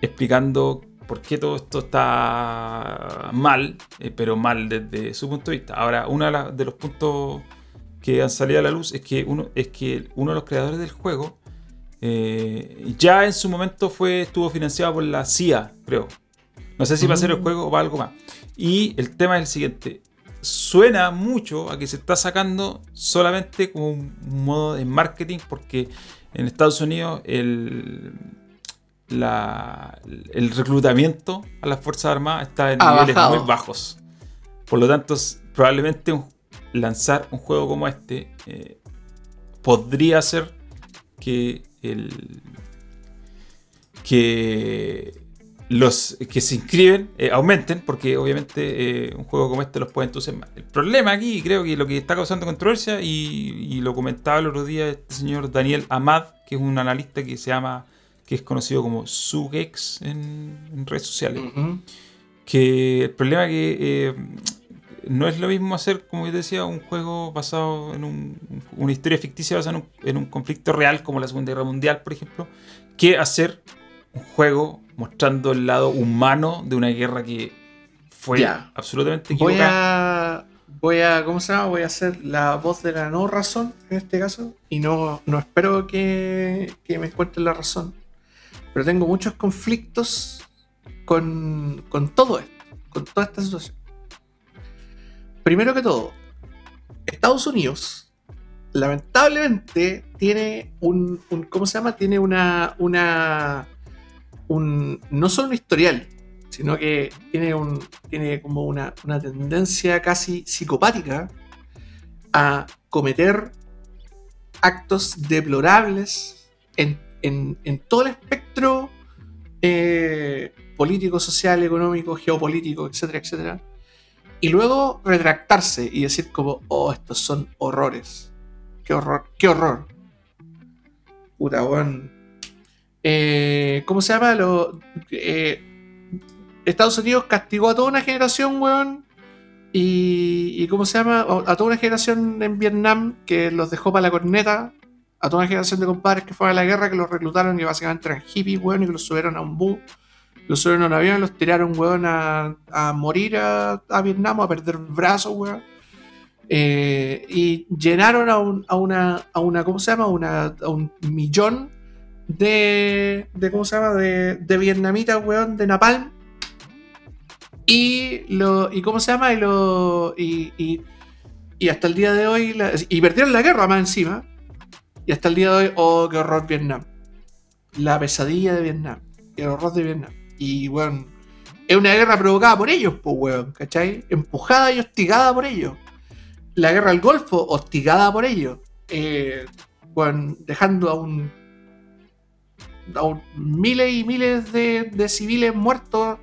explicando por qué todo esto está mal, eh, pero mal desde su punto de vista. Ahora, uno de, de los puntos que han salido a la luz es que uno, es que uno de los creadores del juego eh, ya en su momento fue estuvo financiado por la CIA, creo. No sé si va a ser el Mm. juego o para algo más. Y el tema es el siguiente. Suena mucho a que se está sacando solamente como un modo de marketing porque en Estados Unidos el, la- el reclutamiento a las Fuerzas Armadas está en Ha niveles bajado. muy bajos. Por lo tanto, probablemente un- lanzar un juego como este eh, podría hacer que el que los que se inscriben eh, aumenten, porque obviamente eh, un juego como este los puede entusiasmar. El problema aquí, creo que lo que está causando controversia, y, lo comentaba el otro día este señor Daniel Amad, que es un analista que se llama, que es conocido como Sugex en, redes sociales, que el problema que eh, no es lo mismo hacer, como yo decía, un juego basado en una historia ficticia basada en un, conflicto real, como la Segunda Guerra Mundial, por ejemplo, que hacer un juego mostrando el lado humano de una guerra que fue absolutamente equivocada. Voy a, voy a, ¿cómo se llama? Voy a hacer la voz de la no razón en este caso, y no, no espero que, que me encuentren la razón, pero tengo muchos conflictos con, con todo esto, con toda esta situación. Primero que todo, Estados Unidos lamentablemente tiene un, ¿cómo se llama? Tiene una, una, un, no solo un historial, sino que tiene, un, tiene como una, tendencia casi psicopática a cometer actos deplorables en, todo el espectro eh, político, social, económico, geopolítico, etcétera, etcétera y luego retractarse y decir como, oh, estos son horrores. Qué horror, qué horror. Puta. Eh, ¿Cómo se llama? Lo, eh, Estados Unidos castigó a toda una generación, weón. Y, y, ¿cómo se llama? A toda una generación en Vietnam que los dejó para la corneta. A toda una generación de compadres que fueron a la guerra, que los reclutaron y básicamente eran hippies, weón, y que los subieron a un bus los a un avión, los tiraron, weón, a, morir a, Vietnam, a perder brazos, weón. Eh, y llenaron a, una, a una, ¿cómo se llama? a un millón de, de, ¿cómo se llama? De, de vietnamitas, weón, de Napalm. Y, lo, y ¿cómo se llama? Y, lo, y, y, hasta el día de hoy, y perdieron la guerra más encima. Y hasta el día de hoy, oh, qué horror Vietnam. La pesadilla de Vietnam. El horror de Vietnam. Y, bueno, es una guerra provocada por ellos, pues, weón, ¿cachai? Empujada y hostigada por ellos. La guerra del Golfo, hostigada por ellos. Eh, dejando a un, a miles y miles de, civiles muertos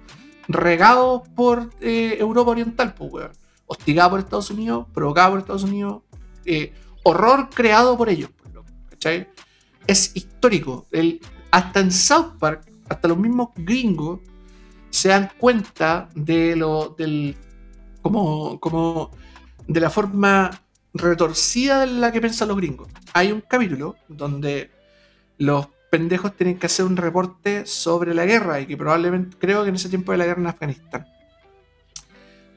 regados por eh, Europa Oriental, pues, weón. Hostigada por Estados Unidos, provocada por Estados Unidos. Eh, horror creado por ellos, ¿cachai? Es histórico. El, hasta en South Park hasta los mismos gringos se dan cuenta de lo del como, como de la forma retorcida en la que piensan los gringos. Hay un capítulo donde los pendejos tienen que hacer un reporte sobre la guerra y que probablemente creo que en ese tiempo de la guerra en Afganistán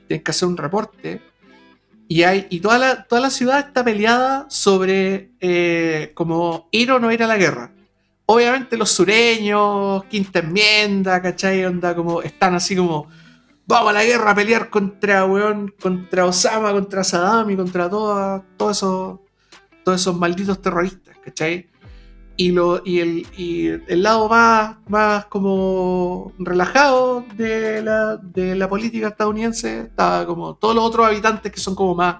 tienen que hacer un reporte y hay y toda la, toda la ciudad está peleada sobre eh, como ir o no ir a la guerra obviamente los sureños, quinta enmienda, ¿cachai? Como, están así como, vamos a la guerra a pelear contra, weón, contra Osama, contra Saddam y contra todos esos, todos esos malditos terroristas, ¿cachai? Y, lo, y, el, y el lado más, más como relajado de la, de la política estadounidense estaba como todos los otros habitantes que son como más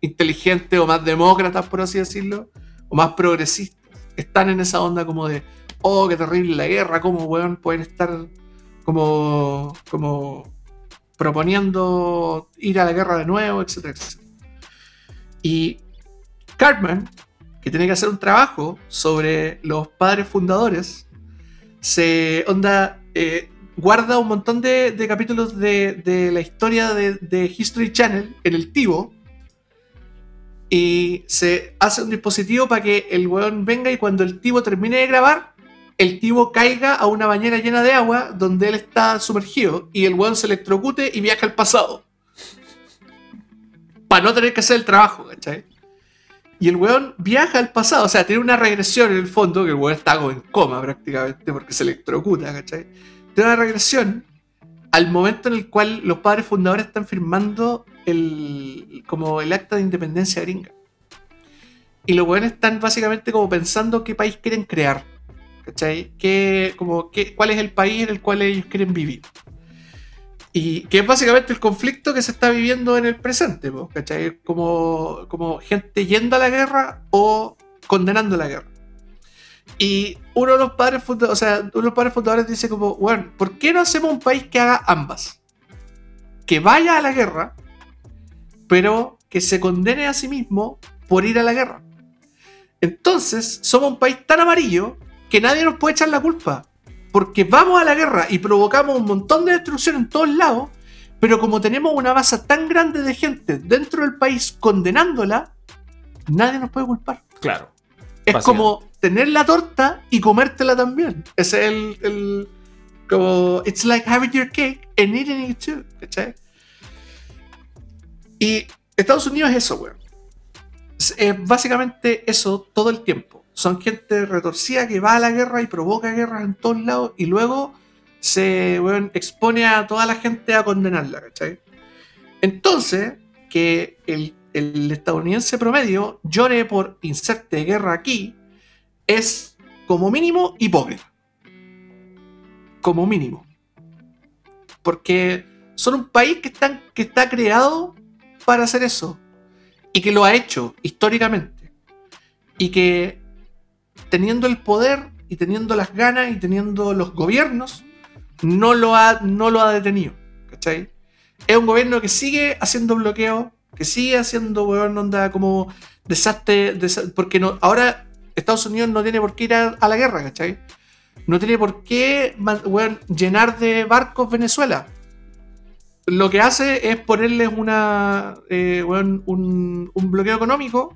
inteligentes o más demócratas, por así decirlo, o más progresistas están en esa onda como de, oh, qué terrible la guerra, cómo, weón, pueden estar como, como proponiendo ir a la guerra de nuevo, etcétera, Y Cartman, que tiene que hacer un trabajo sobre los padres fundadores, se onda, eh, guarda un montón de, capítulos de, la historia de, de, History Channel en el Tivo y se hace un dispositivo para que el weón venga y cuando el tibo termine de grabar, el tibo caiga a una bañera llena de agua donde él está sumergido y el weón se electrocute y viaja al pasado. Para no tener que hacer el trabajo, ¿cachai? Y el weón viaja al pasado, o sea, tiene una regresión en el fondo, que el weón está como en coma prácticamente porque se electrocuta, ¿cachai? Tiene una regresión al momento en el cual los padres fundadores están firmando el, como el acta de independencia gringa. Y los buenos están básicamente como pensando qué país quieren crear. ¿Cachai? ¿Qué, como, qué, ¿Cuál es el país en el cual ellos quieren vivir? Y que es básicamente el conflicto que se está viviendo en el presente, ¿cachai? Como, como gente yendo a la guerra o condenando la guerra. Y uno de los padres o sea, uno de los padres fundadores dice como, bueno, ¿por qué no hacemos un país que haga ambas? Que vaya a la guerra, pero que se condene a sí mismo por ir a la guerra. Entonces, somos un país tan amarillo que nadie nos puede echar la culpa. Porque vamos a la guerra y provocamos un montón de destrucción en todos lados, pero como tenemos una base tan grande de gente dentro del país condenándola, nadie nos puede culpar. Claro. Es como tener la torta y comértela también. Ese es el, el- como it's like having your cake and eating it too, ¿cachai? Y Estados Unidos es eso, weón. Es, básicamente eso todo el tiempo. Son gente retorcida que va a la guerra y provoca guerras en todos lados y luego se weón, expone a toda la gente a condenarla, ¿cachai? Entonces, que el, el estadounidense promedio llore por inserte guerra aquí es como mínimo hipócrita. Como mínimo. Porque son un país que, están, que está creado para hacer eso. Y que lo ha hecho históricamente. Y que teniendo el poder y teniendo las ganas y teniendo los gobiernos, no lo ha, no lo ha detenido. ¿Cachai? Es un gobierno que sigue haciendo bloqueo, que sigue haciendo, weón, onda como desastre, desa- porque ahora Estados Unidos no tiene por qué ir a, la guerra, ¿cachai? No tiene por qué llenar de barcos Venezuela. Lo que hace es ponerles una, eh, un, un bloqueo económico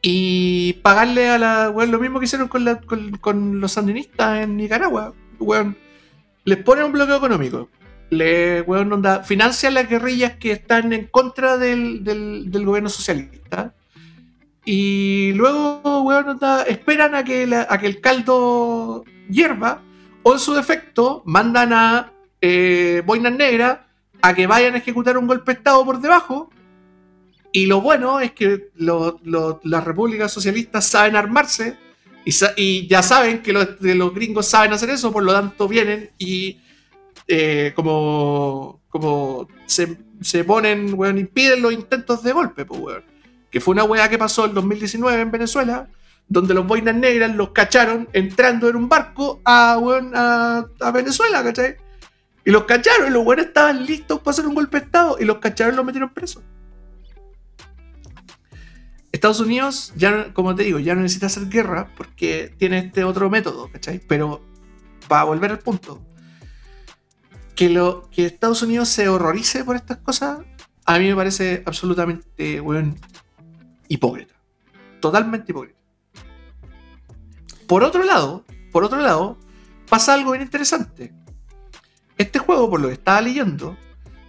y pagarle a la. weón, lo mismo que hicieron con, los sandinistas en Nicaragua. weón. les ponen un bloqueo económico. Le, onda, financian las guerrillas que están en contra del, del- gobierno socialista. Y luego, onda, esperan a que, a que el caldo hierva. O en su defecto, mandan a eh, boinas negras a que vayan a ejecutar un golpe de Estado por debajo. Y lo bueno es que las repúblicas socialistas saben armarse y, ya saben que los, los gringos saben hacer eso, por lo tanto vienen y eh, como, como se, se ponen, weón, impiden los intentos de golpe, pues, weón. Que fue una weá que pasó en 2019 en Venezuela, donde los boinas negras los cacharon entrando en un barco a, weón, a, a Venezuela, ¿cachai? Y los cacharon, los weones estaban listos para hacer un golpe de Estado, y los cacharon y los metieron presos. Estados Unidos, ya, como te digo, ya no necesita hacer guerra porque tiene este otro método, ¿cachai? Pero, para volver al punto, que, que Estados Unidos se horrorice por estas cosas, a mí me parece absolutamente, weón, hipócrita. Totalmente hipócrita. Por otro lado, por otro lado, pasa algo bien interesante. Este juego, por lo que estaba leyendo,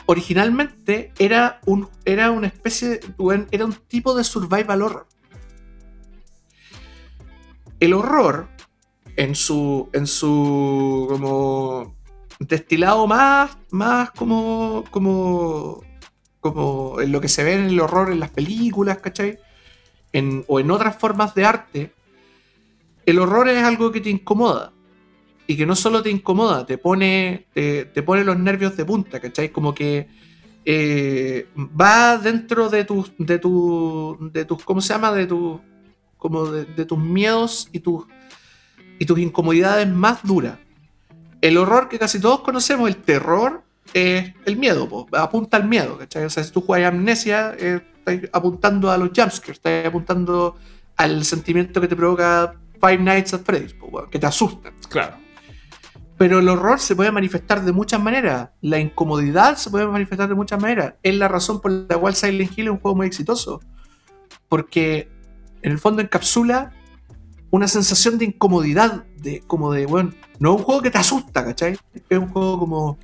originalmente era, un, era una especie de. Era un tipo de survival horror. El horror, en su. en su. como. destilado más. más como. como. como en lo que se ve en el horror en las películas, ¿cachai? En- o en otras formas de arte. El horror es algo que te incomoda y que no solo te incomoda, te pone, te, te pone los nervios de punta, ¿cachai? Como que eh, va dentro de tus, de tu, de tus, ¿cómo se llama? De tus, como de, de tus miedos y tus, y tus incomodidades más duras. El horror que casi todos conocemos, el terror, es el miedo, po, apunta al miedo, ¿cachai? O sea, si tú juegas amnesia, eh, estás apuntando a los jumpscares, estás apuntando al sentimiento que te provoca Five Nights at Freddy's, po, que te asustan. Claro. Pero el horror se puede manifestar de muchas maneras. La incomodidad se puede manifestar de muchas maneras. Es la razón por la cual Silent Hill es un juego muy exitoso. Porque en el fondo encapsula una sensación de incomodidad. De, como de, bueno, no es un juego que te asusta, ¿cachai? Es un juego como.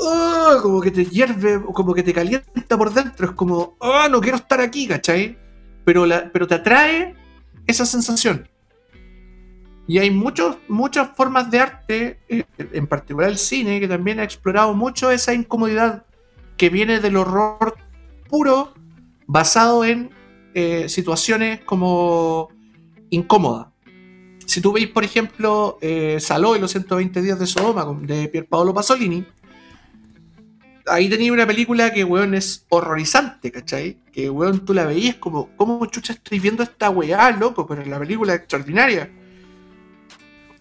"Ah", como que te hierve, como que te calienta por dentro. Es como, oh, no quiero estar aquí, ¿cachai? Pero, la, pero te atrae esa sensación. Y hay muchos, muchas formas de arte, eh, en particular el cine, que también ha explorado mucho esa incomodidad que viene del horror puro, basado en eh, situaciones como incómodas. Si tú veis, por ejemplo, eh, Saló y los 120 días de Sodoma de Pierpaolo Pasolini, ahí tenía una película que, weón, es horrorizante, ¿cachai? Que, weón, tú la veías como, ¿cómo chucha estoy viendo esta weá, loco? Pero la película es extraordinaria.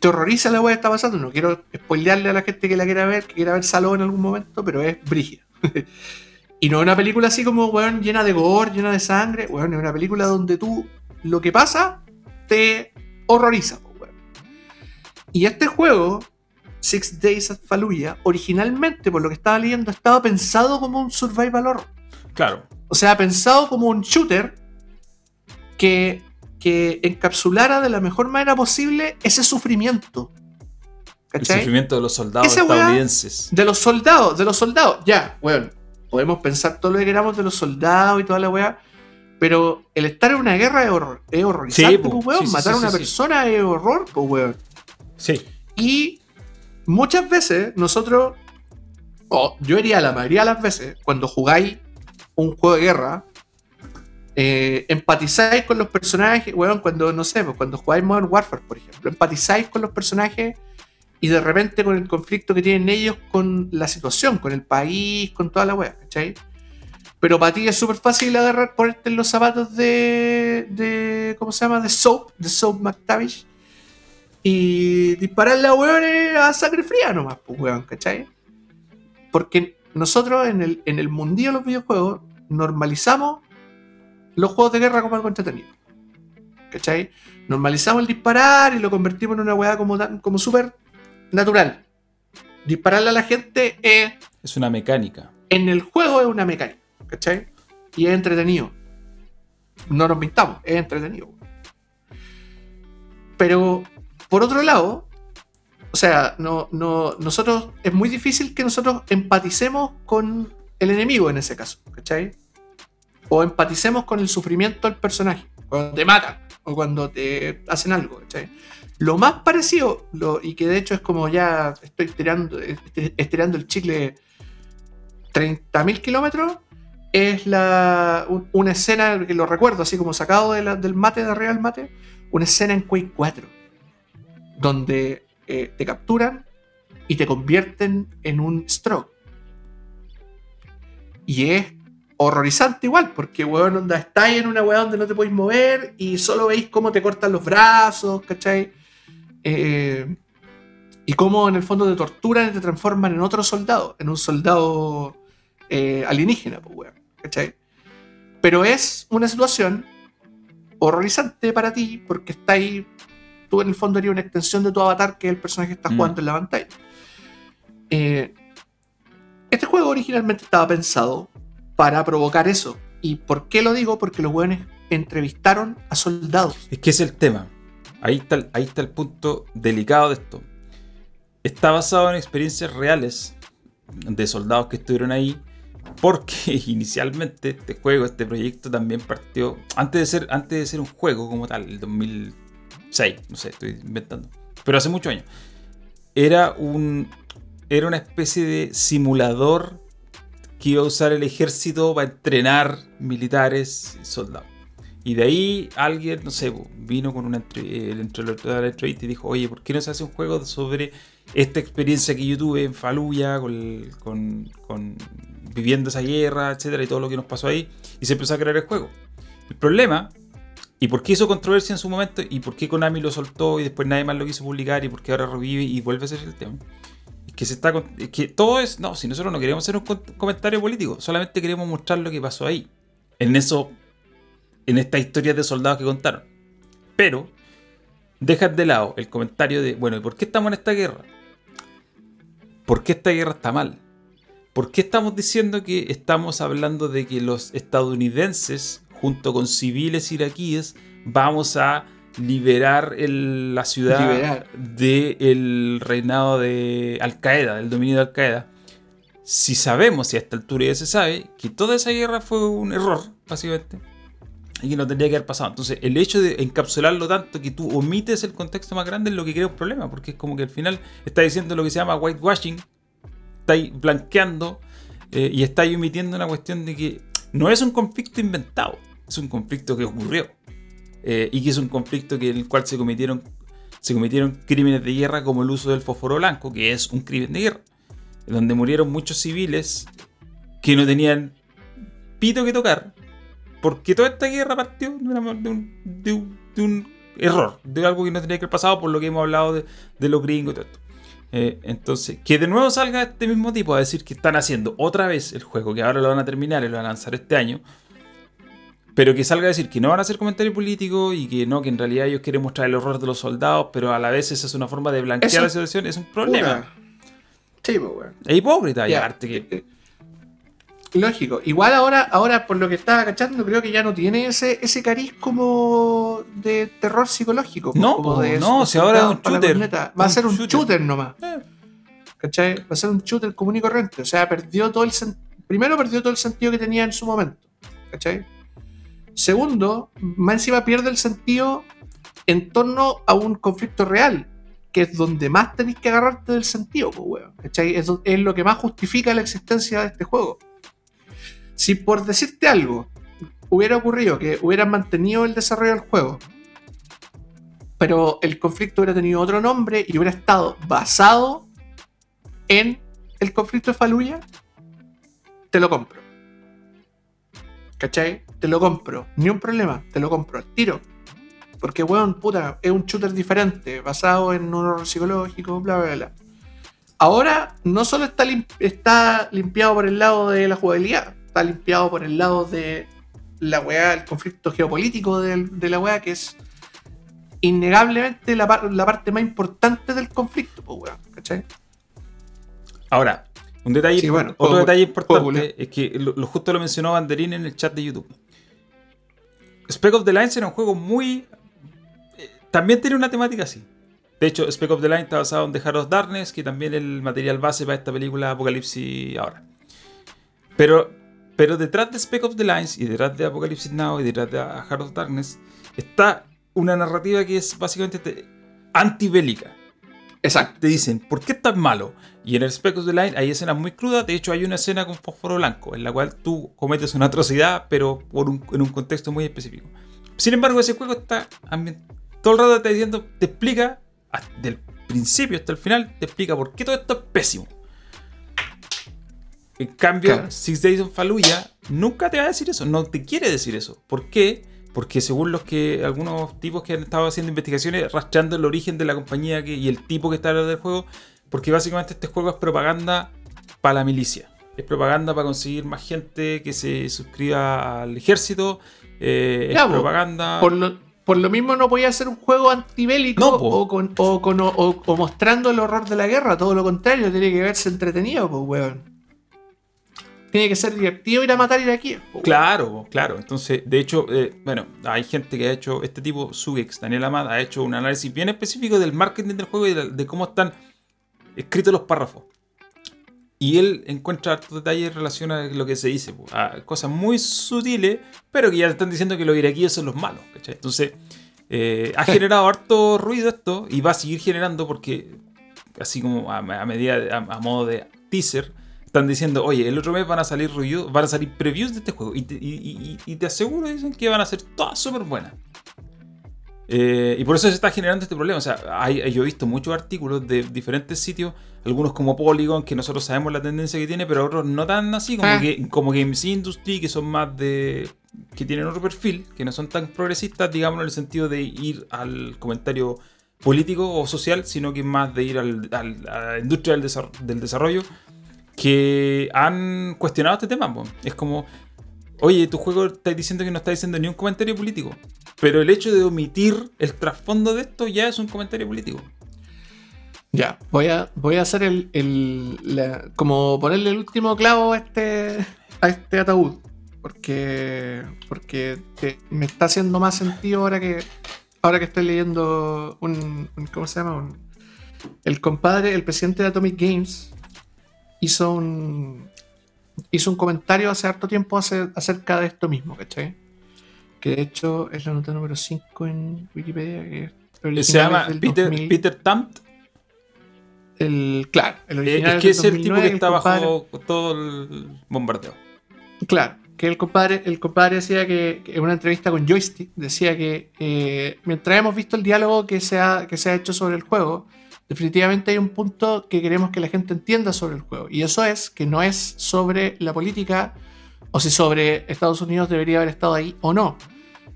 Te horroriza la weá que está pasando. No quiero spoilearle a la gente que la quiera ver, que quiera ver Salón en algún momento, pero es brígida. y no es una película así como, weón, llena de gore, llena de sangre. Weón, es una película donde tú, lo que pasa, te horroriza, weón. Y este juego Six Days at Fallujah, originalmente, por lo que estaba leyendo, estaba pensado como un survival horror. Claro. O sea, pensado como un shooter que, que encapsulara de la mejor manera posible ese sufrimiento. ¿Cachai? El sufrimiento de los soldados estadounidenses. de los soldados, de los soldados. Ya, weón. podemos pensar todo lo que queramos de los soldados y toda la weá. Pero el estar en una guerra es, horror, es horrorizante, pues, weón. Matar a una persona es horror, pues, weón. Sí. Y muchas veces nosotros, o yo diría la mayoría de las veces, cuando jugáis un juego de guerra, eh, empatizáis con los personajes, bueno, cuando, no sé, pues, cuando jugáis Modern Warfare, por ejemplo, empatizáis con los personajes y de repente con el conflicto que tienen ellos con la situación, con el país, con toda la wea, ¿cachai? Pero para ti es súper fácil agarrar, ponerte en los zapatos de, de, ¿cómo se llama? De Soap, de Soap McTavish y dispararle a hueones a sangre fría nomás, pues weón, ¿cachai? Porque nosotros en el, en el mundillo de los videojuegos normalizamos los juegos de guerra como algo entretenido. ¿Cachai? Normalizamos el disparar y lo convertimos en una weá como, como súper natural. Dispararle a la gente es. Es una mecánica. En el juego es una mecánica, ¿cachai? Y es entretenido. No nos pintamos, es entretenido. Pero por otro lado, o sea, no, no, nosotros es muy difícil que nosotros empaticemos con el enemigo en ese caso, ¿cachai? O empaticemos con el sufrimiento del personaje, cuando te matan o cuando te hacen algo. Lo más parecido, y que de hecho es como ya estoy estirando, estirando el chicle 30.000 kilómetros, es la, una escena que lo recuerdo, así como sacado del mate de del mate, una escena en Quake 4 donde eh, te capturan y te convierten en un stroke. Y es horrorizante igual, porque, weón, onda, estáis en una weá donde no te podéis mover y solo veis cómo te cortan los brazos, ¿cachai? Eh, y cómo en el fondo te torturan y te transforman en otro soldado, en un soldado eh, alienígena, pues, weón, ¿cachai? Pero es una situación horrorizante para ti porque estáis tú en el fondo harías una extensión de tu avatar que es el personaje que está mm. jugando en la pantalla. Eh, este juego originalmente estaba pensado para provocar eso. ¿Y por qué lo digo? Porque los buenos entrevistaron a soldados. Es que es el tema. Ahí está, ahí está el punto delicado de esto. Está basado en experiencias reales de soldados que estuvieron ahí. Porque inicialmente este juego, este proyecto también partió. Antes de ser, antes de ser un juego como tal, el 2000, 6, no sé, estoy inventando. Pero hace muchos años. Era un. Era una especie de simulador que iba a usar el ejército para entrenar militares y soldados. Y de ahí alguien, no sé, vino con una el entrevista y dijo, oye, ¿por qué no se hace un juego sobre esta experiencia que yo tuve en Faluya, con, con, con, viviendo esa guerra, etcétera, y todo lo que nos pasó ahí? Y se empezó a crear el juego. El problema ¿Y por qué hizo controversia en su momento? ¿Y por qué Konami lo soltó y después nadie más lo quiso publicar? ¿Y por qué ahora revive y vuelve a ser el tema? Que se está. que todo es. No, si nosotros no queremos hacer un comentario político, solamente queremos mostrar lo que pasó ahí. En eso. En esta historia de soldados que contaron. Pero. Dejas de lado el comentario de. Bueno, ¿y por qué estamos en esta guerra? ¿Por qué esta guerra está mal? ¿Por qué estamos diciendo que estamos hablando de que los estadounidenses junto con civiles iraquíes, vamos a liberar la ciudad del reinado de Al Qaeda, del dominio de Al Qaeda. Si sabemos, y a esta altura ya se sabe, que toda esa guerra fue un error, básicamente, y que no tendría que haber pasado. Entonces, el hecho de encapsularlo tanto que tú omites el contexto más grande es lo que crea un problema, porque es como que al final está diciendo lo que se llama whitewashing, está ahí blanqueando eh, y está ahí omitiendo una cuestión de que no es un conflicto inventado es un conflicto que ocurrió. Eh, y que es un conflicto que, en el cual se cometieron, se cometieron crímenes de guerra como el uso del fósforo blanco, que es un crimen de guerra, donde murieron muchos civiles que no tenían pito que tocar, porque toda esta guerra partió de, un, de de un error, de algo que no tenía que haber pasado por lo que hemos hablado de, de los gringos y todo esto. Eh, entonces, que de nuevo salga este mismo tipo a decir que están haciendo otra vez el juego, que ahora lo van a terminar y lo van a lanzar este año, pero que salga a decir que no van a hacer comentario político y que no, que en realidad ellos quieren mostrar el horror de los soldados, pero a la vez esa es una forma de blanquear Eso- la situación, es un problema. Sí, pues, weón. Es hipócrita, y Ya, aparte que. eh, Lógico. Igual ahora, ahora, por lo que estaba cachando, creo que ya no tiene ese, ese cariz como de terror psicológico. No, como po, de no, si ahora es un shooter. Va a ser un shooter. shooter, nomás. eh, ¿Cachai? Va a ser un shooter común y corriente. O sea, perdió todo el Primero perdió todo el sentido que tenía en su momento. ¿Cachai? Segundo, más encima pierde el sentido en torno a un conflicto real. Que es donde más tenéis que agarrarte del sentido, pues, weón. Es, es lo que más justifica la existencia de este juego. Si por decirte algo hubiera ocurrido que hubieran mantenido el desarrollo del juego, pero el conflicto hubiera tenido otro nombre y hubiera estado basado en el conflicto de Faluya, te lo compro. ¿Cachai? Te lo compro. Ni un problema, te lo compro al tiro. Porque, weón, puta, es un shooter diferente, basado en un psicológico, bla, bla, bla. Ahora, no solo está, está limpiado por el lado de la jugabilidad, está limpiado por el lado de la weá, el conflicto geopolítico de, la weá, que es innegablemente la, la parte más importante del conflicto, pues, weón, ¿cachai? Ahora, un detalle, Sí, bueno, otro detalle importante es que lo, lo justo lo mencionó Banderín en el chat de YouTube. Spec of the Lines era un juego muy. eh, también tiene una temática así. De hecho, Spec of the Line está basado en The Heart of Darkness, que también es el material base para esta película Apocalipsis ahora. Pero, pero detrás de Spec of the Lines y detrás de Apocalipsis Now y detrás de Heart of Darkness está una narrativa que es básicamente te- antibélica Exacto. te dicen, ¿por qué es tan malo? Y en el Spec of the Line hay escenas muy crudas. De hecho, hay una escena con fósforo blanco en la cual tú cometes una atrocidad, pero por un- en un contexto muy específico. Sin embargo, ese juego está todo el rato te diciendo, te explica, del principio hasta el final, te explica por qué todo esto es pésimo. En cambio, Claro. Six Days of Fallujah nunca te va a decir eso, no te quiere decir eso. ¿Por qué? Porque según los que algunos tipos que han estado haciendo investigaciones, rastreando el origen de la compañía que- y el tipo que está detrás del juego, porque básicamente este juego es propaganda para la milicia. Es propaganda para conseguir más gente que se suscriba al ejército. eh, Ya, es propaganda. Por lo, por lo mismo no podía ser un juego antibélico No, po. o, con, o, con- o- o mostrando el horror de la guerra, todo lo contrario, tiene que verse entretenido, pues weón. Tiene que ser divertido ir a matar y ir aquí. po, weón. Claro, claro. Entonces, de hecho, eh, bueno, hay gente que ha hecho, este tipo, Sugex, Daniel Amad, ha hecho un análisis bien específico del marketing del juego y de, de cómo están escritos los párrafos. Y él encuentra hartos detalles en relación a lo que se dice, po, a cosas muy sutiles, pero que ya están diciendo que los iraquíes son los malos. ¿cachai? Entonces, eh, ha generado harto ruido esto y va a seguir generando porque, así como a, a medida, de- a, a modo de teaser, están diciendo, oye, el otro mes van a salir reviews, van a salir previews de este juego. Y te, y- y- y te aseguro, dicen que van a ser todas súper buenas. Eh, y por eso se está generando este problema. O sea, hay, yo he visto muchos artículos de diferentes sitios, algunos como Polygon, que nosotros sabemos la tendencia que tiene, pero otros no tan así, como, Ah. que, como Games Industry, que son más de. que tienen otro perfil, que no son tan progresistas, digamos, en el sentido de ir al comentario político o social, sino que más de ir al, al- a la industria del, desar- del desarrollo, que han cuestionado este tema. Es como, oye, tu juego está diciendo que no está diciendo ni un comentario político, pero el hecho de omitir el trasfondo de esto ya es un comentario político. Ya, voy a, voy a hacer el. el- como ponerle el último clavo a este, a este ataúd. Porque. Porque me está haciendo más sentido ahora que. Ahora que estoy leyendo un. ¿Cómo se llama? El compadre, el presidente de Atomic Games, hizo un. Hizo un comentario hace harto tiempo hace- acerca de esto mismo, ¿cachai? Que de hecho es la nota número 5 en Wikipedia. Que es Se llama Peter, 2000. Peter Tamt. El, claro, el Eh, original es que es el tipo 2009, que está compadre- bajo todo el bombardeo. Claro, que el compadre, el compadre decía que, que en una entrevista con Joystick, decía que eh, mientras hemos visto el diálogo que se, ha, que se ha hecho sobre el juego, definitivamente hay un punto que queremos que la gente entienda sobre el juego. Y eso es que no es sobre la política o si sobre Estados Unidos debería haber estado ahí o no.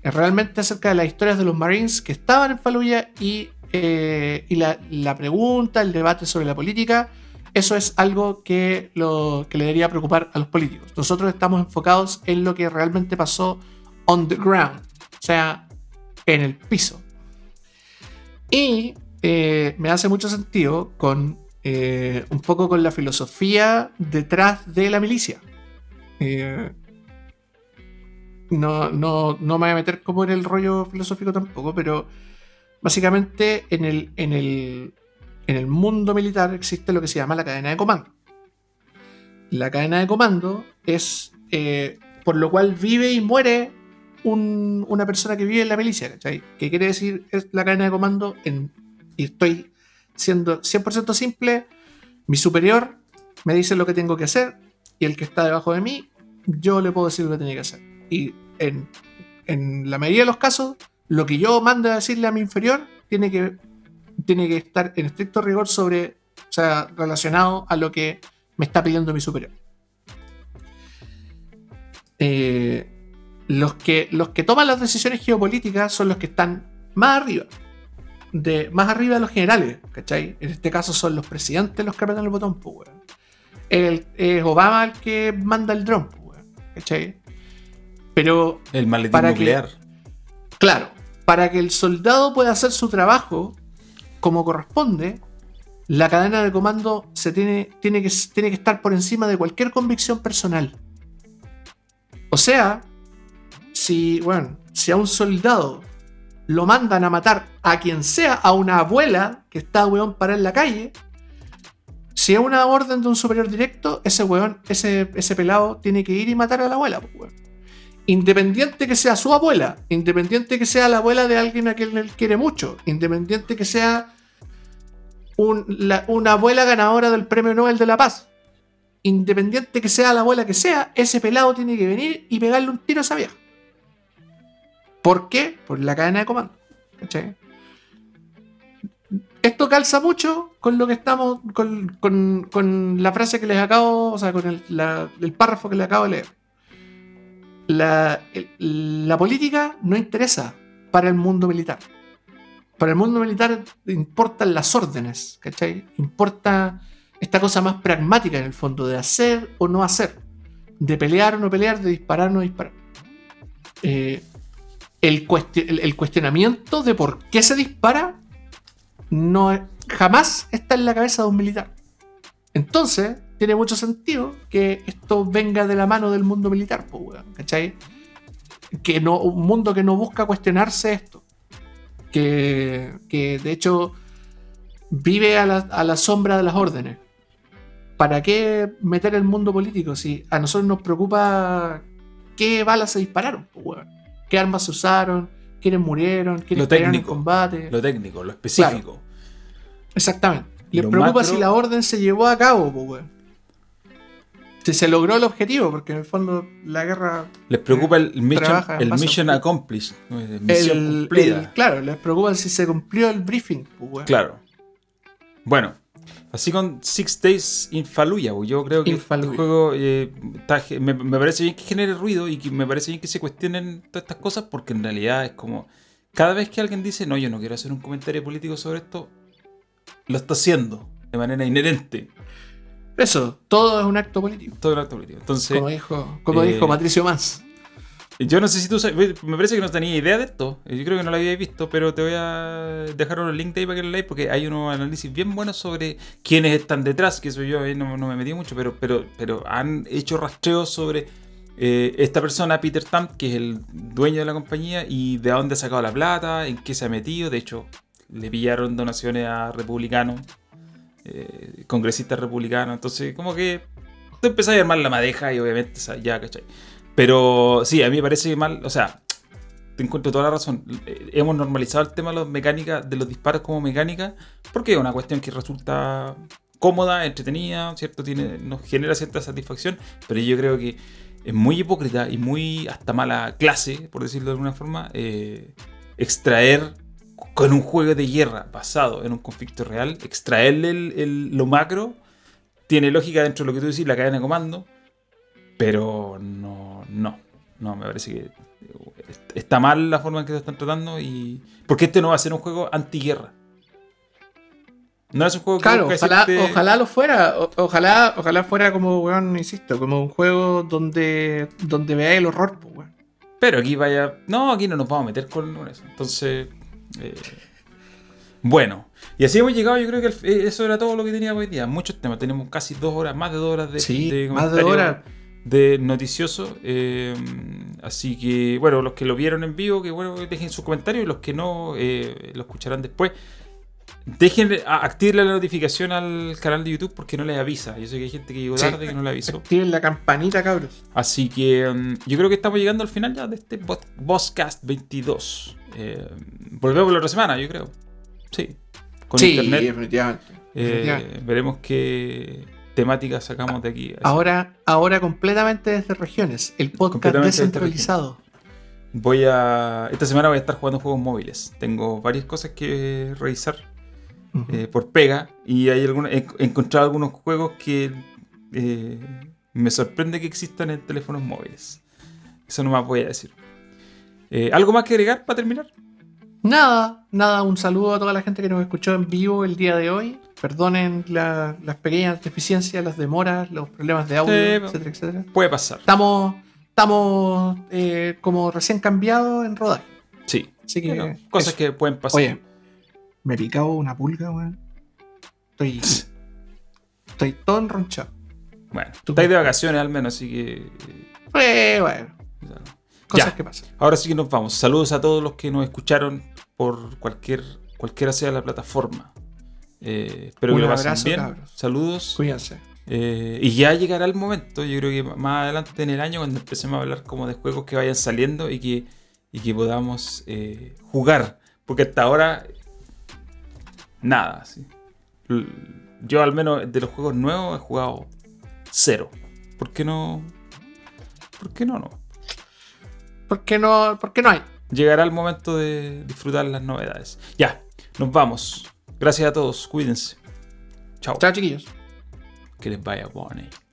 Es realmente acerca de las historias de los Marines que estaban en Fallujah y, eh, la, pregunta, el debate sobre la política. Eso es algo que, que le debería preocupar a los políticos. Nosotros estamos enfocados en lo que realmente pasó on the ground, o sea, en el piso. Y eh, me hace mucho sentido con eh, un poco con la filosofía detrás de la milicia. Eh, no, no, no, me voy a meter como en el rollo filosófico tampoco, pero básicamente en el, en el, en el mundo militar existe lo que se llama la cadena de comando. La cadena de comando es por lo cual vive y muere una persona que vive en la milicia, ¿cachai? Que quiere decir es la cadena de comando en, y estoy siendo 100% simple, mi superior me dice lo que tengo que hacer y el que está debajo de mí, yo le puedo decir lo que tiene que hacer. Y en, en la mayoría de los casos, lo que yo mando a decirle a mi inferior tiene que, tiene que estar en estricto rigor sobre, o sea, relacionado a lo que me está pidiendo mi superior. Eh, los que, los que toman las decisiones geopolíticas son los que están más arriba. De, más arriba de los generales, ¿cachai? En este caso son los presidentes los que apretan el botón, pues, el, Es Obama el que manda el dron, pues, ¿cachai? Pero. El maletín para nuclear. claro, para que el soldado pueda hacer su trabajo como corresponde, la cadena de comando se tiene, tiene, que, tiene que estar por encima de cualquier convicción personal. O sea, si, bueno, si a un soldado lo mandan a matar a quien sea, a una abuela que está, weón, para en la calle, si es una orden de un superior directo, ese weón, ese, ese pelado tiene que ir y matar a la abuela, pues, weón. Independiente que sea su abuela, independiente que sea la abuela de alguien a quien él quiere mucho, independiente que sea una abuela ganadora del Premio Nobel de la Paz, independiente que sea la abuela que sea, ese pelado tiene que venir y pegarle un tiro a esa vieja. ¿Por qué? Por la cadena de comando. Esto calza mucho con lo que estamos, con, la frase que les acabo, o sea, con el, párrafo que les acabo de leer. La, la, política no interesa para el mundo militar. Para el mundo militar importan las órdenes, ¿cachai? Importa esta cosa más pragmática en el fondo, de hacer o no hacer, de pelear o no pelear, de disparar o no disparar. Eh, el, cuestionamiento de por qué se dispara no, jamás está en la cabeza de un militar. Entonces, tiene mucho sentido que esto venga de la mano del mundo militar, ¿cachai? Que no, un mundo que no busca cuestionarse esto. Que, de hecho vive a la, sombra de las órdenes. ¿Para qué meter el mundo político si a nosotros nos preocupa qué balas se dispararon? Qué armas se usaron, quiénes murieron, quiénes murieron en combate. Lo técnico, lo específico. Exactamente. Les preocupa si la orden se llevó a cabo, pues, Si se logró el objetivo, porque en el fondo la guerra. Les preocupa el mission, el mission accomplished, misión cumplida. claro, les preocupa si se cumplió el briefing, pues, Claro. Bueno, Así con Six Days in Fallujah, yo creo que el este juego eh, me, parece bien que genere ruido y que me parece bien que se cuestionen todas estas cosas porque en realidad es como cada vez que alguien dice, no, yo no quiero hacer un comentario político sobre esto, lo está haciendo de manera inherente. Eso, todo es un acto político. Todo es un acto político. Entonces, como dijo, como dijo eh, Patricio Más. Yo no sé si tú sabes, me parece que no tenía idea de esto. Yo creo que no lo había visto, pero te voy a dejar unos links de ahí para que lo leáis porque hay unos análisis bien buenos sobre quiénes están detrás, que soy yo, ahí no, me metí mucho, pero, han hecho rastreos sobre eh, esta persona, Peter Tamp, que es el dueño de la compañía, y de dónde ha sacado la plata, en qué se ha metido. De hecho, le pillaron donaciones a republicanos, eh, congresistas republicanos. Entonces, como que tú empezás a armar la madeja y obviamente ya, ¿cachai? Pero sí, a mí me parece mal, o sea, te encuentro toda la razón. Eh, hemos normalizado el tema de, los mecánica, de los disparos como mecánica, porque es una cuestión que resulta cómoda, entretenida, ¿cierto? Tiene, nos genera cierta satisfacción, pero yo creo que es muy hipócrita y muy hasta mala clase, por decirlo de alguna forma, eh, extraer con un juego de guerra basado en un conflicto real, extraerle el- el- lo macro, tiene lógica dentro de lo que tú decís, la cadena de comando, pero no, no, no, me parece que eh, está mal la forma en que se están tratando y... Porque este no va a ser un juego antiguerra. No es un juego que Claro, ojalá, decirte- ojalá lo fuera. o- ojalá, ojalá fuera como, weón, insisto, como un juego donde, donde veáis el horror, pues, weón. Pero aquí vaya. No, aquí no nos vamos a meter con, eso. Entonces. eh, bueno. Y así hemos llegado, yo creo que eh, eso era todo lo que teníamos hoy día. Muchos temas. Tenemos casi dos horas, más de dos horas de, Sí, de más de comentario horas. De noticioso. eh, así que, bueno, los que lo vieron en vivo, que bueno, dejen sus comentarios. Y los que no, eh, lo escucharán después. Dejen, activen la notificación al canal de YouTube porque no les avisa. Yo sé que hay gente que llegó Sí. tarde que no le avisó. Activen la campanita, cabros. Así que mm, yo creo que estamos llegando al final ya de este Bo- Bosscast 22. Eh, volvemos la otra semana, yo creo. Sí. Con sí, internet. definitivamente. definitivamente. veremos qué temáticas sacamos de aquí. Así- Ahora, ahora completamente desde regiones. El podcast descentralizado. Voy a. Esta semana voy a estar jugando juegos móviles. Tengo varias cosas que revisar eh, por pega. Y hay algunos, he encontrado algunos juegos que eh, me sorprende que existan en teléfonos móviles. Eso no más voy a decir. Eh, ¿Algo más que agregar para terminar? Nada, nada, un saludo a toda la gente que nos escuchó en vivo el día de hoy. Perdonen la- las pequeñas deficiencias, las demoras, los problemas de audio, etcétera, etcétera. Puede pasar. Estamos, estamos eh, como recién cambiados en rodaje. Sí. Así que. Bueno, cosas eso. que pueden pasar. Oye, me picaba una pulga, weón. Estoy. estoy todo enronchado. Bueno, Tú- estáis de vacaciones al menos, así que. eh, bueno, cosas Ya. que pasan. Ahora sí que nos vamos. Saludos a todos los que nos escucharon por cualquier cualquiera sea la plataforma. Eh, espero Un que lo pasen abrazo, bien. cabros. Saludos. Cuídense. Eh, y ya llegará el momento, yo creo que más adelante en el año, cuando empecemos a hablar como de juegos que vayan saliendo y que, y que podamos eh, jugar. Porque hasta ahora, nada. sí. Yo al menos de los juegos nuevos he jugado cero. ¿Por qué no? ¿Por qué no? no? ¿Por qué no, por qué no hay? Llegará el momento de disfrutar las novedades. Ya, nos vamos. Gracias a todos, cuídense. Chao. Chao, chiquillos. Que les vaya bonito.